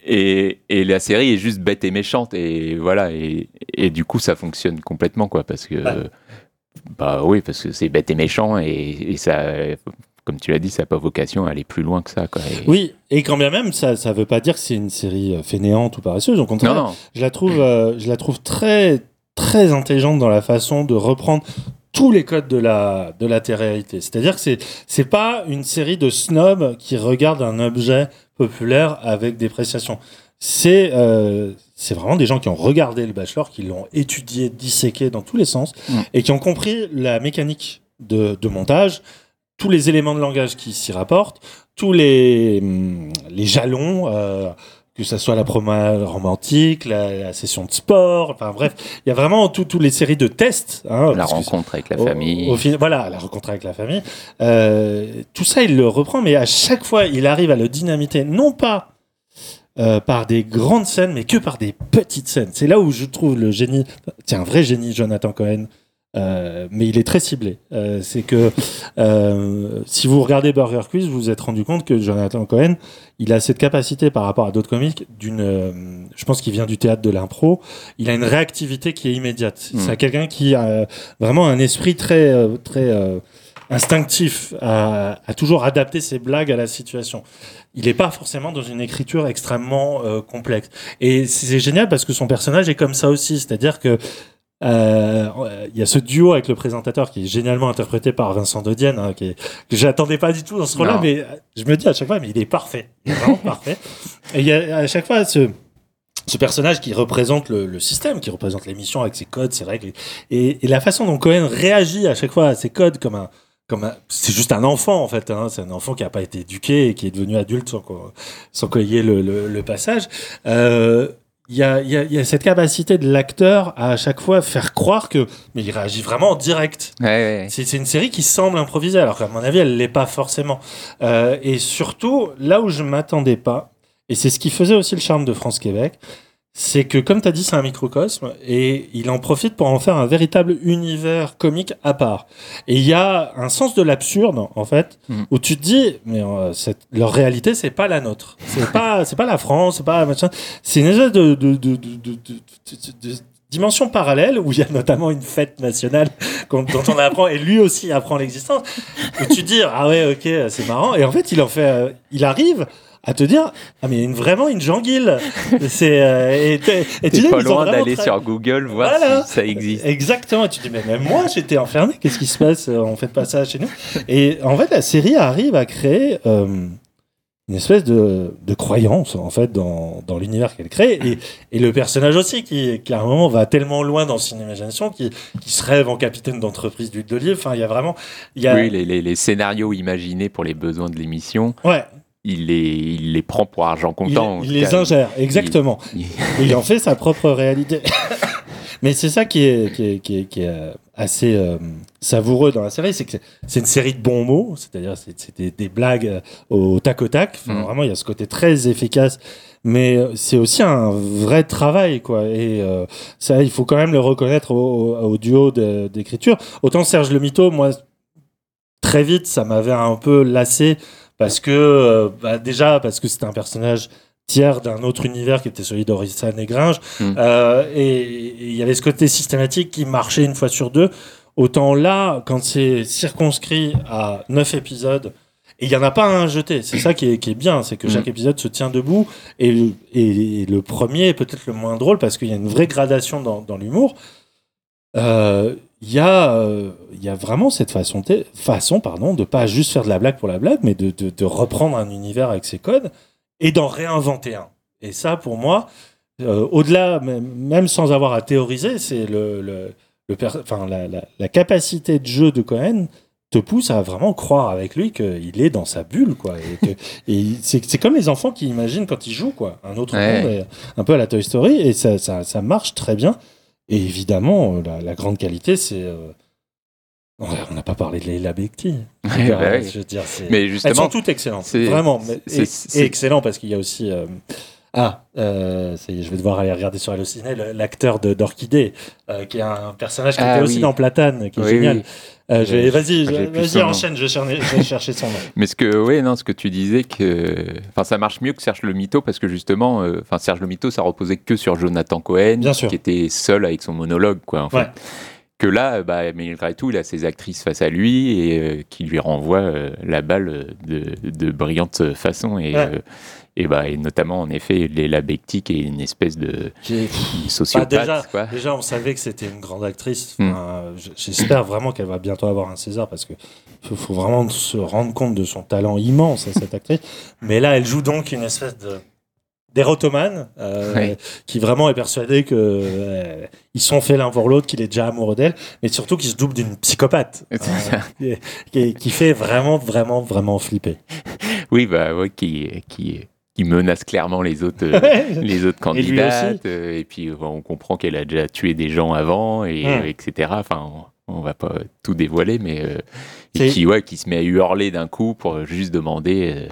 Et, et la série est juste bête et méchante et voilà et, et du coup ça fonctionne complètement quoi parce que Ouais. bah oui parce que c'est bête et méchant et, et ça comme tu l'as dit ça n'a pas vocation à aller plus loin que ça quoi. Et- Oui, et quand bien même, ça ça veut pas dire que c'est une série euh, fainéante ou paresseuse. Au contraire, non non je la trouve, euh, je la trouve très, très intelligente dans la façon de reprendre tous les codes de la, de la télé-réalité. C'est-à-dire que c'est, c'est pas une série de snobs qui regardent un objet populaire avec dépréciation. C'est, euh, c'est vraiment des gens qui ont regardé le Bachelor, qui l'ont étudié, disséqué dans tous les sens, Mm. et qui ont compris la mécanique de, de montage, tous les éléments de langage qui s'y rapportent, tous les, hum, les jalons, euh, que ça soit la promenade romantique, la, la session de sport, enfin bref, il y a vraiment tout- toutes les séries de tests. hein, la rencontre avec la au- famille au voilà, la rencontre avec la famille. Euh, tout ça, il le reprend, mais à chaque fois, il arrive à le dynamiter, non pas euh, par des grandes scènes, mais que par des petites scènes. C'est là où je trouve le génie. C'est un vrai génie, Jonathan Cohen. Euh, mais il est très ciblé. Euh, c'est que euh, si vous regardez Burger Quiz, vous vous êtes rendu compte que Jonathan Cohen, il a cette capacité par rapport à d'autres comiques d'une, euh, je pense qu'il vient du théâtre de l'impro. Il a une réactivité qui est immédiate. Mm. C'est quelqu'un qui a vraiment un esprit très, euh, très euh, instinctif à, à toujours adapter ses blagues à la situation. Il n'est pas forcément dans une écriture extrêmement euh, complexe. Et c'est génial parce que son personnage est comme ça aussi. C'est-à-dire que euh, il y a ce duo avec le présentateur qui est génialement interprété par Vincent de Dienne, hein, qui est, que j'attendais pas du tout dans ce rôle-là, mais euh, je me dis à chaque fois, mais il est parfait. Il est vraiment <laughs> parfait. Et il y a à chaque fois ce, ce personnage qui représente le, le système, qui représente l'émission avec ses codes, ses règles, et, et la façon dont Cohen réagit à chaque fois à ses codes comme un, comme un, c'est juste un enfant en fait, hein, c'est un enfant qui n'a pas été éduqué et qui est devenu adulte sans qu'on, sans qu'il y ait le, le, le passage. Euh, il y a, y, a, y a cette capacité de l'acteur à, à chaque fois faire croire que, mais il réagit vraiment en direct. Ouais, ouais. C'est c'est une série qui semble improvisée, alors qu'à mon avis, elle l'est pas forcément. Euh, et surtout, là où je m'attendais pas, et c'est ce qui faisait aussi le charme de France-Québec, c'est que, comme tu as dit, c'est un microcosme, et il en profite pour en faire un véritable univers comique à part. Et il y a un sens de l'absurde, en fait, Mm. où tu te dis, mais euh, cette- leur réalité, c'est pas la nôtre. C'est pas, c'est pas la France, c'est pas machin. C'est une espèce de dimension parallèle où il y a notamment une fête nationale <laughs> dont on apprend et lui aussi apprend l'existence où tu dis ah ouais ok c'est marrant et en fait il en fait euh, il arrive à te dire ah mais une- vraiment une janguille c'est euh, et, et tu dis, pas loin d'aller sur Google voir Voilà. si ça existe. Exactement. Et tu dis, mais même moi, j'étais enfermé. Qu'est-ce qui se passe? On fait pas ça chez nous. Et en fait, la série arrive à créer euh, une espèce de, de croyance, en fait, dans, dans l'univers qu'elle crée. Et, et le personnage aussi, qui, qui à un moment va tellement loin dans son imagination, qui, qui se rêve en capitaine d'entreprise d'huile d'olive. Enfin, il y a vraiment. Il y a, Oui, les, les- les scénarios imaginés pour les besoins de l'émission, ouais, il les, il les prend pour argent comptant. il les ingère, exactement. Il- Et il en fait sa propre réalité. <laughs> Mais c'est ça qui est, qui est, qui est, qui est, euh, assez euh, savoureux dans la série, c'est que c'est- une série de bons mots, c'est-à-dire c'est c'est des, des blagues euh, au tac au tac. Enfin, Mm. Vraiment, il y a ce côté très efficace, mais c'est aussi un vrai travail, quoi. Et euh, ça, il faut quand même le reconnaître au, au- au duo d'écriture. Autant Serge Le Mito, moi, très vite, ça m'avait un peu lassé parce que euh, bah, déjà parce que c'était un personnage tiers d'un autre univers qui était celui d'Orissa Negringe. Mm. Euh, et il y avait ce côté systématique qui marchait une fois sur deux. Autant là quand c'est circonscrit à neuf épisodes et il y en a pas un à jeter. C'est ça qui est, qui est bien c'est que Mm. chaque épisode se tient debout. Et, et, et le premier est peut-être le moins drôle parce qu'il y a une vraie gradation dans, dans l'humour. Euh, il y a euh, y a vraiment cette façon de, façon pardon de pas juste faire de la blague pour la blague mais de, de, de reprendre un univers avec ses codes et d'en réinventer un. Et ça pour moi euh, au-delà même, sans avoir à théoriser c'est le, le, enfin la, la, la capacité de jeu de Cohen te pousse à vraiment croire avec lui qu'il est dans sa bulle quoi et, <laughs> et c'est comme les enfants qui imaginent quand ils jouent quoi. Un autre Ouais. monde un peu à la Toy Story et ça, ça, ça marche très bien. Et évidemment euh, la, la grande qualité c'est euh, on n'a pas parlé de Leila Bekti Ouais, bah je veux dire elles sont toutes excellentes c'est- vraiment mais- c'est- et, excellent parce qu'il y a aussi euh, ah, euh, je vais devoir aller regarder sur Allociné l'acteur de d'Orchidée, euh, qui est un personnage qui Ah était aussi oui. dans Platane, qui est Oui, génial. oui. Euh, Vas-y, vas-y, enchaîne, je vais, chercher, je vais chercher son nom. <laughs> Mais ce que, ouais, non, ce que tu disais que, enfin, ça marche mieux que Serge Le Mito parce que justement, enfin, Serge Le Mito, ça reposait que sur Jonathan Cohen, Bien sûr. qui était seul avec son monologue, quoi, en fait. Que là, bah, malgré tout, il a ses actrices face à lui et euh, qui lui renvoient euh, la balle de, de brillante façon et, Ouais. euh, et bah, et notamment en effet, Léla Becti qui est une espèce de Qui est- sociopathe, Bah, déjà, quoi. déjà, on savait que c'était une grande actrice. Mm. Enfin, J'espère vraiment qu'elle va bientôt avoir un César parce que faut, faut vraiment se rendre compte de son talent immense à cette actrice. Mais là, elle joue donc une espèce de d'érotomane euh, Ouais. qui vraiment est persuadé que euh, ils sont faits l'un pour l'autre, qu'il est déjà amoureux d'elle, mais surtout qu'il se double d'une psychopathe euh, qui, qui- qui fait vraiment, vraiment, vraiment flipper. <laughs> Oui, bah, ouais, qui, qui, qui menace clairement les autres, <laughs> euh, les autres candidates. euh, Et, puis, euh, on comprend qu'elle a déjà tué des gens avant, et, Hmm. etc. Enfin, on, on va pas tout dévoiler, mais euh, et qui, ouais, qui se met à hurler d'un coup pour juste demander euh,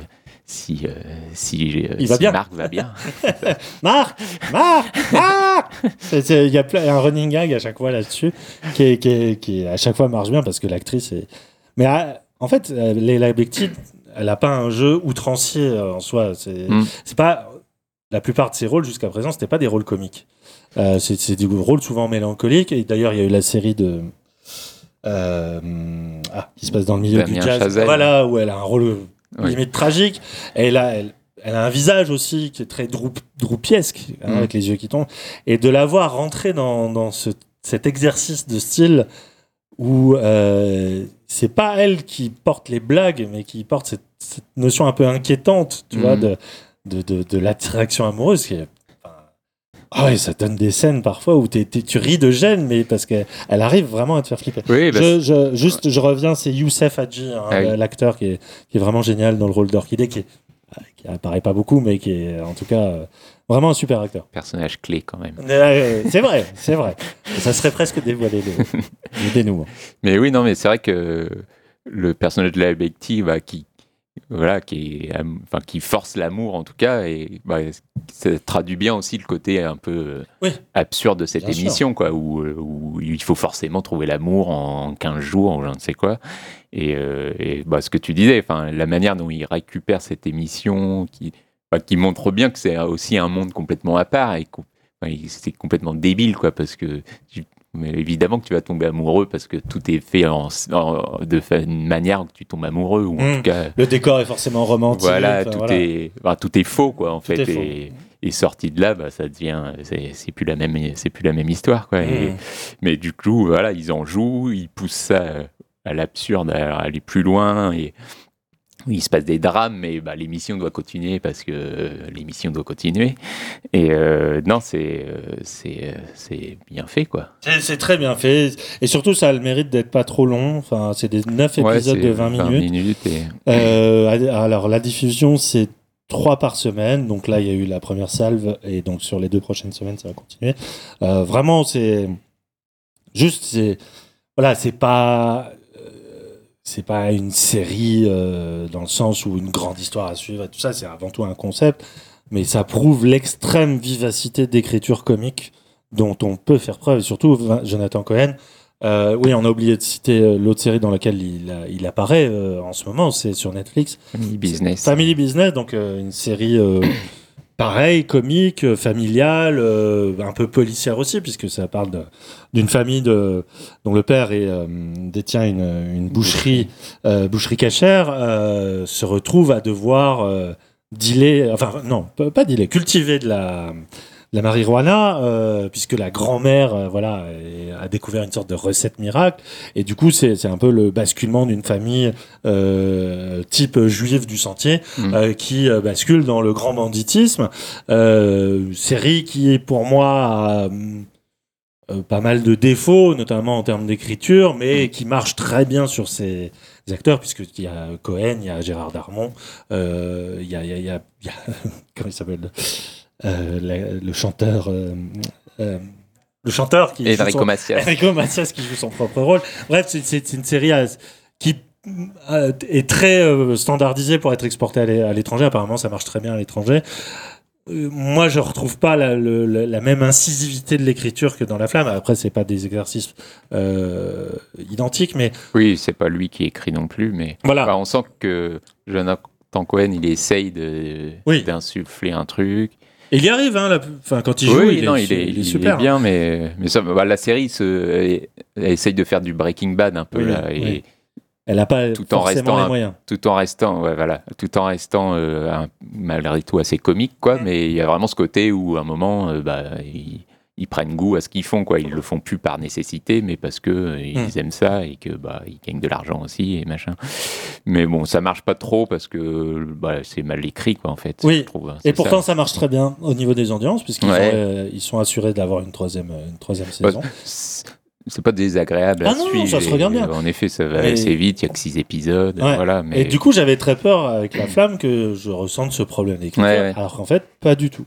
si, euh, si, euh, Il va si bien. Marc va bien. <laughs> Marc Marc Marc Il y a plein- un running gag à chaque fois là-dessus qui, à chaque fois marche bien parce que l'actrice est. Mais ah, en fait, euh, Leila Bekti, elle n'a pas un jeu outrancier en soi. C'est Mm. pas. La plupart de ses rôles jusqu'à présent, c'était pas des rôles comiques. Euh, c'est des rôles souvent mélancoliques. Et d'ailleurs, il y a eu la série de. ah, qui se passe dans le milieu Damien du jazz. Chazelle. Voilà, où elle a un rôle Oui. limite tragique. Et là, elle, elle a un visage aussi qui est très droup- droupiesque, hein, Mm. avec les yeux qui tombent. Et de la voir rentrer dans, dans ce- cet exercice de style où euh, c'est pas elle qui porte les blagues, mais qui porte cette, cette notion un peu inquiétante, tu Mm. vois, de, de, de, de l'attraction amoureuse. Qui est, ah ouais, ça donne des scènes parfois où tu ris de gêne, mais parce qu'elle elle arrive vraiment à te faire flipper. Oui, bah, Je, je- juste, je reviens, c'est Youssef Hadji, hein, Ah oui. l'acteur qui est, qui est vraiment génial dans le rôle d'Orchidée, qui, qui apparaît pas beaucoup, mais qui est en tout cas euh, vraiment un super acteur. personnage clé quand même. Euh, c'est vrai, c'est vrai. Ça serait presque dévoilé le, le dénouement. Mais oui, non, mais c'est vrai que le personnage de la Becti, bah, qui, voilà, qui, est, enfin, qui force l'amour en tout cas, et bah, ça traduit bien aussi le côté un peu euh, Oui. absurde de cette Bien sûr. émission, quoi, où, euh, où il faut forcément trouver l'amour en 15 jours, en je ne sais quoi. Et, euh, et, bah, ce que tu disais, enfin, la manière dont il récupère cette émission, qui, bah, qui montre bien que c'est aussi un monde complètement à part, et c'est complètement débile, quoi, parce que tu- mais évidemment que tu vas tomber amoureux parce que tout est fait en, en- de manière que tu tombes amoureux ou en Mm. tout cas Le décor est forcément romantique. voilà enfin, tout voilà. est enfin, tout est faux quoi en Tout fait et, et sorti de là bah, ça devient c'est plus la même c'est plus la même histoire quoi Et- Mm. mais du coup voilà ils en jouent ils poussent ça à l'absurde à aller plus loin et il se passe des drames, mais bah, l'émission doit continuer parce que euh, l'émission doit continuer. Et euh, non, c'est euh, c'est bien fait, quoi. C'est- très bien fait. Et surtout, ça a le mérite d'être pas trop long. Enfin, c'est des 9 Ouais, épisodes de 20 minutes. minutes et... Alors, la diffusion, c'est trois par semaine. Donc là, il y a eu la première salve. Et donc, sur les deux prochaines semaines, ça va continuer. Vraiment, c'est. Juste, c'est. Voilà, c'est pas. C'est pas une série euh, dans le sens où une grande histoire à suivre et tout ça, c'est avant tout un concept, mais ça prouve l'extrême vivacité d'écriture comique dont on peut faire preuve, et surtout Jonathan Cohen. Euh, oui, on a oublié de citer euh, l'autre série dans laquelle il, apparaît euh, en ce moment, c'est sur Netflix. Family Business. Family Business, donc une série pareille, comique, euh, familiale, euh, un peu policière aussi, puisque ça parle d'une famille de, dont le père est, euh, détient une, une boucherie, euh, boucherie cachère, euh, se retrouve à devoir dealer, enfin non, pas dealer, cultiver de la, la marijuana, euh, puisque la grand-mère, euh, voilà, a découvert une sorte de recette miracle, et du coup c'est un peu le basculement d'une famille euh, type juive du sentier Mm. qui bascule dans le grand banditisme. Série qui est pour moi pas mal de défauts, notamment en termes d'écriture, mais qui marche très bien sur ses acteurs, puisqu'il y a Cohen, il y a Gérard Darmon, il y a, il y a, il y a- il y a- <laughs> comment il s'appelle? La- le chanteur. euh, euh, le chanteur qui joue Enrico son- Macias. Enrico Macias qui joue son propre rôle. Bref, c'est- une série à- qui euh, est très euh, standardisée pour être exportée à l'é- à l'étranger. Apparemment, ça marche très bien à l'étranger. euh, moi, je retrouve pas la, le- la- la même incisivité de l'écriture que dans La Flamme. Après, c'est pas des exercices euh, identiques, mais Oui, c'est pas lui qui écrit non plus, mais voilà. On sent que Jonathan Cohen, il essaye de Oui. d'insuffler un truc. Et il y arrive, hein, la- enfin, quand il joue, oui, il, non, est, il est, il est il super. est bien, mais, mais ça, bah, la série se, elle essaye de faire du Breaking Bad un peu Oui, là, et oui. Elle a pas Tout en forcément restant les moyens. tout en restant, ouais, voilà, tout en restant euh, un- malgré tout assez comique, quoi. Mais il y a vraiment ce côté où à un moment, euh, bah, ils, ils prennent goût à ce qu'ils font, quoi. Ils le font plus par nécessité, mais parce que euh, ils Mm. aiment ça et que bah ils gagnent de l'argent aussi et machin. Mais bon, ça marche pas trop parce que bah, c'est mal écrit, quoi, en fait. Oui. je trouve, hein, Et pourtant, ça. ça. marche très bien au niveau des audiences, puisqu'ils Ouais. euh, ils sont assurés d'avoir une troisième, euh, une troisième Bah, saison. c'est- pas désagréable à Ah non, non, suivre. ça se regarde bien. euh, En effet, ça va Et- assez vite. Il y a que six épisodes, Ouais. voilà. Mais Et du coup, j'avais très peur avec La Flamme que je ressente ce problème d'écriture, ouais. alors qu'en fait, pas du tout.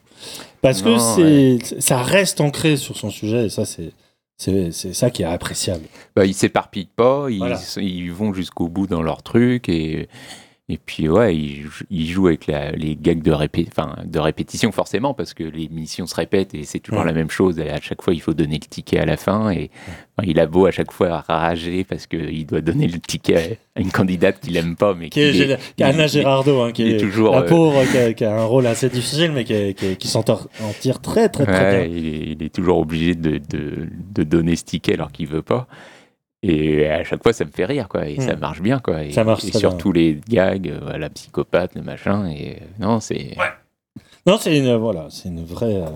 Parce Non, que c'est, ça reste ancré sur son sujet, et ça, c'est, c'est, c'est ça qui est appréciable. bah, ils s'éparpillent pas, ils, Voilà. ils vont jusqu'au bout dans leur truc et, et puis ouais, ils, jou- ils jouent avec la- les gags de, répé, enfin, de répétition forcément parce que les missions se répètent et c'est toujours Ouais. la même chose. À chaque fois, il faut donner le ticket à la fin et enfin, il a beau à chaque fois rager parce qu'il doit donner le ticket à une candidate qu'il aime pas, mais Qui est, qui est Anna il- Girardot, hein, qui il est, toujours, la euh, pauvre, qui a, qui a un rôle assez difficile, mais qui, qui, s'en tire très, très, très Ouais, bien. il, est, il est toujours obligé de, de, de donner ce ticket alors qu'il veut pas. Et à chaque fois, ça me fait rire, quoi. Et Hmm. ça marche bien, quoi. Et, Ça marche et très surtout les gags, euh, la psychopathe, le machin. Et euh, non, c'est. Non, c'est une, voilà, c'est une vraie, euh,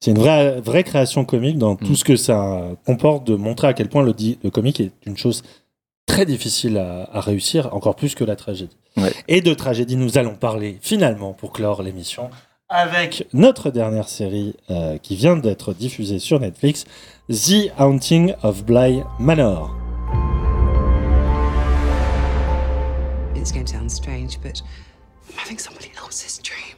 c'est une vraie, vraie création comique dans tout Mm. ce que ça comporte de montrer à quel point le, di- le comique est une chose très difficile à, à réussir, encore plus que la tragédie. Ouais. Et de tragédie, nous allons parler finalement pour clore l'émission avec notre dernière série euh, qui vient d'être diffusée sur Netflix, The Haunting of Bly Manor. It's going to sound strange, but I'm having somebody else's dream.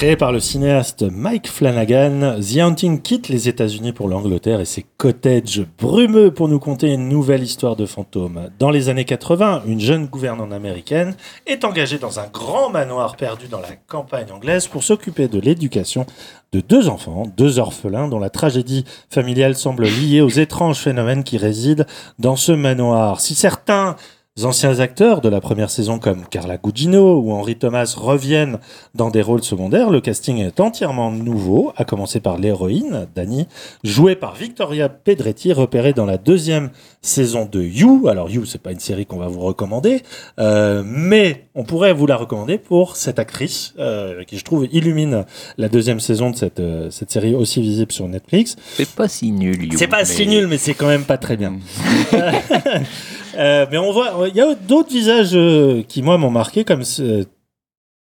Créé par le cinéaste Mike Flanagan, The Haunting quitte les États-Unis pour l'Angleterre et ses cottages brumeux pour nous conter une nouvelle histoire de fantôme. Dans les années 80, une jeune gouvernante américaine est engagée dans un grand manoir perdu dans la campagne anglaise pour s'occuper de l'éducation de deux enfants, deux orphelins dont la tragédie familiale semble liée aux étranges phénomènes qui résident dans ce manoir. Si certains anciens acteurs de la première saison comme Carla Gugino ou Henry Thomas reviennent dans des rôles secondaires, le casting est entièrement nouveau, à commencer par l'héroïne, Dani, jouée par Victoria Pedretti, repérée dans la deuxième saison de You. Alors You, c'est pas une série qu'on va vous recommander, euh, mais on pourrait vous la recommander pour cette actrice euh, qui, je trouve, illumine la deuxième saison de cette, euh, cette série aussi visible sur Netflix. C'est pas si nul, You, C'est pas mais- si nul, mais c'est quand même pas très bien. <laughs> <laughs> Euh, mais on voit, il y a d'autres visages euh, qui moi m'ont marqué comme ce-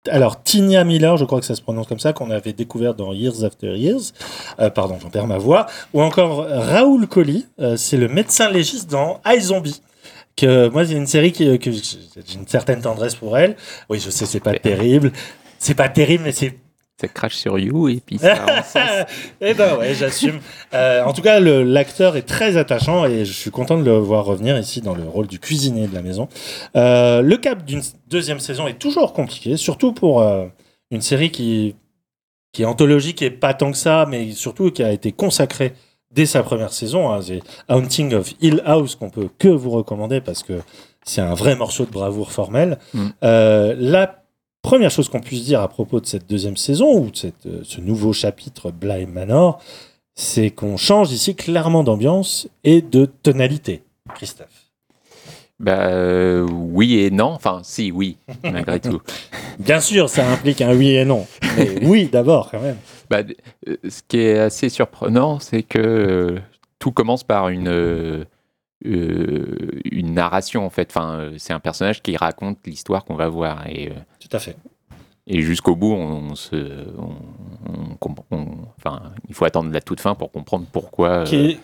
alors Tinia Miller, je crois que ça se prononce comme ça, qu'on avait découvert dans Years After Years, euh, pardon, j'en perds ma voix, ou encore Raoul Colli, c'est le médecin légiste dans iZombie. Que moi, c'est une série qui, que j'ai une certaine tendresse pour elle. Oui, je sais, c'est pas terrible. C'est pas terrible, mais c'est Ça crache sur You et puis ça <laughs> eh ben ouais, j'assume. Euh, en tout cas, l'acteur est très attachant et je suis content de le voir revenir ici dans le rôle du cuisinier de la maison. Euh, le cap d'une deuxième saison est toujours compliqué, surtout pour euh, une série qui, qui est anthologique et pas tant que ça, mais surtout qui a été consacrée dès sa première saison. Hein, c'est Haunting of Hill House qu'on peut que vous recommander parce que c'est un vrai morceau de bravoure formelle. Mm. La première chose qu'on puisse dire à propos de cette deuxième saison ou de cette, euh, ce nouveau chapitre Bly Manor, c'est qu'on change ici clairement d'ambiance et de tonalité. Christophe. Bah euh, oui et non. Enfin, si, oui, malgré tout. <laughs> Bien sûr, ça implique un oui et non. Mais <laughs> oui, d'abord, quand même. Bah, euh, ce qui est assez surprenant, c'est que euh, tout commence par une, euh, euh, une narration, en fait. Enfin, euh, c'est un personnage qui raconte l'histoire qu'on va voir. Et, euh, Tout à fait. et jusqu'au bout, on, se, on, on enfin, il faut attendre la toute fin pour comprendre pourquoi, Qui est-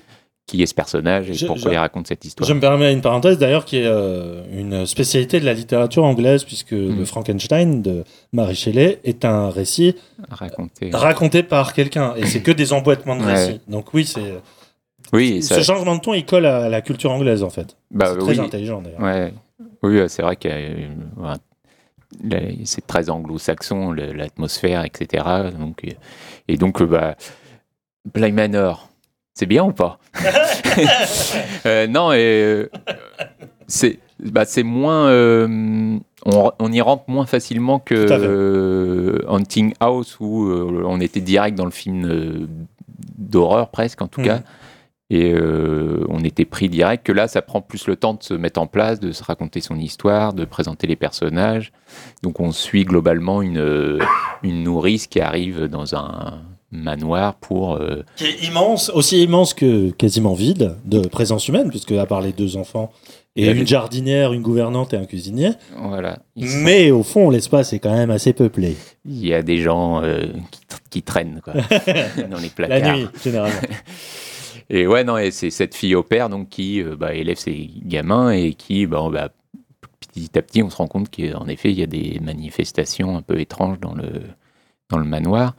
qui est ce personnage et Je- pourquoi je- il raconte cette histoire. Je me permets une parenthèse d'ailleurs qui est euh, une spécialité de la littérature anglaise puisque le Frankenstein de Mary Shelley est un récit Raconter. raconté par quelqu'un et c'est que des emboîtements de Ouais. récits. Donc oui, c'est Oui, ce changement de ton il colle à la culture anglaise en fait. Bah, c'est très oui. intelligent d'ailleurs. Ouais. Oui, c'est vrai que euh, c'est très anglo-saxon, l'atmosphère, etc. Donc, et donc, euh, bah, Bly Manor, c'est bien ou pas? <laughs> <laughs> Euh, Non, et, c'est bah, c'est moins. euh, on, on y rentre moins facilement que euh, Hunting House où on était direct dans le film d'horreur presque en tout Mhm. cas. Et euh, on était pris direct que là, ça prend plus le temps de se mettre en place, de se raconter son histoire, de présenter les personnages. Donc on suit globalement une, euh, une nourrice qui arrive dans un manoir pour... euh, Qui est immense, aussi immense que quasiment vide de présence humaine puisque à part les deux enfants et Il y a une jardinière, une gouvernante et un cuisinier. voilà. Sont- Mais au fond, l'espace est quand même assez peuplé. Il y a des gens euh, qui traînent quoi, <laughs> dans les placards. La nuit, généralement. <laughs> Et ouais, non, et c'est cette fille au père donc, qui euh, bah, élève ses gamins et qui, bah, petit à petit, on se rend compte qu'en effet, il y a des manifestations un peu étranges dans le, dans le manoir.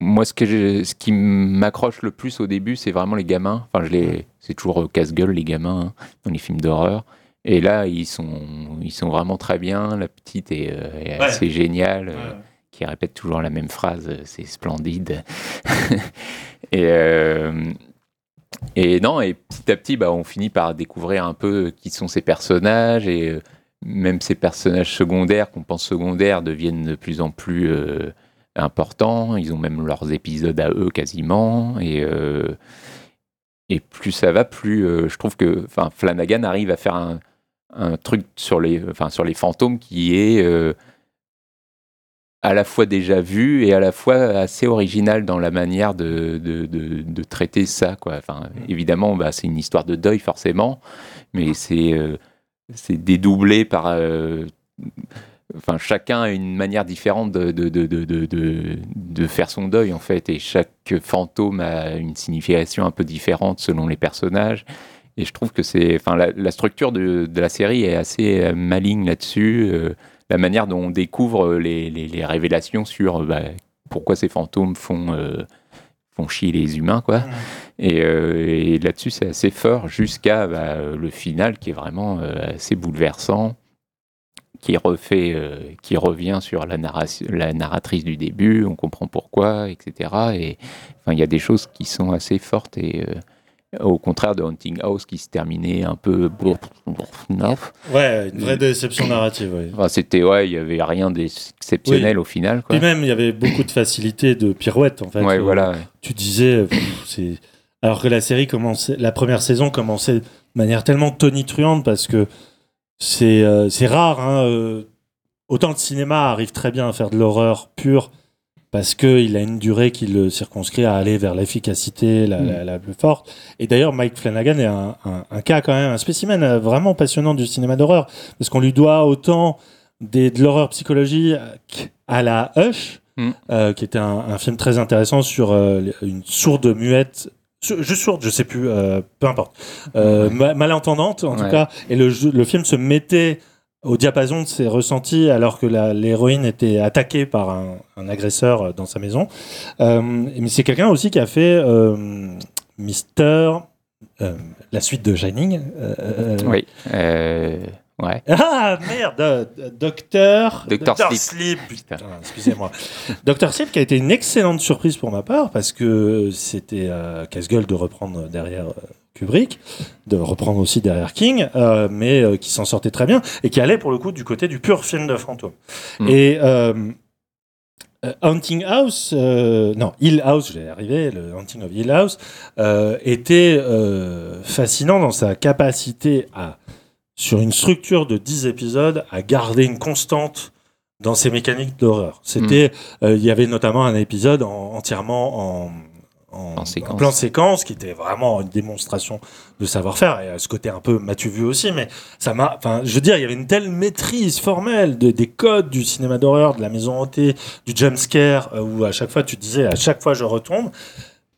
Moi, ce, que je- ce qui m'accroche le plus au début, c'est vraiment les gamins. Enfin, je les, c'est toujours casse-gueule, les gamins, hein, dans les films d'horreur. Et là, ils sont, ils sont vraiment très bien. La petite est, euh, est Ouais. assez géniale. euh, qui répète toujours la même phrase, euh, c'est splendide. <laughs> et, euh, et non, et petit à petit, bah, on finit par découvrir un peu qui sont ces personnages et euh, même ces personnages secondaires qu'on pense secondaires deviennent de plus en plus euh, importants. Ils ont même leurs épisodes à eux quasiment et plus ça va, plus je trouve que, Flanagan arrive à faire un, truc sur les, sur les fantômes qui est à la fois déjà vu et à la fois assez original dans la manière de, de, de- de traiter ça. Quoi. Enfin, évidemment, bah, c'est une histoire de deuil forcément, mais c'est euh, c'est dédoublé par... euh, Enfin, chacun a une manière différente de, de, de, de, faire son deuil, en fait, et chaque fantôme a une signification un peu différente selon les personnages. Et je trouve que c'est, enfin, la, la structure de, de la série est assez euh, maligne là-dessus. euh, la manière dont on découvre les, les- les révélations sur euh, bah, pourquoi ces fantômes font, euh, font chier les humains, quoi. Et, euh, et là-dessus, c'est assez fort jusqu'à bah, le final qui est vraiment euh, assez bouleversant, qui refait, euh, qui revient sur la, narration, la narratrice du début, on comprend pourquoi, etc. Et enfin, il y a des choses qui sont assez fortes et euh, au contraire de Hunting House qui se terminait un peu Ouais, une vraie déception narrative. Enfin, c'était ouais, il y avait rien d'exceptionnel au final. Quoi. Puis même, il y avait beaucoup de facilité de pirouette, en fait. Ouais, voilà. ouais. Tu disais, c'est. Alors que la série commençait, la première saison commençait de manière tellement tonitruante parce que c'est euh, rare. Hein, euh, autant le cinéma arrive très bien à faire de l'horreur pure parce qu'il a une durée qui le circonscrit à aller vers l'efficacité la, Mm. la- la plus forte. Et d'ailleurs, Mike Flanagan est un, un- un cas quand même, un spécimen euh, vraiment passionnant du cinéma d'horreur parce qu'on lui doit autant des, de l'horreur psychologique à la Hush, Mm. euh, qui était un, un film très intéressant sur euh, une sourde muette. Juste sourde, je sais plus, euh, peu importe. Euh, ma- malentendante, en tout cas. Et le film se mettait au diapason de ses ressentis alors que l'héroïne était attaquée par un, un agresseur euh, dans sa maison. Euh, mais c'est quelqu'un aussi qui a fait euh, Mister, euh, la suite de Shining. Oui. ouais. <laughs> ah merde, Docteur Docteur Sleep. Sleep. Excusez-moi. Docteur Sleep qui a été une excellente surprise pour ma part parce que c'était casse-gueule de reprendre derrière Kubrick, de reprendre aussi derrière King, euh, mais euh, qui s'en sortait très bien et qui allait pour le coup du côté du pur film de fantôme. Mm. Et euh, Hunting House, euh, non, Hill House, j'ai arrivé, le Hunting of Hill House, était fascinant dans sa capacité à, sur une structure de 10 épisodes, à garder une constante dans ses mécaniques d'horreur. C'était, euh, il y avait notamment un épisode en- entièrement en, en, En séquence. plan séquence qui était vraiment une démonstration de savoir-faire et à ce côté un peu m'as-tu vu aussi mais ça m'a enfin je veux dire il y avait une telle maîtrise formelle de, des codes du cinéma d'horreur de la maison hantée du jump scare euh, où à chaque fois tu disais à chaque fois je retombe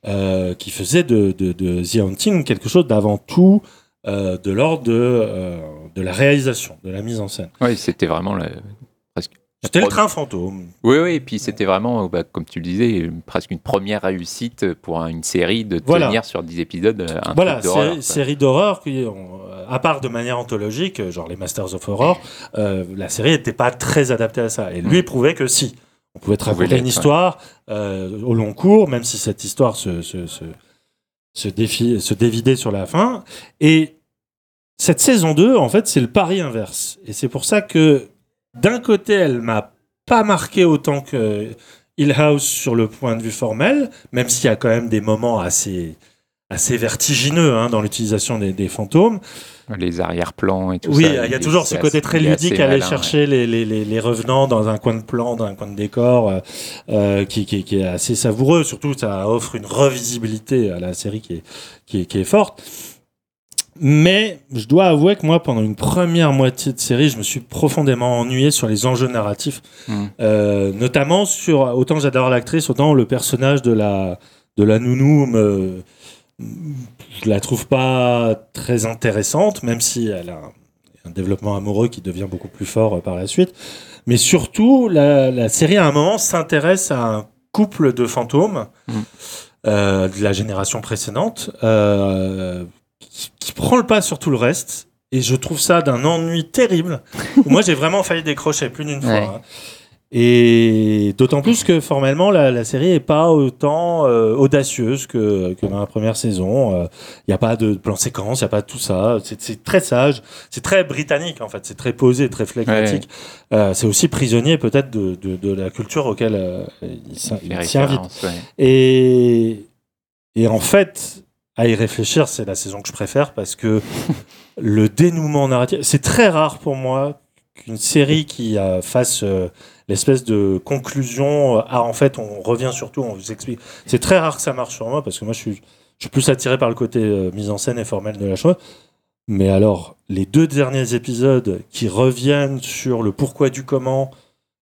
euh, qui faisait de, de, de The Haunting quelque chose d'avant tout euh, de l'ordre de, euh, de la réalisation, de la mise en scène. Oui, c'était vraiment la-. C'était le train fantôme. Oui, oui, et puis c'était vraiment, bah, comme tu le disais, presque une première réussite pour un- une série de Voilà. tenir sur 10 épisodes euh, un Voilà, d'horreur. série, d'horreur euh, à part de manière anthologique, euh, genre les Masters of Horror, euh, la série n'était pas très adaptée à ça. Et lui prouvait que si. On pouvait te Pouvait raconter une histoire euh, au long cours, même si cette histoire se, se, se, se, défi- se dévidait sur la fin. Et cette saison 2, en fait, c'est le pari inverse. Et c'est pour ça que, d'un côté, elle m'a pas marqué autant que Hill House sur le point de vue formel, même s'il y a quand même des moments assez, assez vertigineux hein, dans l'utilisation des, des fantômes. Les arrière-plans et tout Oui, ça. il y a toujours ce côté assez- très ludique à aller malin, chercher les, les, les, les revenants dans un coin de plan, dans un coin de décor, euh, euh, qui, qui, qui est assez savoureux. Surtout, ça offre une revisibilité à la série qui est, qui est, qui est forte. Mais je dois avouer que moi, pendant une première moitié de série, je me suis profondément ennuyé sur les enjeux narratifs, Mm. Euh, notamment sur autant j'adore l'actrice, autant le personnage de la de la nounou me je la trouve pas très intéressante, même si elle a un, un développement amoureux qui devient beaucoup plus fort euh, par la suite. Mais surtout, la, la série à un moment s'intéresse à un couple de fantômes Mm. euh, de la génération précédente euh, qui, qui prend le pas sur tout le reste. Et je trouve ça d'un ennui terrible. <laughs> Moi, j'ai vraiment failli décrocher plus d'une fois. Ouais. hein. Et d'autant plus que formellement, la, la série est pas autant euh, audacieuse que, que dans la première saison. Il n'y a pas de plan séquence, il n'y a pas de tout ça. C'est très sage. C'est très britannique, en fait. C'est très posé, très flegmatique. Euh, c'est aussi prisonnier, peut-être, de, de, de la culture auquel euh, il il s'y invite. références, ouais. Et, et en fait, à y réfléchir, c'est la saison que je préfère parce que <laughs> le dénouement narratif, c'est très rare pour moi qu'une série qui fasse euh, l'espèce de conclusion. euh, ah, en fait, on revient surtout, on vous explique. C'est très rare que ça marche sur moi parce que moi, je suis, plus attiré par le côté euh, mise en scène et formel de la chose. Mais alors, les deux derniers épisodes qui reviennent sur le pourquoi du comment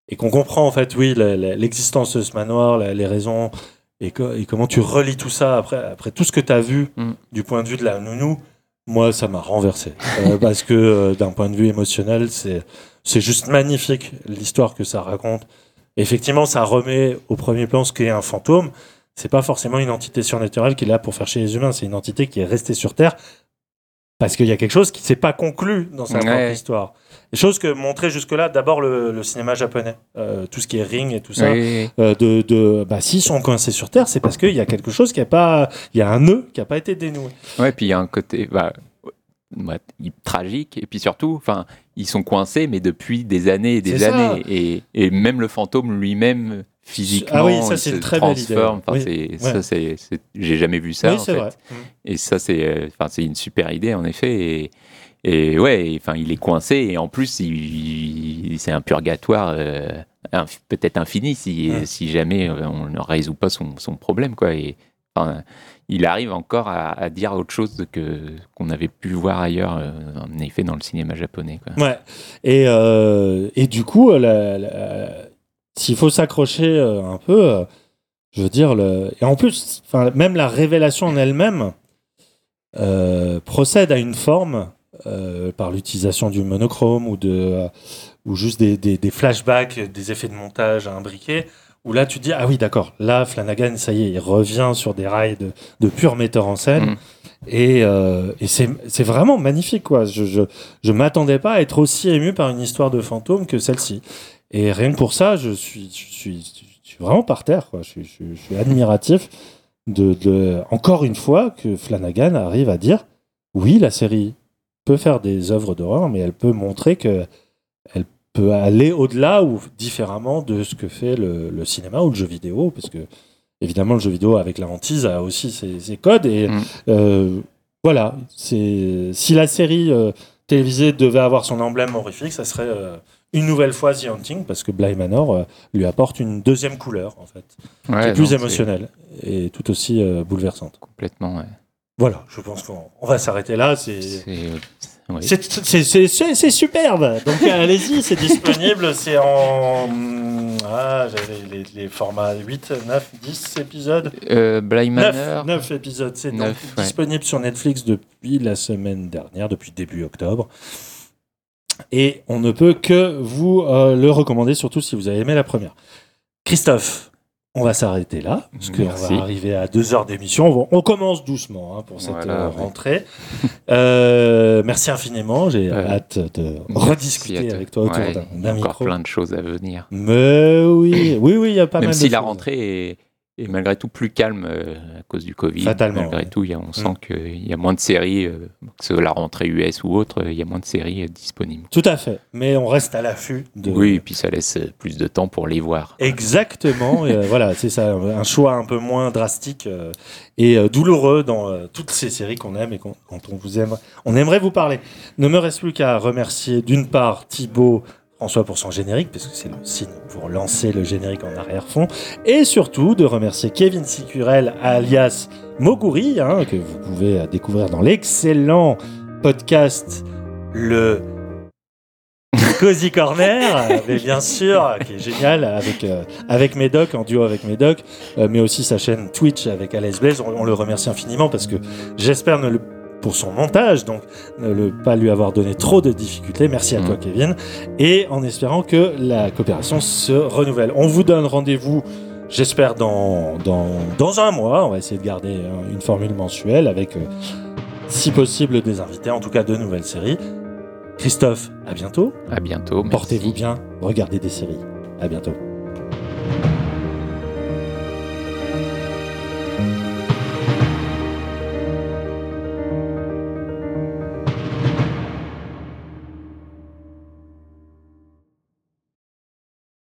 et qu'on comprend en fait, oui, l'existence de ce manoir, les raisons et, co- et comment tu relis tout ça après, après tout ce que tu as vu Mm. du point de vue de la nounou, moi, ça m'a renversé. Euh, <laughs> parce que euh, d'un point de vue émotionnel, c'est c'est juste magnifique l'histoire que ça raconte. Effectivement, ça remet au premier plan ce qu'est un fantôme. C'est pas forcément une entité surnaturelle qui est là pour faire chier les humains. C'est une entité qui est restée sur Terre parce qu'il y a quelque chose qui s'est pas conclu dans sa propre histoire. Des choses que montrait jusque-là d'abord le, le cinéma japonais, Euh, tout ce qui est Ring et tout ça. Oui, Euh, de, de bah s'ils sont coincés sur Terre, c'est parce qu'il y a quelque chose qui a pas, il y a un nœud qui a pas été dénoué. oui. Ouais, puis il y a un côté bah, tragique, et puis surtout, enfin, ils sont coincés, mais depuis des années et des années. Et, et même le fantôme lui-même, physiquement, Ah oui, ça, c'est une très belle idée, transforme. ouais. Enfin, Oui, c'est- ouais. ça, c'est- c'est- J'ai jamais vu ça. oui, en c'est fait. vrai. Et ça, c'est euh, enfin, c'est une super idée, en effet. Et, et ouais, enfin, il est coincé, et en plus, c'est un purgatoire euh, inf- peut-être infini si, Ouais. si jamais euh, on ne résout pas son, son problème. Quoi. Et, enfin, il arrive encore à, à dire autre chose que, qu'on avait pu voir ailleurs, euh, en effet, dans le cinéma japonais. Quoi. Ouais. Et, euh, et du coup, la- la- s'il faut s'accrocher euh, un peu, euh, je veux dire, le... et en plus, même la révélation en elle-même euh, procède à une forme euh, par l'utilisation du monochrome ou, de, euh, ou juste des, des- des flashbacks, des effets de montage à imbriquer, où là tu te dis, ah oui, d'accord, là Flanagan, ça y est, il revient sur des rails de, de pur metteur en scène. Mm. Et, et c'est vraiment magnifique, quoi. Je, je m'attendais pas à être aussi ému par une histoire de fantôme que celle-ci. Et rien que pour ça, je suis, je suis, je suis vraiment par terre, quoi. Je, suis- je admiratif de, de, encore une fois, que Flanagan arrive à dire oui, la série peut faire des œuvres d'horreur, mais elle peut montrer que elle peut aller au-delà ou différemment de ce que fait le, le cinéma ou le jeu vidéo, parce que évidemment le jeu vidéo avec la hantise a aussi ses, ses codes et Mm. euh, voilà. C'est si la série euh, télévisée devait avoir son emblème horrifique, ça serait euh, une nouvelle fois The Haunting, parce que Bly Manor euh, lui apporte une deuxième couleur en fait, qui est plus non, émotionnelle et tout aussi euh, bouleversante. Complètement, ouais. Voilà, je pense qu'on on va s'arrêter là. C'est oui. Superbe. Donc allez-y, c'est disponible. C'est en. Ah, les, les formats 8, 9, 10 épisodes. Euh, Bly 9, Manor, 9 épisodes. C'est ouais. disponible sur Netflix depuis la semaine dernière, depuis début octobre. Et on ne peut que vous euh, le recommander, surtout si vous avez aimé la première. Christophe, on va s'arrêter là, parce qu'on va arriver à deux heures d'émission. On, commence doucement hein, pour cette Voilà, euh, ouais. rentrée. <laughs> Euh, merci infiniment. J'ai Euh, hâte de rediscuter avec toi autour Ouais, d'un- il y a d'un encore micro. plein de choses à venir. Mais oui, oui, oui, il y a pas Même mal si de la choses. rentrée est, est malgré tout plus calme euh, à cause du Covid. Fatalement, Malgré ouais. tout, il y a- on sent Mm. qu'il y a moins de séries, euh, que ce soit la rentrée US ou autre, il y a moins de séries euh, disponibles. Tout à fait. Mais on reste à l'affût de. Oui, et puis ça laisse plus de temps pour les voir. Exactement. et, euh, voilà, c'est ça. Un choix un peu moins drastique et douloureux dans toutes ces séries qu'on aime et qu'on- dont on vous aime. On aimerait vous parler. Ne me reste plus qu'à remercier d'une part Thibaut. François pour son générique, parce que c'est le signe pour lancer le générique en arrière-fond, et surtout de remercier Kevin Sicurel, alias Moguri, hein, que vous pouvez euh, découvrir dans l'excellent podcast Le <laughs> Cozy Corner, euh, mais bien sûr, qui est génial avec euh, avec Médoc en duo avec Médoc, euh, mais aussi sa chaîne Twitch avec Alice Blaze. On, on le remercie infiniment parce que j'espère ne le pour son montage, donc ne le, pas lui avoir donné trop de difficultés. Merci à Mhm. toi, Kevin, et en espérant que la coopération se renouvelle. On vous donne rendez-vous. J'espère dans, dans, dans un mois, on va essayer de garder euh, une formule mensuelle avec, euh, si possible, des invités, en tout cas de nouvelles séries. Christophe, à bientôt. À bientôt. Portez-vous bien, regardez des séries. À bientôt.